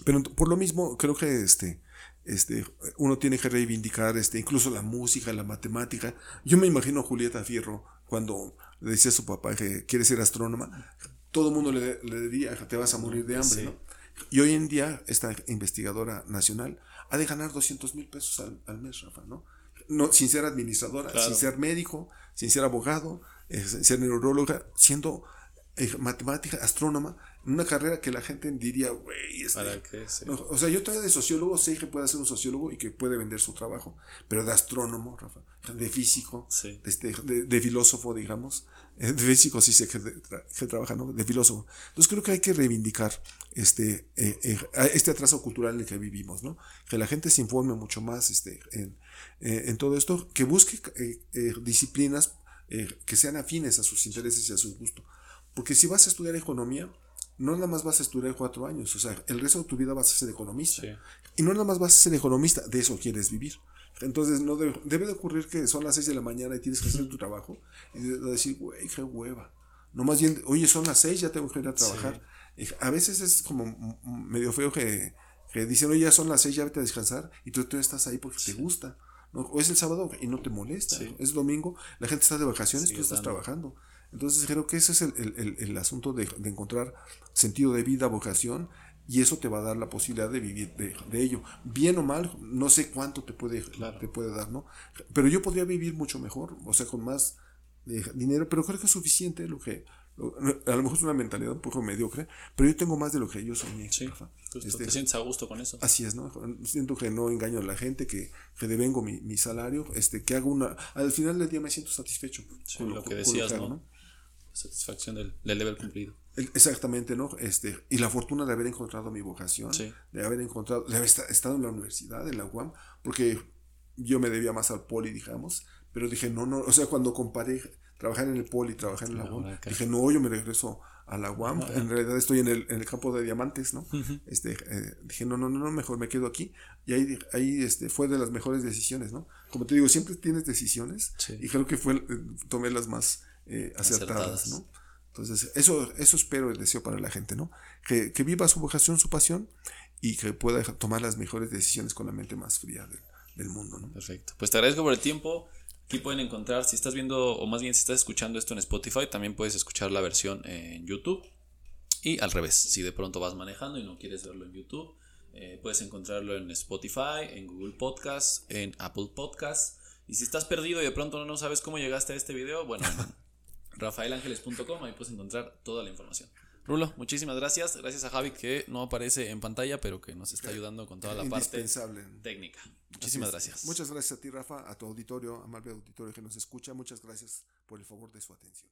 Pero por lo mismo, creo que este, este, uno tiene que reivindicar este, incluso la música, la matemática. Yo me imagino a Julieta Fierro cuando le decía a su papá que quiere ser astrónoma, todo el mundo le, le diría, te vas a morir de hambre, ¿no? Y hoy en día, esta investigadora nacional ha de ganar 200 mil pesos al, mes, Rafa, ¿no? no sin ser administradora, sin ser médico, sin ser abogado, eh, sin ser neuróloga, siendo eh, matemática, astrónoma, una carrera que la gente diría, güey, este, o sea, yo todavía de sociólogo sé que puede ser un sociólogo y que puede vender su trabajo, pero de astrónomo, Rafa, de físico, este, de, filósofo, digamos, eh, de físico sí sé que, trabaja, ¿no? De filósofo. Entonces creo que hay que reivindicar este, eh, eh, este atraso cultural en el que vivimos, ¿no? Que la gente se informe mucho más este, en, en todo esto, que busque disciplinas que sean afines a sus intereses y a su gusto. Porque si vas a estudiar economía, no nada más vas a estudiar cuatro años, o sea, el resto de tu vida vas a ser economista. Y no nada más vas a ser economista, de eso quieres vivir. Entonces, no debe, de ocurrir que son las seis de la mañana y tienes que hacer tu trabajo y decir, güey, qué hueva. No más bien, oye, son las seis, ya tengo que ir a trabajar. A veces es como medio feo que, que dicen, oye, ya son las seis, ya vete a descansar y tú, tú estás ahí porque te gusta. O es el sábado y no te molesta. Es domingo, la gente está de vacaciones, tú estás trabajando. Entonces creo que ese es el, asunto de, encontrar sentido de vida, vocación, y eso te va a dar la posibilidad de vivir de, ello. Bien o mal, no sé cuánto te puede, te puede dar, ¿no? Pero yo podría vivir mucho mejor, o sea, con más eh, dinero, pero creo que es suficiente lo que... a lo mejor es una mentalidad un poco mediocre, pero yo tengo más de lo que yo soñé. Sí, este, te sientes a gusto con eso. Así es, ¿no? Siento que no engaño a la gente, que, que devengo mi, mi salario, este, que hago una... Al final del día me siento satisfecho. con lo, que decías, ¿no? Satisfacción del, del, deber cumplido. Exactamente, ¿no? Este, y la fortuna de haber encontrado mi vocación, de haber encontrado, de haber estado en la universidad, en la UAM, porque yo me debía más al poli, digamos, pero dije, no, no, o sea, cuando comparé trabajar en el poli, trabajar en la UAM, dije, no, yo me regreso a la UAM, en realidad estoy en el, en el campo de diamantes, ¿no? este, eh, dije, no, no, no, mejor me quedo aquí, y ahí, ahí este, fue de las mejores decisiones, ¿no? Como te digo, siempre tienes decisiones, y creo que fue, eh, tomé las más eh, acertadas, ¿no? Entonces, eso, eso espero y deseo para la gente, ¿no? Que, viva su vocación, su pasión y que pueda tomar las mejores decisiones con la mente más fría del, mundo, ¿no? Perfecto. Pues te agradezco por el tiempo. Aquí pueden encontrar, si estás viendo, o más bien si estás escuchando esto en Spotify, también puedes escuchar la versión en YouTube. Y al revés, si de pronto vas manejando y no quieres verlo en YouTube, eh, puedes encontrarlo en Spotify, en Google Podcasts, en Apple Podcasts. Y si estás perdido y de pronto no sabes cómo llegaste a este video, bueno, rafaelangeles.com, ahí puedes encontrar toda la información. Rulo, muchísimas gracias. Gracias a Javi que no aparece en pantalla, pero que nos está ayudando con toda la parte técnica. Muchísimas gracias. Muchas gracias a ti, Rafa, a tu auditorio, amable auditorio que nos escucha. Muchas gracias por el favor de su atención.